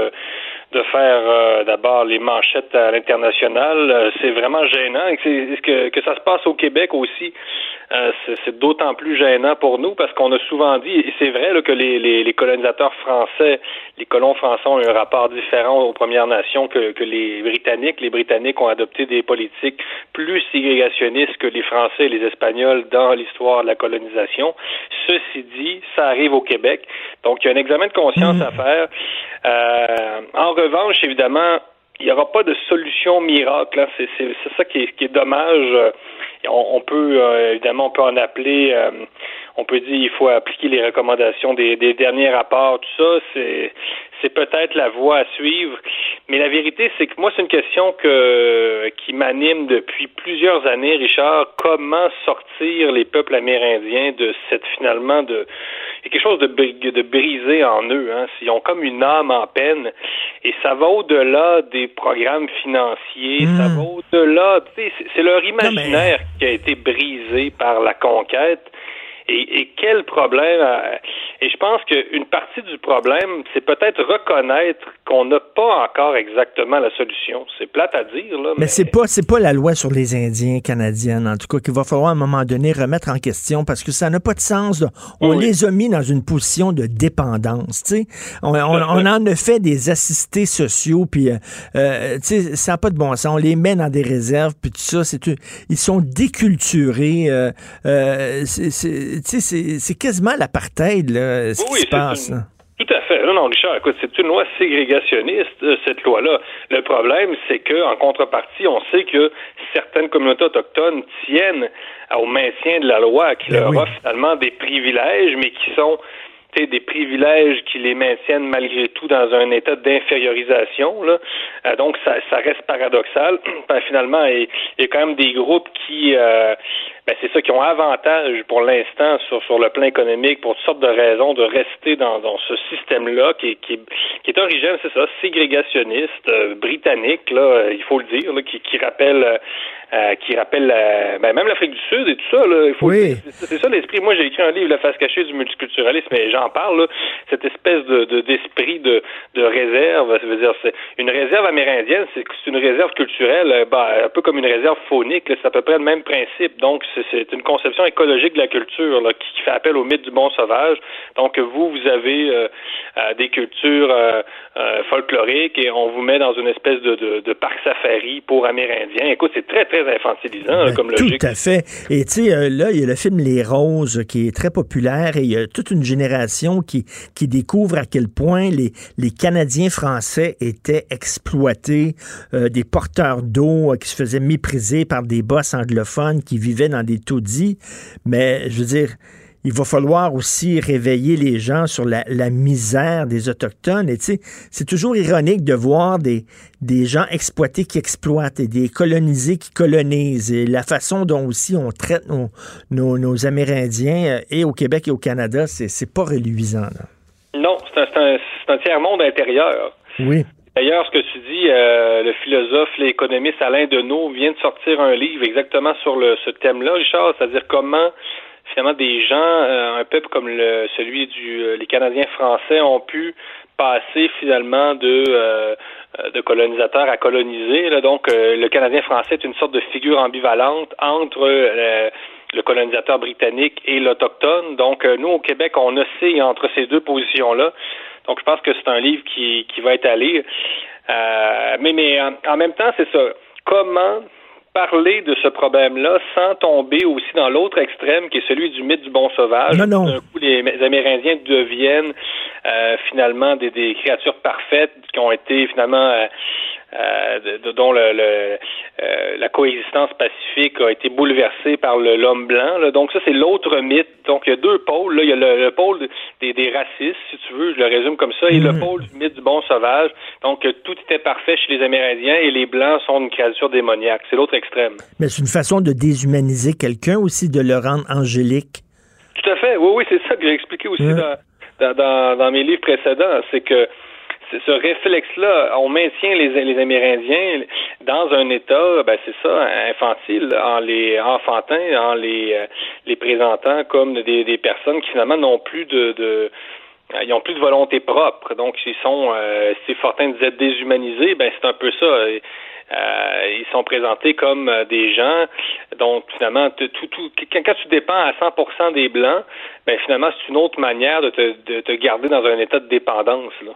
de faire euh, d'abord les manchettes à l'international. c'est vraiment gênant. Que, que, que ça se passe au Québec aussi? Euh, c'est d'autant plus gênant pour nous parce qu'on a souvent dit, et c'est vrai que les, les, colonisateurs français, les colons français ont un rapport différent aux Premières Nations que, que les Britanniques. Les Britanniques ont adopté des politiques plus ségrégationnistes que les Français et les Espagnols dans l'histoire de la colonisation. Ceci dit, ça arrive au Québec. Donc, il y a un examen de conscience à faire. Euh, en revanche, évidemment, il n'y aura pas de solution miracle. C'est ça qui est, qui est dommage on, peut euh, évidemment on peut en appeler euh, on peut dire il faut appliquer les recommandations des, derniers rapports, tout ça, c'est c'est peut-être la voie à suivre. Mais la vérité, c'est que moi, c'est une question que qui m'anime depuis plusieurs années, Richard. Comment sortir les peuples amérindiens de cette finalement de il y a quelque chose de, de brisé en eux. Hein. Ils ont comme une âme en peine. Et ça va au-delà des programmes financiers. Ça hmm. va au-delà. C'est leur imaginaire qui a été brisé par la conquête. Et, quel problème Et je pense qu'une partie du problème, c'est peut-être reconnaître qu'on n'a pas encore exactement la solution. C'est plate à dire, là. Mais, mais c'est pas c'est pas la loi sur les Indiens canadiennes, en tout cas, qu'il va falloir à un moment donné remettre en question parce que ça n'a pas de sens. On les a mis dans une position de dépendance. On, on, on, en a fait des assistés sociaux, puis euh, euh ça n'a pas de bon sens. On les met dans des réserves, puis tout ça. C'est ils sont déculturés. Euh, euh, c'est quasiment l'apartheid, là, ce qui se passe. Tout à fait. Non, non, Richard, écoute, c'est une loi ségrégationniste, euh, cette loi-là. Le problème, c'est qu'en contrepartie, on sait que certaines communautés autochtones tiennent au maintien de la loi, qui ben leur offre finalement des privilèges, mais qui sont des privilèges qui les maintiennent malgré tout dans un état d'infériorisation. Euh, donc, ça, ça, reste paradoxal. Ben, finalement, il, y a quand même des groupes qui, euh, ben, c'est ça, qui ont avantage pour l'instant sur, sur le plan économique pour toutes sortes de raisons de rester dans, ce système-là qui, qui, qui est origine, c'est ça, ségrégationniste, euh, britannique, là, il faut le dire, qui, qui rappelle euh, qui rappelle ben, même l'Afrique du Sud et tout ça. Là, il faut oui. C'est ça l'esprit. Moi, j'ai écrit un livre, La face cachée du multiculturalisme, et j'en parle. Là, cette espèce de d'esprit de, de, réserve. Ça veut dire, c'est une réserve amérindienne, c'est une réserve culturelle, ben, un peu comme une réserve faunique. C'est à peu près le même principe. Donc, c'est une conception écologique de la culture là, qui, fait appel au mythe du bon sauvage. Donc, vous, vous avez euh, euh, des cultures folkloriques et on vous met dans une espèce de, de, de parc safari pour Amérindiens. Écoute, c'est très, très infantilisant ben, comme logique. Tout à fait. Et tu sais, euh, là, il y a le film Les Roses qui est très populaire et il y a toute une génération qui, qui découvre à quel point les, les Canadiens français étaient exploités, euh, des porteurs d'eau euh, qui se faisaient mépriser par des boss anglophones qui vivaient dans des taudis. Mais je veux dire, il va falloir aussi réveiller les gens sur la, misère des Autochtones. Et tu sais, c'est toujours ironique de voir des, des gens exploités qui exploitent et des colonisés qui colonisent. Et la façon dont aussi on traite nos, nos, Amérindiens, euh, et au Québec et au Canada, c'est pas reluisant. Non, c'est un, un tiers-monde intérieur. Oui. D'ailleurs, ce que tu dis, euh, le philosophe, l'économiste Alain Deneau vient de sortir un livre exactement sur le, ce thème-là, Richard, c'est-à-dire comment finalement des gens, euh, un peuple comme le, celui du euh, les Canadiens français ont pu passer finalement de euh, de colonisateur à coloniser. Là. Donc, le Canadien français est une sorte de figure ambivalente entre le colonisateur britannique et l'autochtone. Donc, nous, au Québec, on oscille entre ces deux positions-là. Donc, je pense que c'est un livre qui, qui va être à lire. mais mais en même temps, c'est ça. Comment parler de ce problème-là sans tomber aussi dans l'autre extrême qui est celui du mythe du bon sauvage. Non, non. D'un coup, les Amérindiens deviennent euh, finalement des, des, créatures parfaites qui ont été finalement euh, euh, dont le, euh, la coexistence pacifique a été bouleversée par l'homme blanc. Là. Donc ça, c'est l'autre mythe. Donc il y a deux pôles. Là. Il y a le, pôle des, des, racistes, si tu veux, je le résume comme ça, et le mhm. pôle du mythe du bon sauvage. Donc tout était parfait chez les Amérindiens et les Blancs sont une créature démoniaque. C'est l'autre extrême. Mais c'est une façon de déshumaniser quelqu'un aussi, de le rendre angélique. Tout à fait. Oui, oui, c'est ça que j'ai expliqué aussi dans, dans, dans mes livres précédents. C'est que ce réflexe-là, on maintient les, les Amérindiens dans un état, ben c'est ça, infantile, en les enfantin, en les, euh, les présentant comme des, des personnes qui finalement n'ont plus de, de ils ont plus de volonté propre, donc ils sont, euh, si Fortin disait déshumanisés, ben c'est un peu ça. Euh, ils sont présentés comme euh, des gens dont finalement tout, tout, quand, tu dépends à 100% des blancs, ben finalement c'est une autre manière de te, de te garder dans un état de dépendance là.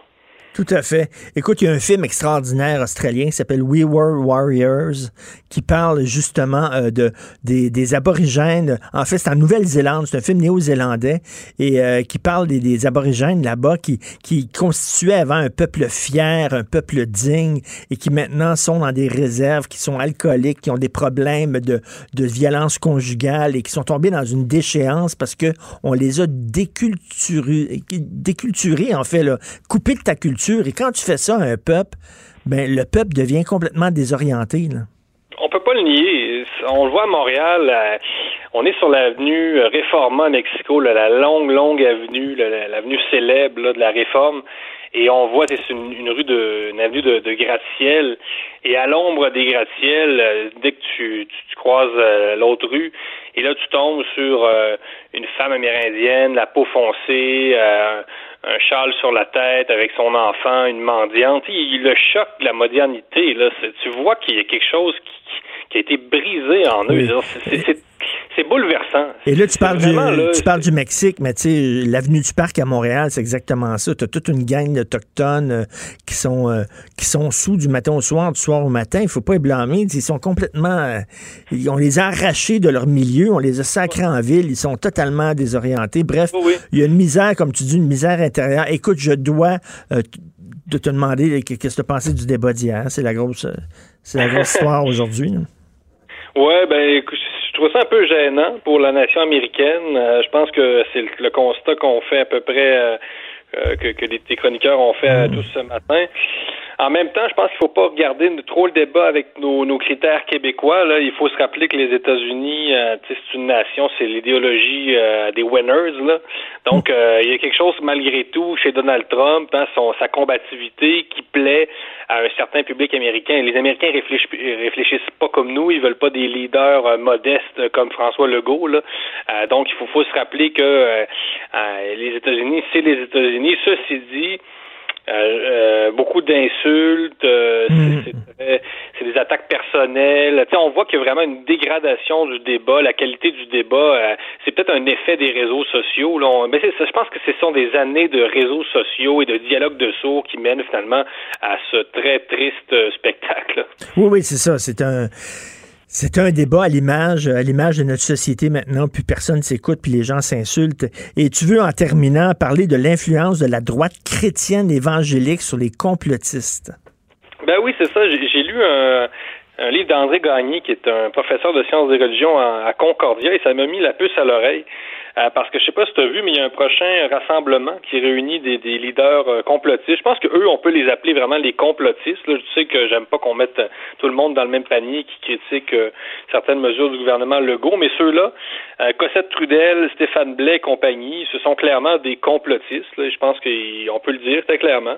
Tout à fait. Écoute, il y a un film extraordinaire australien qui s'appelle We Were Warriors qui parle justement euh, de des, aborigènes. En fait, c'est en Nouvelle-Zélande, c'est un film néo-zélandais et euh, qui parle des, aborigènes là-bas qui qui constituaient avant un peuple fier, un peuple digne et qui maintenant sont dans des réserves, qui sont alcooliques, qui ont des problèmes de, de violence conjugale et qui sont tombés dans une déchéance parce que on les a déculturés, déculturés en fait, là, coupés de ta culture et quand tu fais ça à un peuple, ben, le peuple devient complètement désorienté. Là. On peut pas le nier. On le voit à Montréal. Euh, on est sur l'avenue Réforma Mexico, la longue, longue avenue, l'avenue célèbre de la Réforme. Et on voit c'est une, rue de une avenue de, de gratte-ciel. Et à l'ombre des gratte-ciel euh, dès que tu, tu, croises euh, l'autre rue et là tu tombes sur euh, une femme amérindienne la peau foncée un châle sur la tête avec son enfant une mendiante. Il, le choc de la modernité là. Tu vois qu'il y a quelque chose qui, qui a été brisé en eux c'est c'est bouleversant. Et là, tu parles, du, tu parles du Mexique, mais tu sais, l'avenue du Parc à Montréal, c'est exactement ça. Tu as toute une gang d'Autochtones euh, qui, sont, euh, qui sont sous du matin au soir, du soir au matin. Il faut pas les blâmer. Ils sont complètement... Euh, on les a arrachés de leur milieu, on les a sacrés en ville, ils sont totalement désorientés. Bref, il y a une misère, comme tu dis, une misère intérieure. Écoute, je dois de te demander qu'est-ce que tu as pensé du débat d'hier? C'est la grosse, c'est la grosse histoire aujourd'hui. Ouais, ben écoute, je trouve ça un peu gênant pour la nation américaine. Euh, je pense que c'est le, constat qu'on fait à peu près euh, euh, que, que les, chroniqueurs ont fait tous ce matin. En même temps, je pense qu'il ne faut pas regarder trop le débat avec nos, nos, critères québécois. Là. Il faut se rappeler que les États-Unis, euh, c'est une nation, c'est l'idéologie euh, des winners. Là. Donc, euh, il y a quelque chose malgré tout chez Donald Trump, hein, son, sa combativité qui plaît à un certain public américain. Les Américains réfléchissent, réfléchissent pas comme nous, ils veulent pas des leaders modestes comme François Legault. Là. donc, il faut, faut se rappeler que les États-Unis, c'est les États-Unis. Ceci dit, euh, euh, beaucoup d'insultes, euh, hmm. c'est des attaques personnelles. on voit qu'il y a vraiment une dégradation du débat, la qualité du débat. c'est peut-être un effet des réseaux sociaux. Là. mais je pense que ce sont des années de réseaux sociaux et de dialogue de sourds qui mènent finalement à ce très triste spectacle. Oui, oui, c'est ça. C'est un c'est un débat à l'image, à l'image de notre société maintenant, puis personne s'écoute, puis les gens s'insultent. Et tu veux, en terminant, parler de l'influence de la droite chrétienne évangélique sur les complotistes. Ben oui, c'est ça. J'ai lu un, livre d'André Gagné, qui est un professeur de sciences des religions à Concordia, et ça m'a mis la puce à l'oreille. Euh, parce que je sais pas si tu as vu, mais il y a un prochain rassemblement qui réunit des, des leaders euh, complotistes. Je pense que eux, on peut les appeler vraiment les complotistes. Là, je sais que j'aime pas qu'on mette tout le monde dans le même panier qui critique euh, certaines mesures du gouvernement Legault, mais ceux-là, Cossette Trudel, Stéphane Blais et compagnie, ce sont clairement des complotistes. Là, je pense qu'on peut le dire très clairement.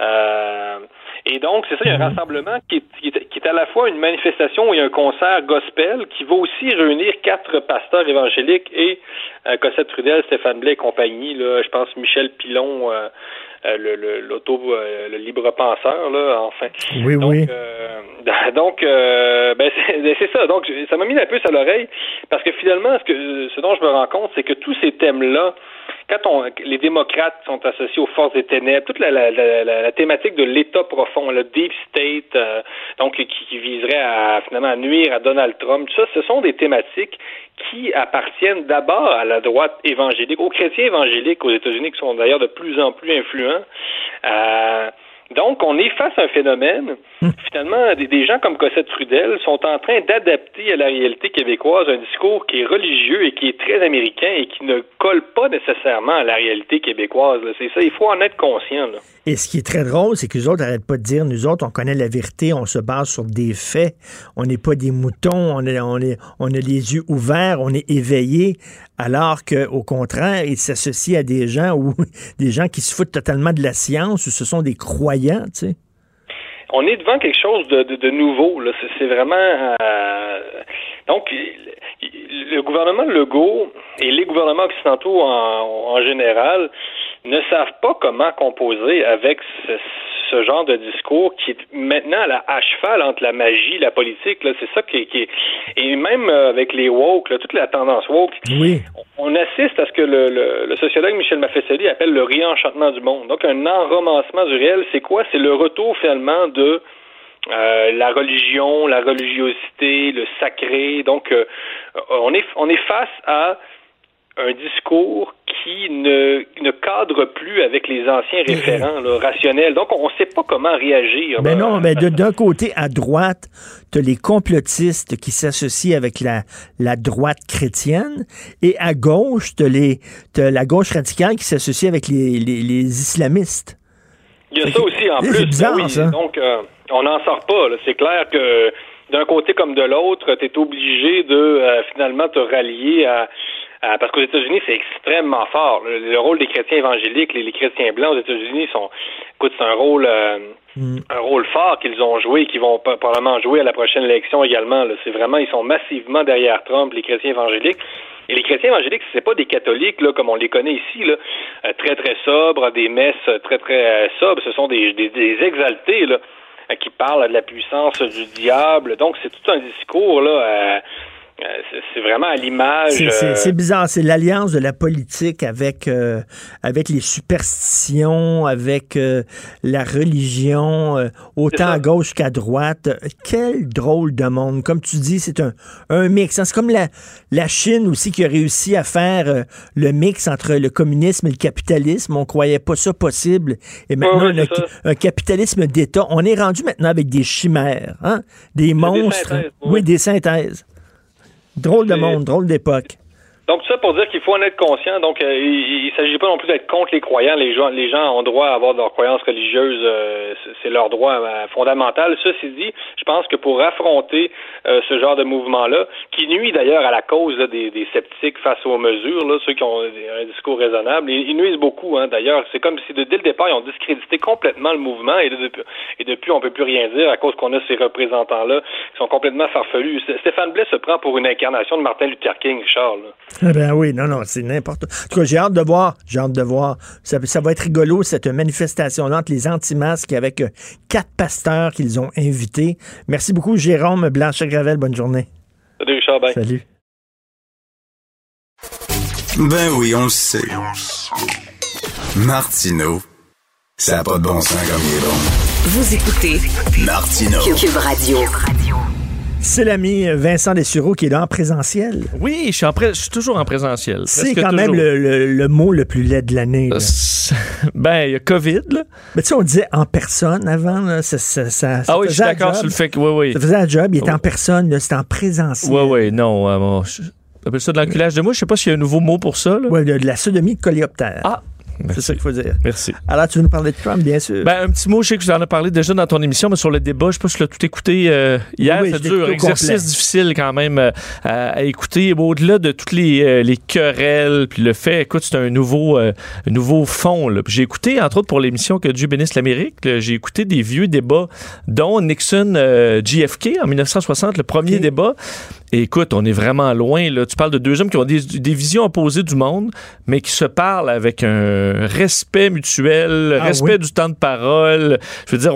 Euh, et donc, c'est ça, il y a un mhm. rassemblement qui est, qui, est, à la fois une manifestation a un concert gospel qui va aussi réunir quatre pasteurs évangéliques et euh, Cossette Trudel, Stéphane Blais et compagnie, là, je pense Michel Pilon, euh, euh le, l'auto, euh, le, libre penseur, là, enfin. Oui, donc, oui. donc, ben, ben, c'est, ça. Donc, ça m'a mis la puce à l'oreille parce que finalement, ce, que, ce dont je me rends compte, c'est que tous ces thèmes-là, quand on, les démocrates sont associés aux forces des ténèbres, toute la, la, la, la thématique de l'État profond, le deep state, euh, donc qui, qui, viserait à finalement à nuire à Donald Trump, tout ça, ce sont des thématiques qui appartiennent d'abord à la droite évangélique, aux chrétiens évangéliques aux États-Unis, qui sont d'ailleurs de plus en plus influents. Euh, donc, on est face à un phénomène. Hmm. Finalement, des, gens comme Cossette Trudel sont en train d'adapter à la réalité québécoise un discours qui est religieux et qui est très américain et qui ne colle pas nécessairement à la réalité québécoise. C'est ça, il faut en être conscient. Et ce qui est très drôle, c'est que les autres n'arrêtent pas de dire, nous autres, on connaît la vérité, on se base sur des faits, on n'est pas des moutons, on, est, on, est, on a les yeux ouverts, on est éveillés, alors qu'au contraire, ils s'associent à des gens ou des gens qui se foutent totalement de la science ou ce sont des croyants, On est devant quelque chose de, de, nouveau. C'est vraiment euh, donc le gouvernement Legault et les gouvernements occidentaux en, en général ne savent pas comment composer avec ce, ce, genre de discours qui est maintenant à, la, à cheval entre la magie et la politique. C'est ça qui, qui est... Et même euh, avec les woke, là, toute la tendance woke, oui. on, assiste à ce que le, le, le sociologue Michel Maffesoli appelle le réenchantement du monde. Donc un enromancement du réel, c'est quoi? C'est le retour finalement de euh, la religion, la religiosité, le sacré. Donc, euh, on est on est face à un discours qui ne, ne cadre plus avec les anciens référents rationnels. Donc, on ne sait pas comment réagir. Mais ben non, mais d'un côté, à droite, tu les complotistes qui s'associent avec la, la droite chrétienne, et à gauche, tu as, la gauche radicale qui s'associe avec les, les, islamistes. Il y a ça aussi en plus. Bizarre, ben ça. Donc, euh, on n'en sort pas. C'est clair que d'un côté comme de l'autre, tu es obligé de euh, finalement te rallier à Euh, parce qu'aux États-Unis, c'est extrêmement fort. Le, rôle des chrétiens évangéliques, les, chrétiens blancs aux États-Unis sont, écoute, c'est un rôle, euh, mm. un rôle fort qu'ils ont joué, et qu'ils vont probablement jouer à la prochaine élection également. C'est vraiment, ils sont massivement derrière Trump, les chrétiens évangéliques. Et les chrétiens évangéliques, c'est pas des catholiques là, comme on les connaît ici, là, euh, très très sobres, des messes très très sobres. Ce sont des, des, des exaltés là, qui parlent de la puissance du diable. Donc c'est tout un discours là. Euh, c'est vraiment à l'image. C'est euh, bizarre, c'est l'alliance de la politique avec euh, avec les superstitions, avec la religion, autant à gauche qu'à droite. Quel drôle de monde. Comme tu dis, c'est un, un mix. Hein. C'est comme la, la Chine aussi qui a réussi à faire le mix entre le communisme et le capitalisme. On croyait pas ça possible. Et maintenant, un, capitalisme d'État. On est rendu maintenant avec des chimères, hein? des monstres. oui, des synthèses. Drôle de monde, drôle d'époque. Donc, tout ça pour dire qu'il faut en être conscient. Donc, euh, il ne s'agit pas non plus d'être contre les croyants. Les gens, les gens ont droit à avoir leurs croyances religieuses. Euh, c'est leur droit euh, fondamental. Ceci dit, je pense que pour affronter ce genre de mouvement-là, qui nuit d'ailleurs à la cause des, sceptiques face aux mesures, ceux qui ont un discours raisonnable, ils, nuisent beaucoup. Hein, d'ailleurs, c'est comme si dès le départ, ils ont discrédité complètement le mouvement et, depuis, et depuis, on peut plus rien dire à cause qu'on a ces représentants-là qui sont complètement farfelus. Stéphane Blais se prend pour une incarnation de Martin Luther King, Charles. Eh ben oui, non, non, c'est n'importe quoi. En tout cas, j'ai hâte de voir, j'ai hâte de voir. Ça, va être rigolo, cette manifestation-là entre les anti-masques avec euh, quatre pasteurs qu'ils ont invités. Merci beaucoup, Jérôme Blanchet-Gravel. Bonne journée. Salut, Richard. Salut. Ben oui, on le sait. Martineau, ça n'a pas de bon sens comme il est bon. Vous écoutez Martineau. Cube Radio. C'est l'ami Vincent Dessureau qui est là en présentiel. Oui, je suis, en je suis toujours en présentiel. C'est quand même le, mot le plus laid de l'année. Euh, ben, il y a COVID. Là. Mais tu sais, on disait en personne avant. Ça, ça, ah oui, je suis d'accord sur le fait que. Oui, oui. Ça faisait un job, il était en personne, c'était en présentiel. Oui, oui, non. Euh, je... appelle ça de l'enculage de moi. Je sais pas s'il y a un nouveau mot pour ça. Oui, de, de, la sodomie de coléoptère. Ah, c'est ça qu'il faut dire. Merci. Alors, tu veux nous parler de Trump, bien sûr. Ben, un petit mot, je sais que tu en as parlé déjà dans ton émission, mais sur le débat, je sais pas si tu l'as tout écouté euh, hier. c'est dur, exercice difficile quand même euh, à, écouter. Au-delà de toutes les, euh, les querelles, puis le fait, écoute, c'est un nouveau, nouveau fond. J'ai écouté, entre autres pour l'émission que Dieu bénisse l'Amérique, j'ai écouté des vieux débats, dont Nixon-JFK en 1960, le premier débat écoute, on est vraiment loin. Là. Tu parles de deux hommes qui ont des, visions opposées du monde, mais qui se parlent avec un respect mutuel, ah respect du temps de parole. Je veux dire,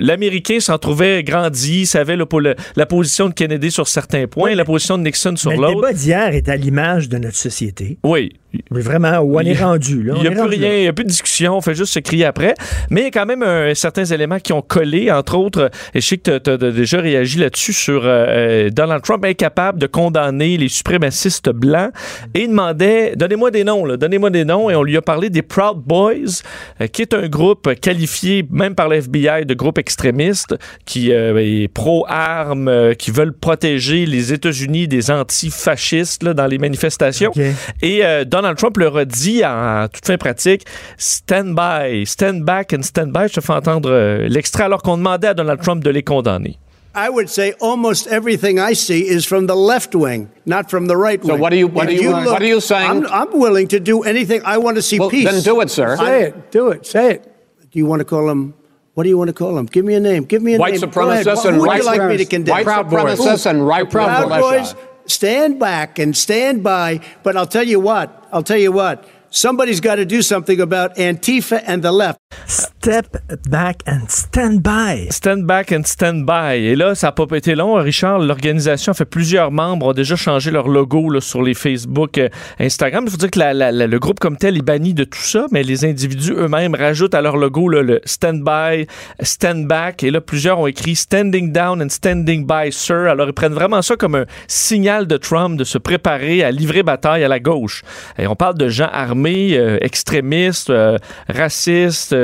l'Américain s'en trouvait grandi, savait la position de Kennedy sur certains points, la position de Nixon sur l'autre. Le débat d'hier est à l'image de notre société. Oui. Vraiment, où on est rendu. Il n'y a plus rien, il n'y a plus de discussion, on fait juste se crier après. Mais il y a quand même certains éléments qui ont collé, entre autres, et je sais que tu as, déjà réagi là-dessus sur euh, euh, Donald Trump incapable de condamner les suprémacistes blancs et il demandait, donnez-moi des noms, donnez-moi des noms, et on lui a parlé des Proud Boys, euh, qui est un groupe qualifié même par l'FBI de groupe extrémiste, qui est pro-armes, qui veulent protéger les États-Unis des antifascistes là, dans les manifestations. Et Donald Trump leur a dit en toute fin pratique stand by, stand back and stand by. Je te fais entendre euh, l'extrait alors qu'on demandait à Donald Trump de les condamner. I would say almost everything I see is from the left wing, not from the right wing. So what are you what, are you, you look, what are you saying? I'm, I'm, willing to do anything. I want to see well, peace. Then do it, sir. Say it. Do it. Say it. Do you want to call him? What do you want to call him? Give me a name. Give me a white name. Supremacists and white would you like me to condemn? White supremacists and right Proud Boys. Stand back and stand by. But I'll tell you what. I'll tell you what. Somebody's got to do something about Antifa and the left. Step back and stand by. Stand back and stand by. Et là, ça n'a pas été long. Richard, l'organisation fait plusieurs membres, ont déjà changé leur logo sur les Facebook, euh, Instagram. Il faut dire que le groupe comme tel est banni de tout ça, mais les individus eux-mêmes rajoutent à leur logo le stand by, stand back. Et là, plusieurs ont écrit standing down and standing by, sir. Alors, ils prennent vraiment ça comme un signal de Trump de se préparer à livrer bataille à la gauche. Et on parle de gens armés, euh, extrémistes, euh, racistes,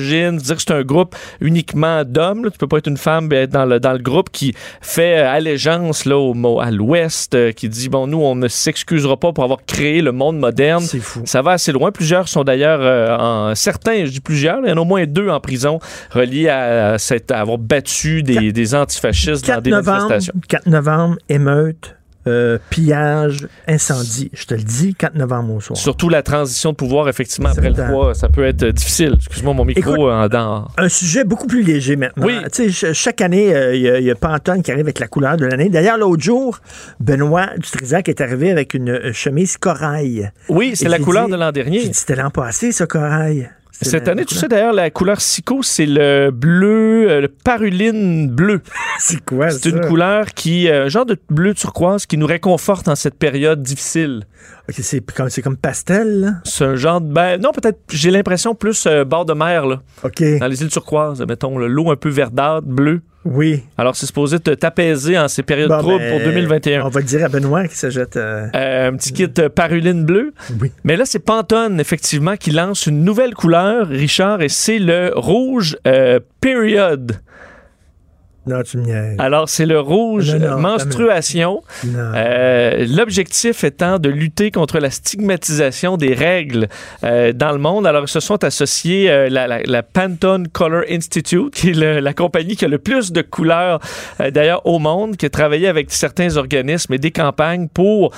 misogyne, dire que c'est un groupe uniquement d'hommes. Tu peux pas être une femme et être dans le, dans le groupe qui fait euh, allégeance là, au, à l'Ouest, euh, qui dit, bon, nous, on ne s'excusera pas pour avoir créé le monde moderne. C'est fou. Ça va assez loin. Plusieurs sont d'ailleurs, euh, en, certains, je dis plusieurs, il y en a au moins deux en prison reliés à, cette, avoir battu des, des antifascistes dans des manifestations. 4 novembre, émeute euh, pillage, incendie. Je te le dis, 4 novembre au soir. Surtout la transition de pouvoir, effectivement, après le Certain. 3, ça peut être difficile. Excuse-moi, mon micro Écoute, en dans. Un sujet beaucoup plus léger maintenant. Oui. Tu sais, ch- chaque année, euh, il y, a- il y a Pantone qui arrive avec la couleur de l'année. D'ailleurs, l'autre jour, Benoît Dutrisac est arrivé avec une euh, chemise corail. Oui, c'est la couleur dit- de l'an dernier. C'était l'an passé, ce corail. Cette année, tu sais d'ailleurs, la couleur Sico, c'est le bleu, euh, le paruline bleu. c'est quoi C'est ça? une couleur qui, euh, un genre de bleu turquoise qui nous réconforte en cette période difficile. Ok, c'est comme, c'est comme pastel, là? C'est un genre de. Ben, non, peut-être, j'ai l'impression plus euh, bord de mer, là. OK. Dans les îles turquoises, mettons, l'eau un peu verdâtre, bleue. Oui. Alors, c'est supposé te t'apaiser en ces périodes Bon, troubles ben, pour 2021. On va le dire à Benoît qui se jette. euh, Euh, un petit kit euh, paruline bleue. Oui. Mais là, c'est Pantone, effectivement, qui lance une nouvelle couleur, Richard, et c'est le rouge euh, period. Non, tu. Alors, c'est le rouge Non, non, euh, menstruation. Euh, L'objectif étant de lutter contre la stigmatisation des règles euh, dans le monde. Alors, ils se sont associés euh, la, la- la Pantone Color Institute, qui est le- la compagnie qui a le plus de couleurs d'ailleurs au monde, qui a travaillé avec certains organismes et des campagnes pour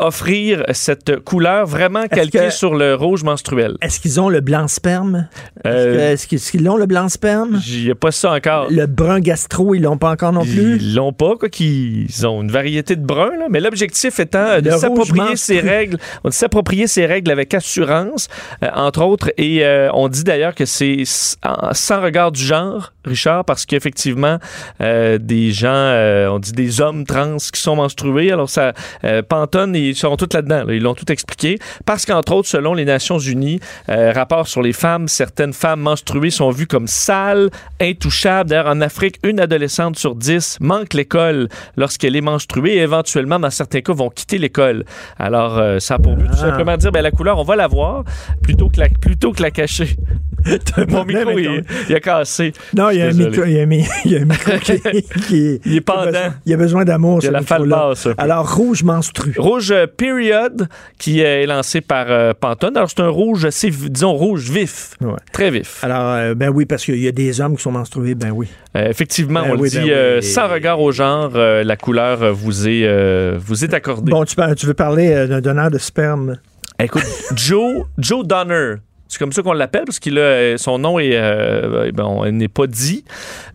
offrir cette couleur vraiment calquée que- sur le rouge menstruel. Est-ce qu'ils ont le blanc sperme? Est-ce qu'ils l'ont, le blanc sperme? Ai pas ça encore. Le brun gastro, ils l'ont pas encore non plus? Ils l'ont pas, quoi qu'ils ont une variété de bruns, là, mais l'objectif étant de Le rouge s'approprier ces règles, on dit s'approprier ces règles avec assurance, euh, entre autres, et euh, on dit d'ailleurs que c'est sans regard du genre, Richard, parce qu'effectivement, euh, des gens, euh, on dit des hommes trans qui sont menstrués, alors ça, euh, Pantone, ils sont tous là-dedans, là, ils l'ont tout expliqué, parce qu'entre autres, selon les Nations Unies, euh, rapport sur les femmes, certaines femmes menstruées sont vues comme sales, intouchables. D'ailleurs, en Afrique, une adolescente sur dix manque l'école lorsqu'elle est menstruée et éventuellement, dans certains cas, vont quitter l'école. Alors, ça a pour but tout Ah. simplement de dire, ben, la couleur, on va la voir plutôt que la, plutôt que la cacher. Mon micro, il a cassé. Non, il y a un Désolé. micro, il y a un, mi- il y a un micro qui, qui- Il est pendant. Il y a besoin d'amour. Il y a ce micro-là. Alors, rouge menstru. Rouge euh, Period, qui est lancé par euh, Pantone. Alors, c'est un rouge disons, rouge vif. Ouais. Très vif. Alors, euh, ben oui, parce qu'il y a des hommes qui sont menstrués, ben oui. Euh, effectivement, Ben on oui, le ben dit, oui. sans regard au genre, la couleur vous est, vous est accordée. Bon, tu, veux parler d'un donneur de sperme? Écoute, Joe, Joe Donner. C'est comme ça qu'on l'appelle parce qu'il a euh, son nom est euh, bon, n'est pas dit.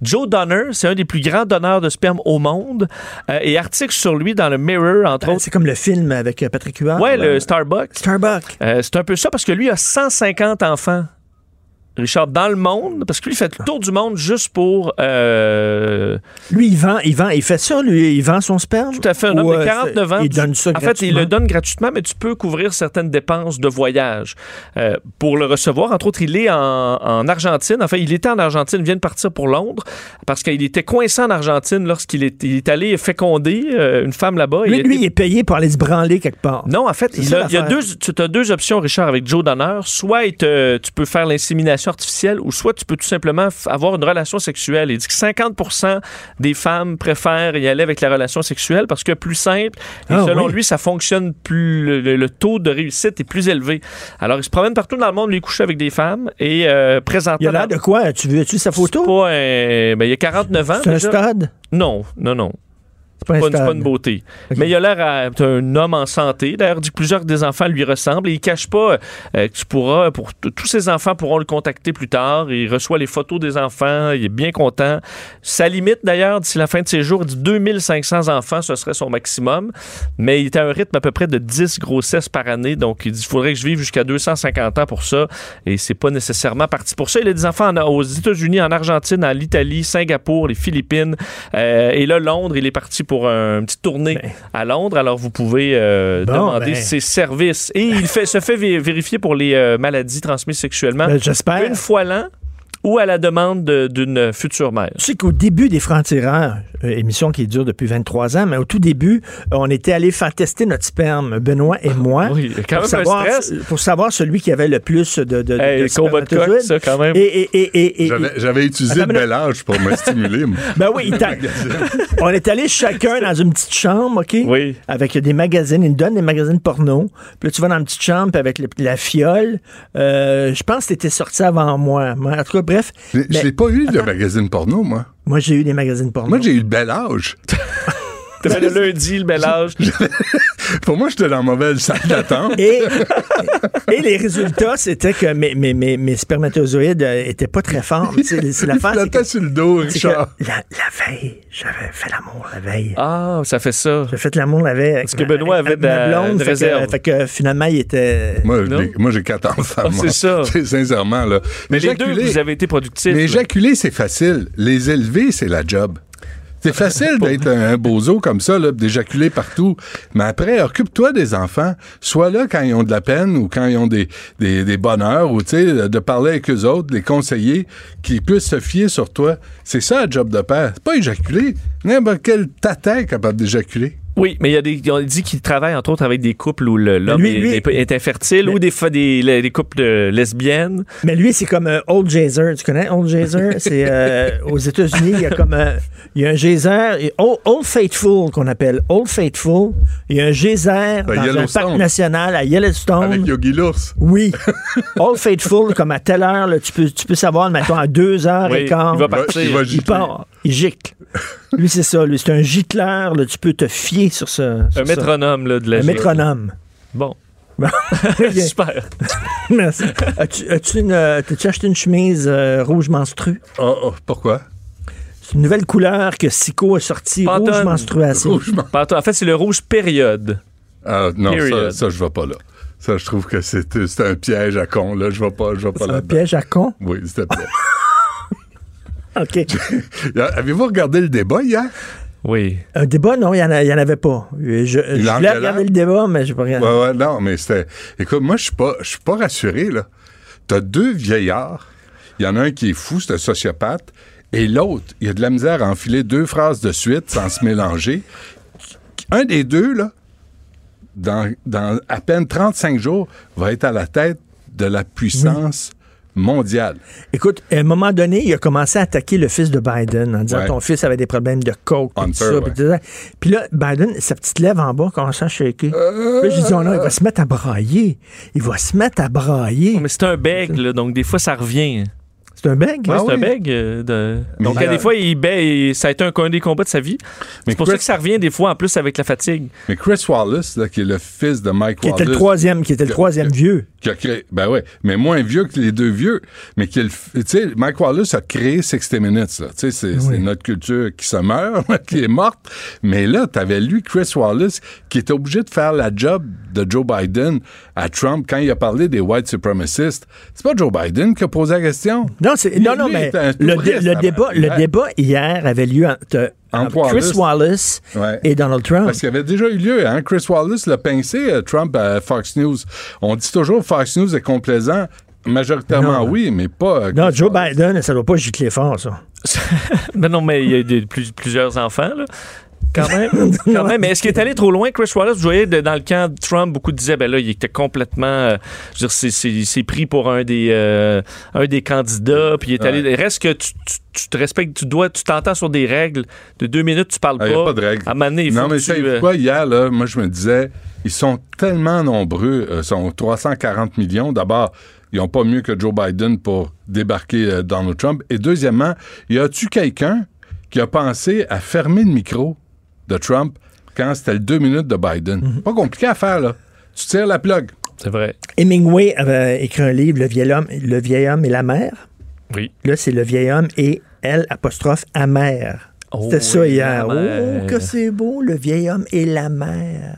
Joe Donner, c'est un des plus grands donneurs de sperme au monde euh, et article sur lui dans le Mirror entre Ben, autres. c'est comme le film avec Patrick Huard. Ouais, le Starbucks. Starbucks. Euh, c'est un peu ça parce que lui a 150 enfants. Richard, dans le monde, parce que lui il fait le tour du monde juste pour euh, Lui, il vend, il vend, il fait ça, lui, il vend son sperme? Tout à fait, un homme Ou, de euh, 49 ans. Il tu- donne ça En fait, il le donne gratuitement, mais tu peux couvrir certaines dépenses de voyage euh, pour le recevoir. Entre autres, il est en, en Argentine. Enfin, il était en Argentine, il vient de partir pour Londres parce qu'il était coincé en Argentine lorsqu'il est, il est allé féconder euh, une femme là-bas. Lui, Il lui, était- il est payé pour aller se branler quelque part. non, en fait, il, ça a- il y a deux, tu as deux options, Richard, avec Joe Donner. Soit tu peux faire l'insémination artificielle, ou soit tu peux tout simplement avoir une relation sexuelle. Il dit que 50 des femmes préfèrent y aller avec la relation sexuelle parce que plus simple, et Ah, selon oui. lui, ça fonctionne plus, le, le- le taux de réussite est plus élevé. Alors, il se promène partout dans le monde, lui coucher avec des femmes, et euh, présentement... Il a l'air de quoi? Tu veux-tu sa photo? pas un- ben, il y a 49 ans. C'est un stade? Non, non, non. C'est pas un Pas une, beauté. Mais il a l'air à être un homme en santé. D'ailleurs, il dit que plusieurs des enfants lui ressemblent et il cache pas euh, que tu pourras, pour tous ses enfants pourront le contacter plus tard. Il reçoit les photos des enfants. Il est bien content. Sa limite, d'ailleurs, d'ici la fin de ses jours, il dit 2500 enfants, ce serait son maximum. Mais il est à un rythme à peu près de 10 grossesses par année. Donc, il dit, il faudrait que je vive jusqu'à 250 ans pour ça. Et c'est pas nécessairement parti pour ça. Il a des enfants en- aux États-Unis, en Argentine, en Italie, Singapour, les Philippines. Euh, et là, Londres, il est parti pour un- une petite tournée à Londres. Alors, vous pouvez euh, Bon, demander ben. ses services. Et il fait, se fait vé- vérifier pour les euh, maladies transmises sexuellement Ben, J'espère. une fois l'an ou à la demande de- d'une future mère? Tu sais qu'au début des Francs-Tireurs, euh, émission qui dure depuis 23 ans, mais au tout début, euh, on était allé faire tester notre sperme, Benoît et moi. Oui, quand pour même un savoir, stress. pour savoir celui qui avait le plus de, de, Hey, de combat de coq, spermatozoïdes. ça, quand même. Et, et, et, et, et- J'avais, utilisé le bel âge pour me stimuler. Ben oui, on est allé chacun dans une petite chambre, OK? Oui. Avec des magazines. Ils nous donnent des magazines porno. Puis là, tu vas dans une petite chambre puis avec le- la fiole. Euh, je pense que t'étais sorti avant moi. Moi, En tout cas, bref. Je Mais- n'ai pas eu de magazine porno, moi. Moi, j'ai eu des magazines porno. Moi, j'ai eu le bel âge. T'avais le lundi, le mélange. Pour moi, j'étais dans la mauvaise salle d'attente. Et, et les résultats, c'était que mes, mes, mes, mes spermatozoïdes euh, étaient pas très forts. C'est la Il face. flottait sur le dos, Richard. la, la veille, j'avais fait l'amour la veille. Ah, ça fait ça. J'ai fait l'amour la veille. Parce que Benoît avait de la- blonde, fait que- réserve. fait que finalement, il était. Moi, j'ai- moi, j'ai quatre enfants. Ah, moi. c'est ça. C'est Sincèrement, là. Mais les deux, vous avez été productifs. Mais éjaculer, c'est facile. Les élever, c'est la job. C'est facile d'être un, un bozo comme ça, d'éjaculer partout. Mais après, occupe-toi des enfants. Sois là quand ils ont de la peine ou quand ils ont des, des, des bonheurs ou, tu sais, de parler avec eux autres, les conseiller, qu'ils puissent se fier sur toi. C'est ça, le job de père. C'est pas éjaculer. N'importe quel tata est capable d'éjaculer. Oui, mais il y a des, on dit qu'il travaille entre autres avec des couples où l'homme est, lui- est- est infertile ou des fois des, les- des couples de lesbiennes. Mais lui, c'est comme euh, Old Jazer. Tu connais Old Jazer? C'est euh, aux États-Unis, il y a comme euh, il y a un geyser, et Old, Old Faithful qu'on appelle Old Faithful. Il y a un geyser dans un parc national à Yellowstone. Avec Yogi l'ours. Oui. Old Faithful, comme à telle heure, là, tu, peux, tu peux savoir, mettons, à deux heures Oui, et quart. il va partir. Il va Il gicler. part. Il gicle. Lui, c'est ça. Lui, c'est un gicleur. Là, tu peux te fier sur ce. sur Un ça. métronome là, de la Un métronome. Bon. Bon. Super. Merci. As-tu, as-tu une, euh, acheté une chemise euh, rouge menstrue? Oh, oh, pourquoi? C'est une nouvelle couleur que Sico a sortie, rouge Pantone. menstruation. Rouge Pardon, En fait, c'est le rouge période. Ah, non, ça, Period. ça, je vais pas là. Ça, je trouve que c'est c'est un piège à con. Là, je vais pas, je vais pas C'est un là-dedans. piège à con? Oui, s'il te plaît. OK. Avez-vous regardé le débat hier? Oui. Un débat, non, il n'y en, avait pas. Je, je voulais regarder le débat, mais j'ai pas regardé. Ouais, ouais, non, mais c'était. Écoute, moi, je suis pas, je suis pas rassuré, là. T'as deux vieillards. Il y en a un qui est fou, c'est un sociopathe. Et l'autre, il a de la misère à enfiler deux phrases de suite sans se mélanger. Un des deux, là, dans, dans à peine 35 jours, va être à la tête de la puissance mondiale. Écoute, à un moment donné, il a commencé à attaquer le fils de Biden en disant Ouais. ton fils avait des problèmes de coke, ça. ouais. puis là, Biden, sa petite lèvre en bas commence à shaker. Euh. Là, j'ai dit, oh non, il va se mettre à brailler. Il va se mettre à brailler. Mais c'est un beg, là, donc des fois, ça revient. C'est un beg? Ouais, Ah c'est un oui. beg. euh, de- Mais Donc, il y a- des fois, il bait, ça a été un, un des combats de sa vie. Mais C'est pour Chris- ça que ça revient des fois, en plus, avec la fatigue. Mais Chris Wallace, là, qui est le fils de Mike Qui Wallace. était le troisième, qui était le que- troisième vieux. qui a créé, ben ouais, mais moins vieux que les deux vieux, mais qui, est le f- tu sais, Mike Wallace a créé 60 Minutes, là. Tu sais, c'est notre culture qui se meurt, qui est morte. Mais là, t'avais lui, Chris Wallace, qui était obligé de faire la job de Joe Biden à Trump quand il a parlé des white supremacists. C'est pas Joe Biden qui a posé la question? Non, c'est, Lui- non, non, lui mais le, dé- débat, le hier. débat hier avait lieu entre, Entre entre Chris Wallace. Wallace Ouais. et Donald Trump. Parce qu'il y avait déjà eu lieu, hein? Chris Wallace l'a pincé, euh, Trump, à Fox News. On dit toujours Fox News est complaisant. Majoritairement, Non. oui, mais pas. euh, Non, Chris Joe Wallace. Biden, ça doit pas gicler fort, ça. Mais non, mais il y a des- plus- plusieurs enfants, là. Quand même. quand même. Mais est-ce qu'il est allé trop loin, Chris Wallace? Vous voyez, dans le camp de Trump, beaucoup disaient, ben là, il était complètement. euh, je veux dire, c'est- c'est il s'est pris pour un des, euh, un des candidats, puis il est allé. Ouais. Reste que tu, tu- tu te respectes, tu dois, tu t'entends sur des règles. De deux minutes, tu parles Ah, pas. a pas de règles. À un moment donné, il faut non, mais tu, savez-vous euh, quoi, hier, là, moi, je me disais, ils sont tellement nombreux, euh, sont 340 millions. D'abord, ils n'ont pas mieux que Joe Biden pour débarquer Donald Trump. Et deuxièmement, y a-tu quelqu'un qui a pensé à fermer le micro? De Trump quand c'était le deux minutes de Biden? Mhm. Pas compliqué à faire, là. Tu tires la plug. C'est vrai. Hemingway avait écrit un livre, Le vieil homme, le vieil homme et la mère. Oui. Là, c'est Le vieil homme et elle, apostrophe, amère. C'était ça oui, hier. Oh, que c'est beau, le vieil homme et la mère.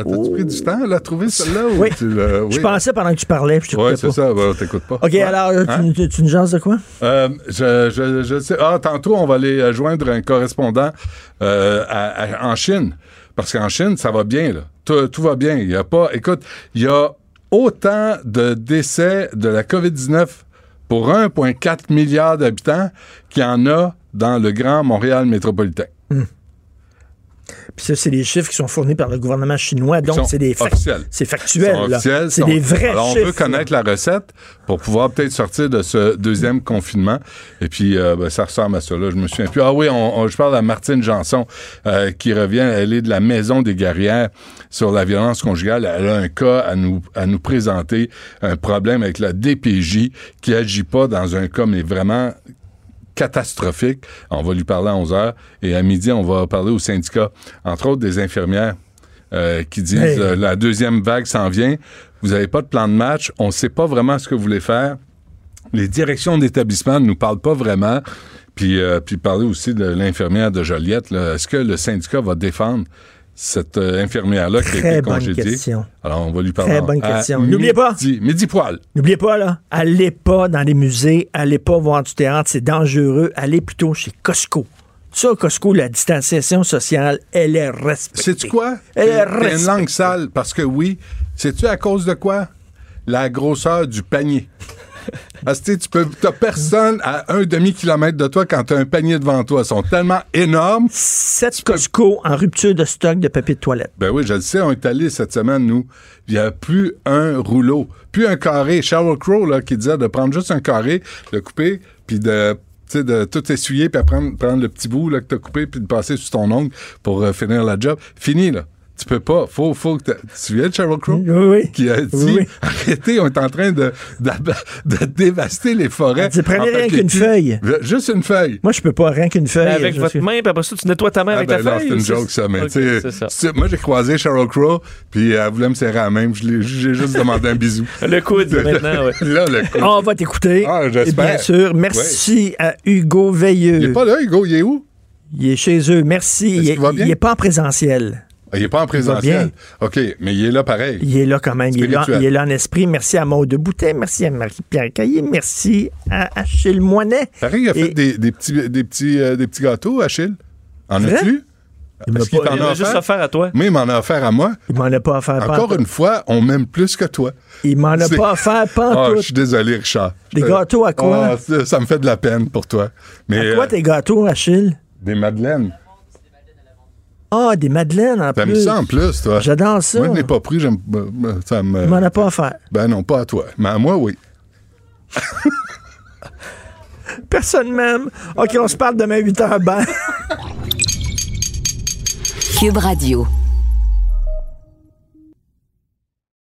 As-tu pris du temps à la trouver, celle-là? ou Oui. tu l'as- Je oui. pensais pendant que tu parlais, puis je Oui, c'est ça. Ben, on t'écoute pas. OK, Ouais. alors, tu, Hein? tu, tu nous jases de quoi? Euh, je, je, je sais. Ah, tantôt, on va aller euh, joindre un correspondant euh, à- à- en Chine. Parce qu'en Chine, ça va bien, là. Tout, tout va bien. Il y a pas. Écoute, il y a autant de décès de la COVID-19 pour 1,4 milliard d'habitants qu'il y en a dans le Grand Montréal métropolitain. Puis ça, c'est des chiffres qui sont fournis par le gouvernement chinois, donc c'est des fac- officiels. C'est factuel. C'est des vrais Alors, on veut connaître la recette pour pouvoir peut-être sortir de ce deuxième confinement. Et puis, euh, ben, ça ressemble à ça. Là. Je me souviens plus. Ah oui, on, on- je parle à Martine Janson euh, qui revient. Elle est de la Maison des guerrières sur la violence conjugale. Elle a un cas à nous, à nous présenter, un problème avec la DPJ qui agit pas dans un cas, mais vraiment catastrophique. On va lui parler à 11 heures. Et à midi, on va parler au syndicat, entre autres des infirmières. euh, qui disent Hey. euh, la deuxième vague s'en vient, vous n'avez pas de plan de match, on ne sait pas vraiment ce que vous voulez faire. Les directions d'établissement ne nous parlent pas vraiment. Puis, euh, puis parler aussi de l'infirmière de Joliette. Est-ce que le syndicat va défendre cette euh, infirmière-là qui a été congédiée? question. Alors, on va lui parler. Très bonne question. N'oubliez pas. midi- poil. N'oubliez pas, là, allez pas dans les musées, allez pas voir du théâtre, c'est dangereux. Allez plutôt chez Costco. Ça, Costco, la distanciation sociale, elle est respectée. Sais-tu quoi? Elle est T'as une respectée. langue sale, parce que oui, sais-tu à cause de quoi? La grosseur du panier. Parce que tu peux, t'as personne à un demi-kilomètre de toi quand t'as un panier devant toi. Ils sont tellement énormes. Sept Costco en rupture de stock de papier de toilette. Ben oui, je le sais, on est allé cette semaine, nous. Il n'y a plus un rouleau, plus un carré. Sheryl Crow, là, qui disait de prendre juste un carré, de couper, puis de, de tout essuyer, puis prendre, prendre le petit bout là, que tu as coupé, puis de passer sur ton ongle pour euh, finir la job. Fini, là. Tu peux pas. Faut, faut que Tu te souviens de Sheryl Crow? Oui, oui. Qui a dit Oui, oui. arrêtez, on est en train de, de dévaster les forêts. Elle dit, prenez en rien qu'une feuille. Juste une feuille. Moi, je peux pas, rien qu'une feuille. Avec votre suis- main, puis après ça, tu nettoies ta main Ah avec ben ta non, feuille. c'est une joke, ça, mais tu sais, moi, j'ai croisé Sheryl Crow, puis elle voulait me serrer la main, j'ai juste demandé un bisou. Le coude, maintenant, ouais. Là, le coude. On va t'écouter. Ah, j'espère. bien sûr, merci à Hugo Veilleux. Il est pas là, Hugo, il est où? Il est chez eux. Merci. Il bien? il est pas en présentiel. Ah, Il est pas en présentiel. bien. OK, mais il est là pareil. Il est là quand même. Il est là, Spirituel. il est là en esprit. Merci à Maud de Boutet. Merci à Marie-Pierre Caillé. Merci à Achille Moinet. Pareil, il a fait des, des petits, des, petits, euh, des petits gâteaux, Achille. En as-tu? Il m'a pas- Il a juste offert? offert à toi. Mais il m'en a offert à moi. Il m'en a pas offert Encore pantoute. une fois, on m'aime plus que toi. Il m'en a pas offert Ah, pantoute. je suis désolé, Richard. Des Euh, gâteaux à quoi? ah, ça, ça me fait de la peine pour toi. Mais, À quoi euh, tes gâteaux, Achille? Des madeleines. Ah, des madeleines en T'aimes plus. ça en plus, toi? J'adore ça. Moi, je n'ai pas pris. j'aime- euh, ça me... M'en a pas offert. Ben non, pas à toi. Mais à moi, oui. Personne même. OK, on se parle demain 8h. Ben. Cube Radio.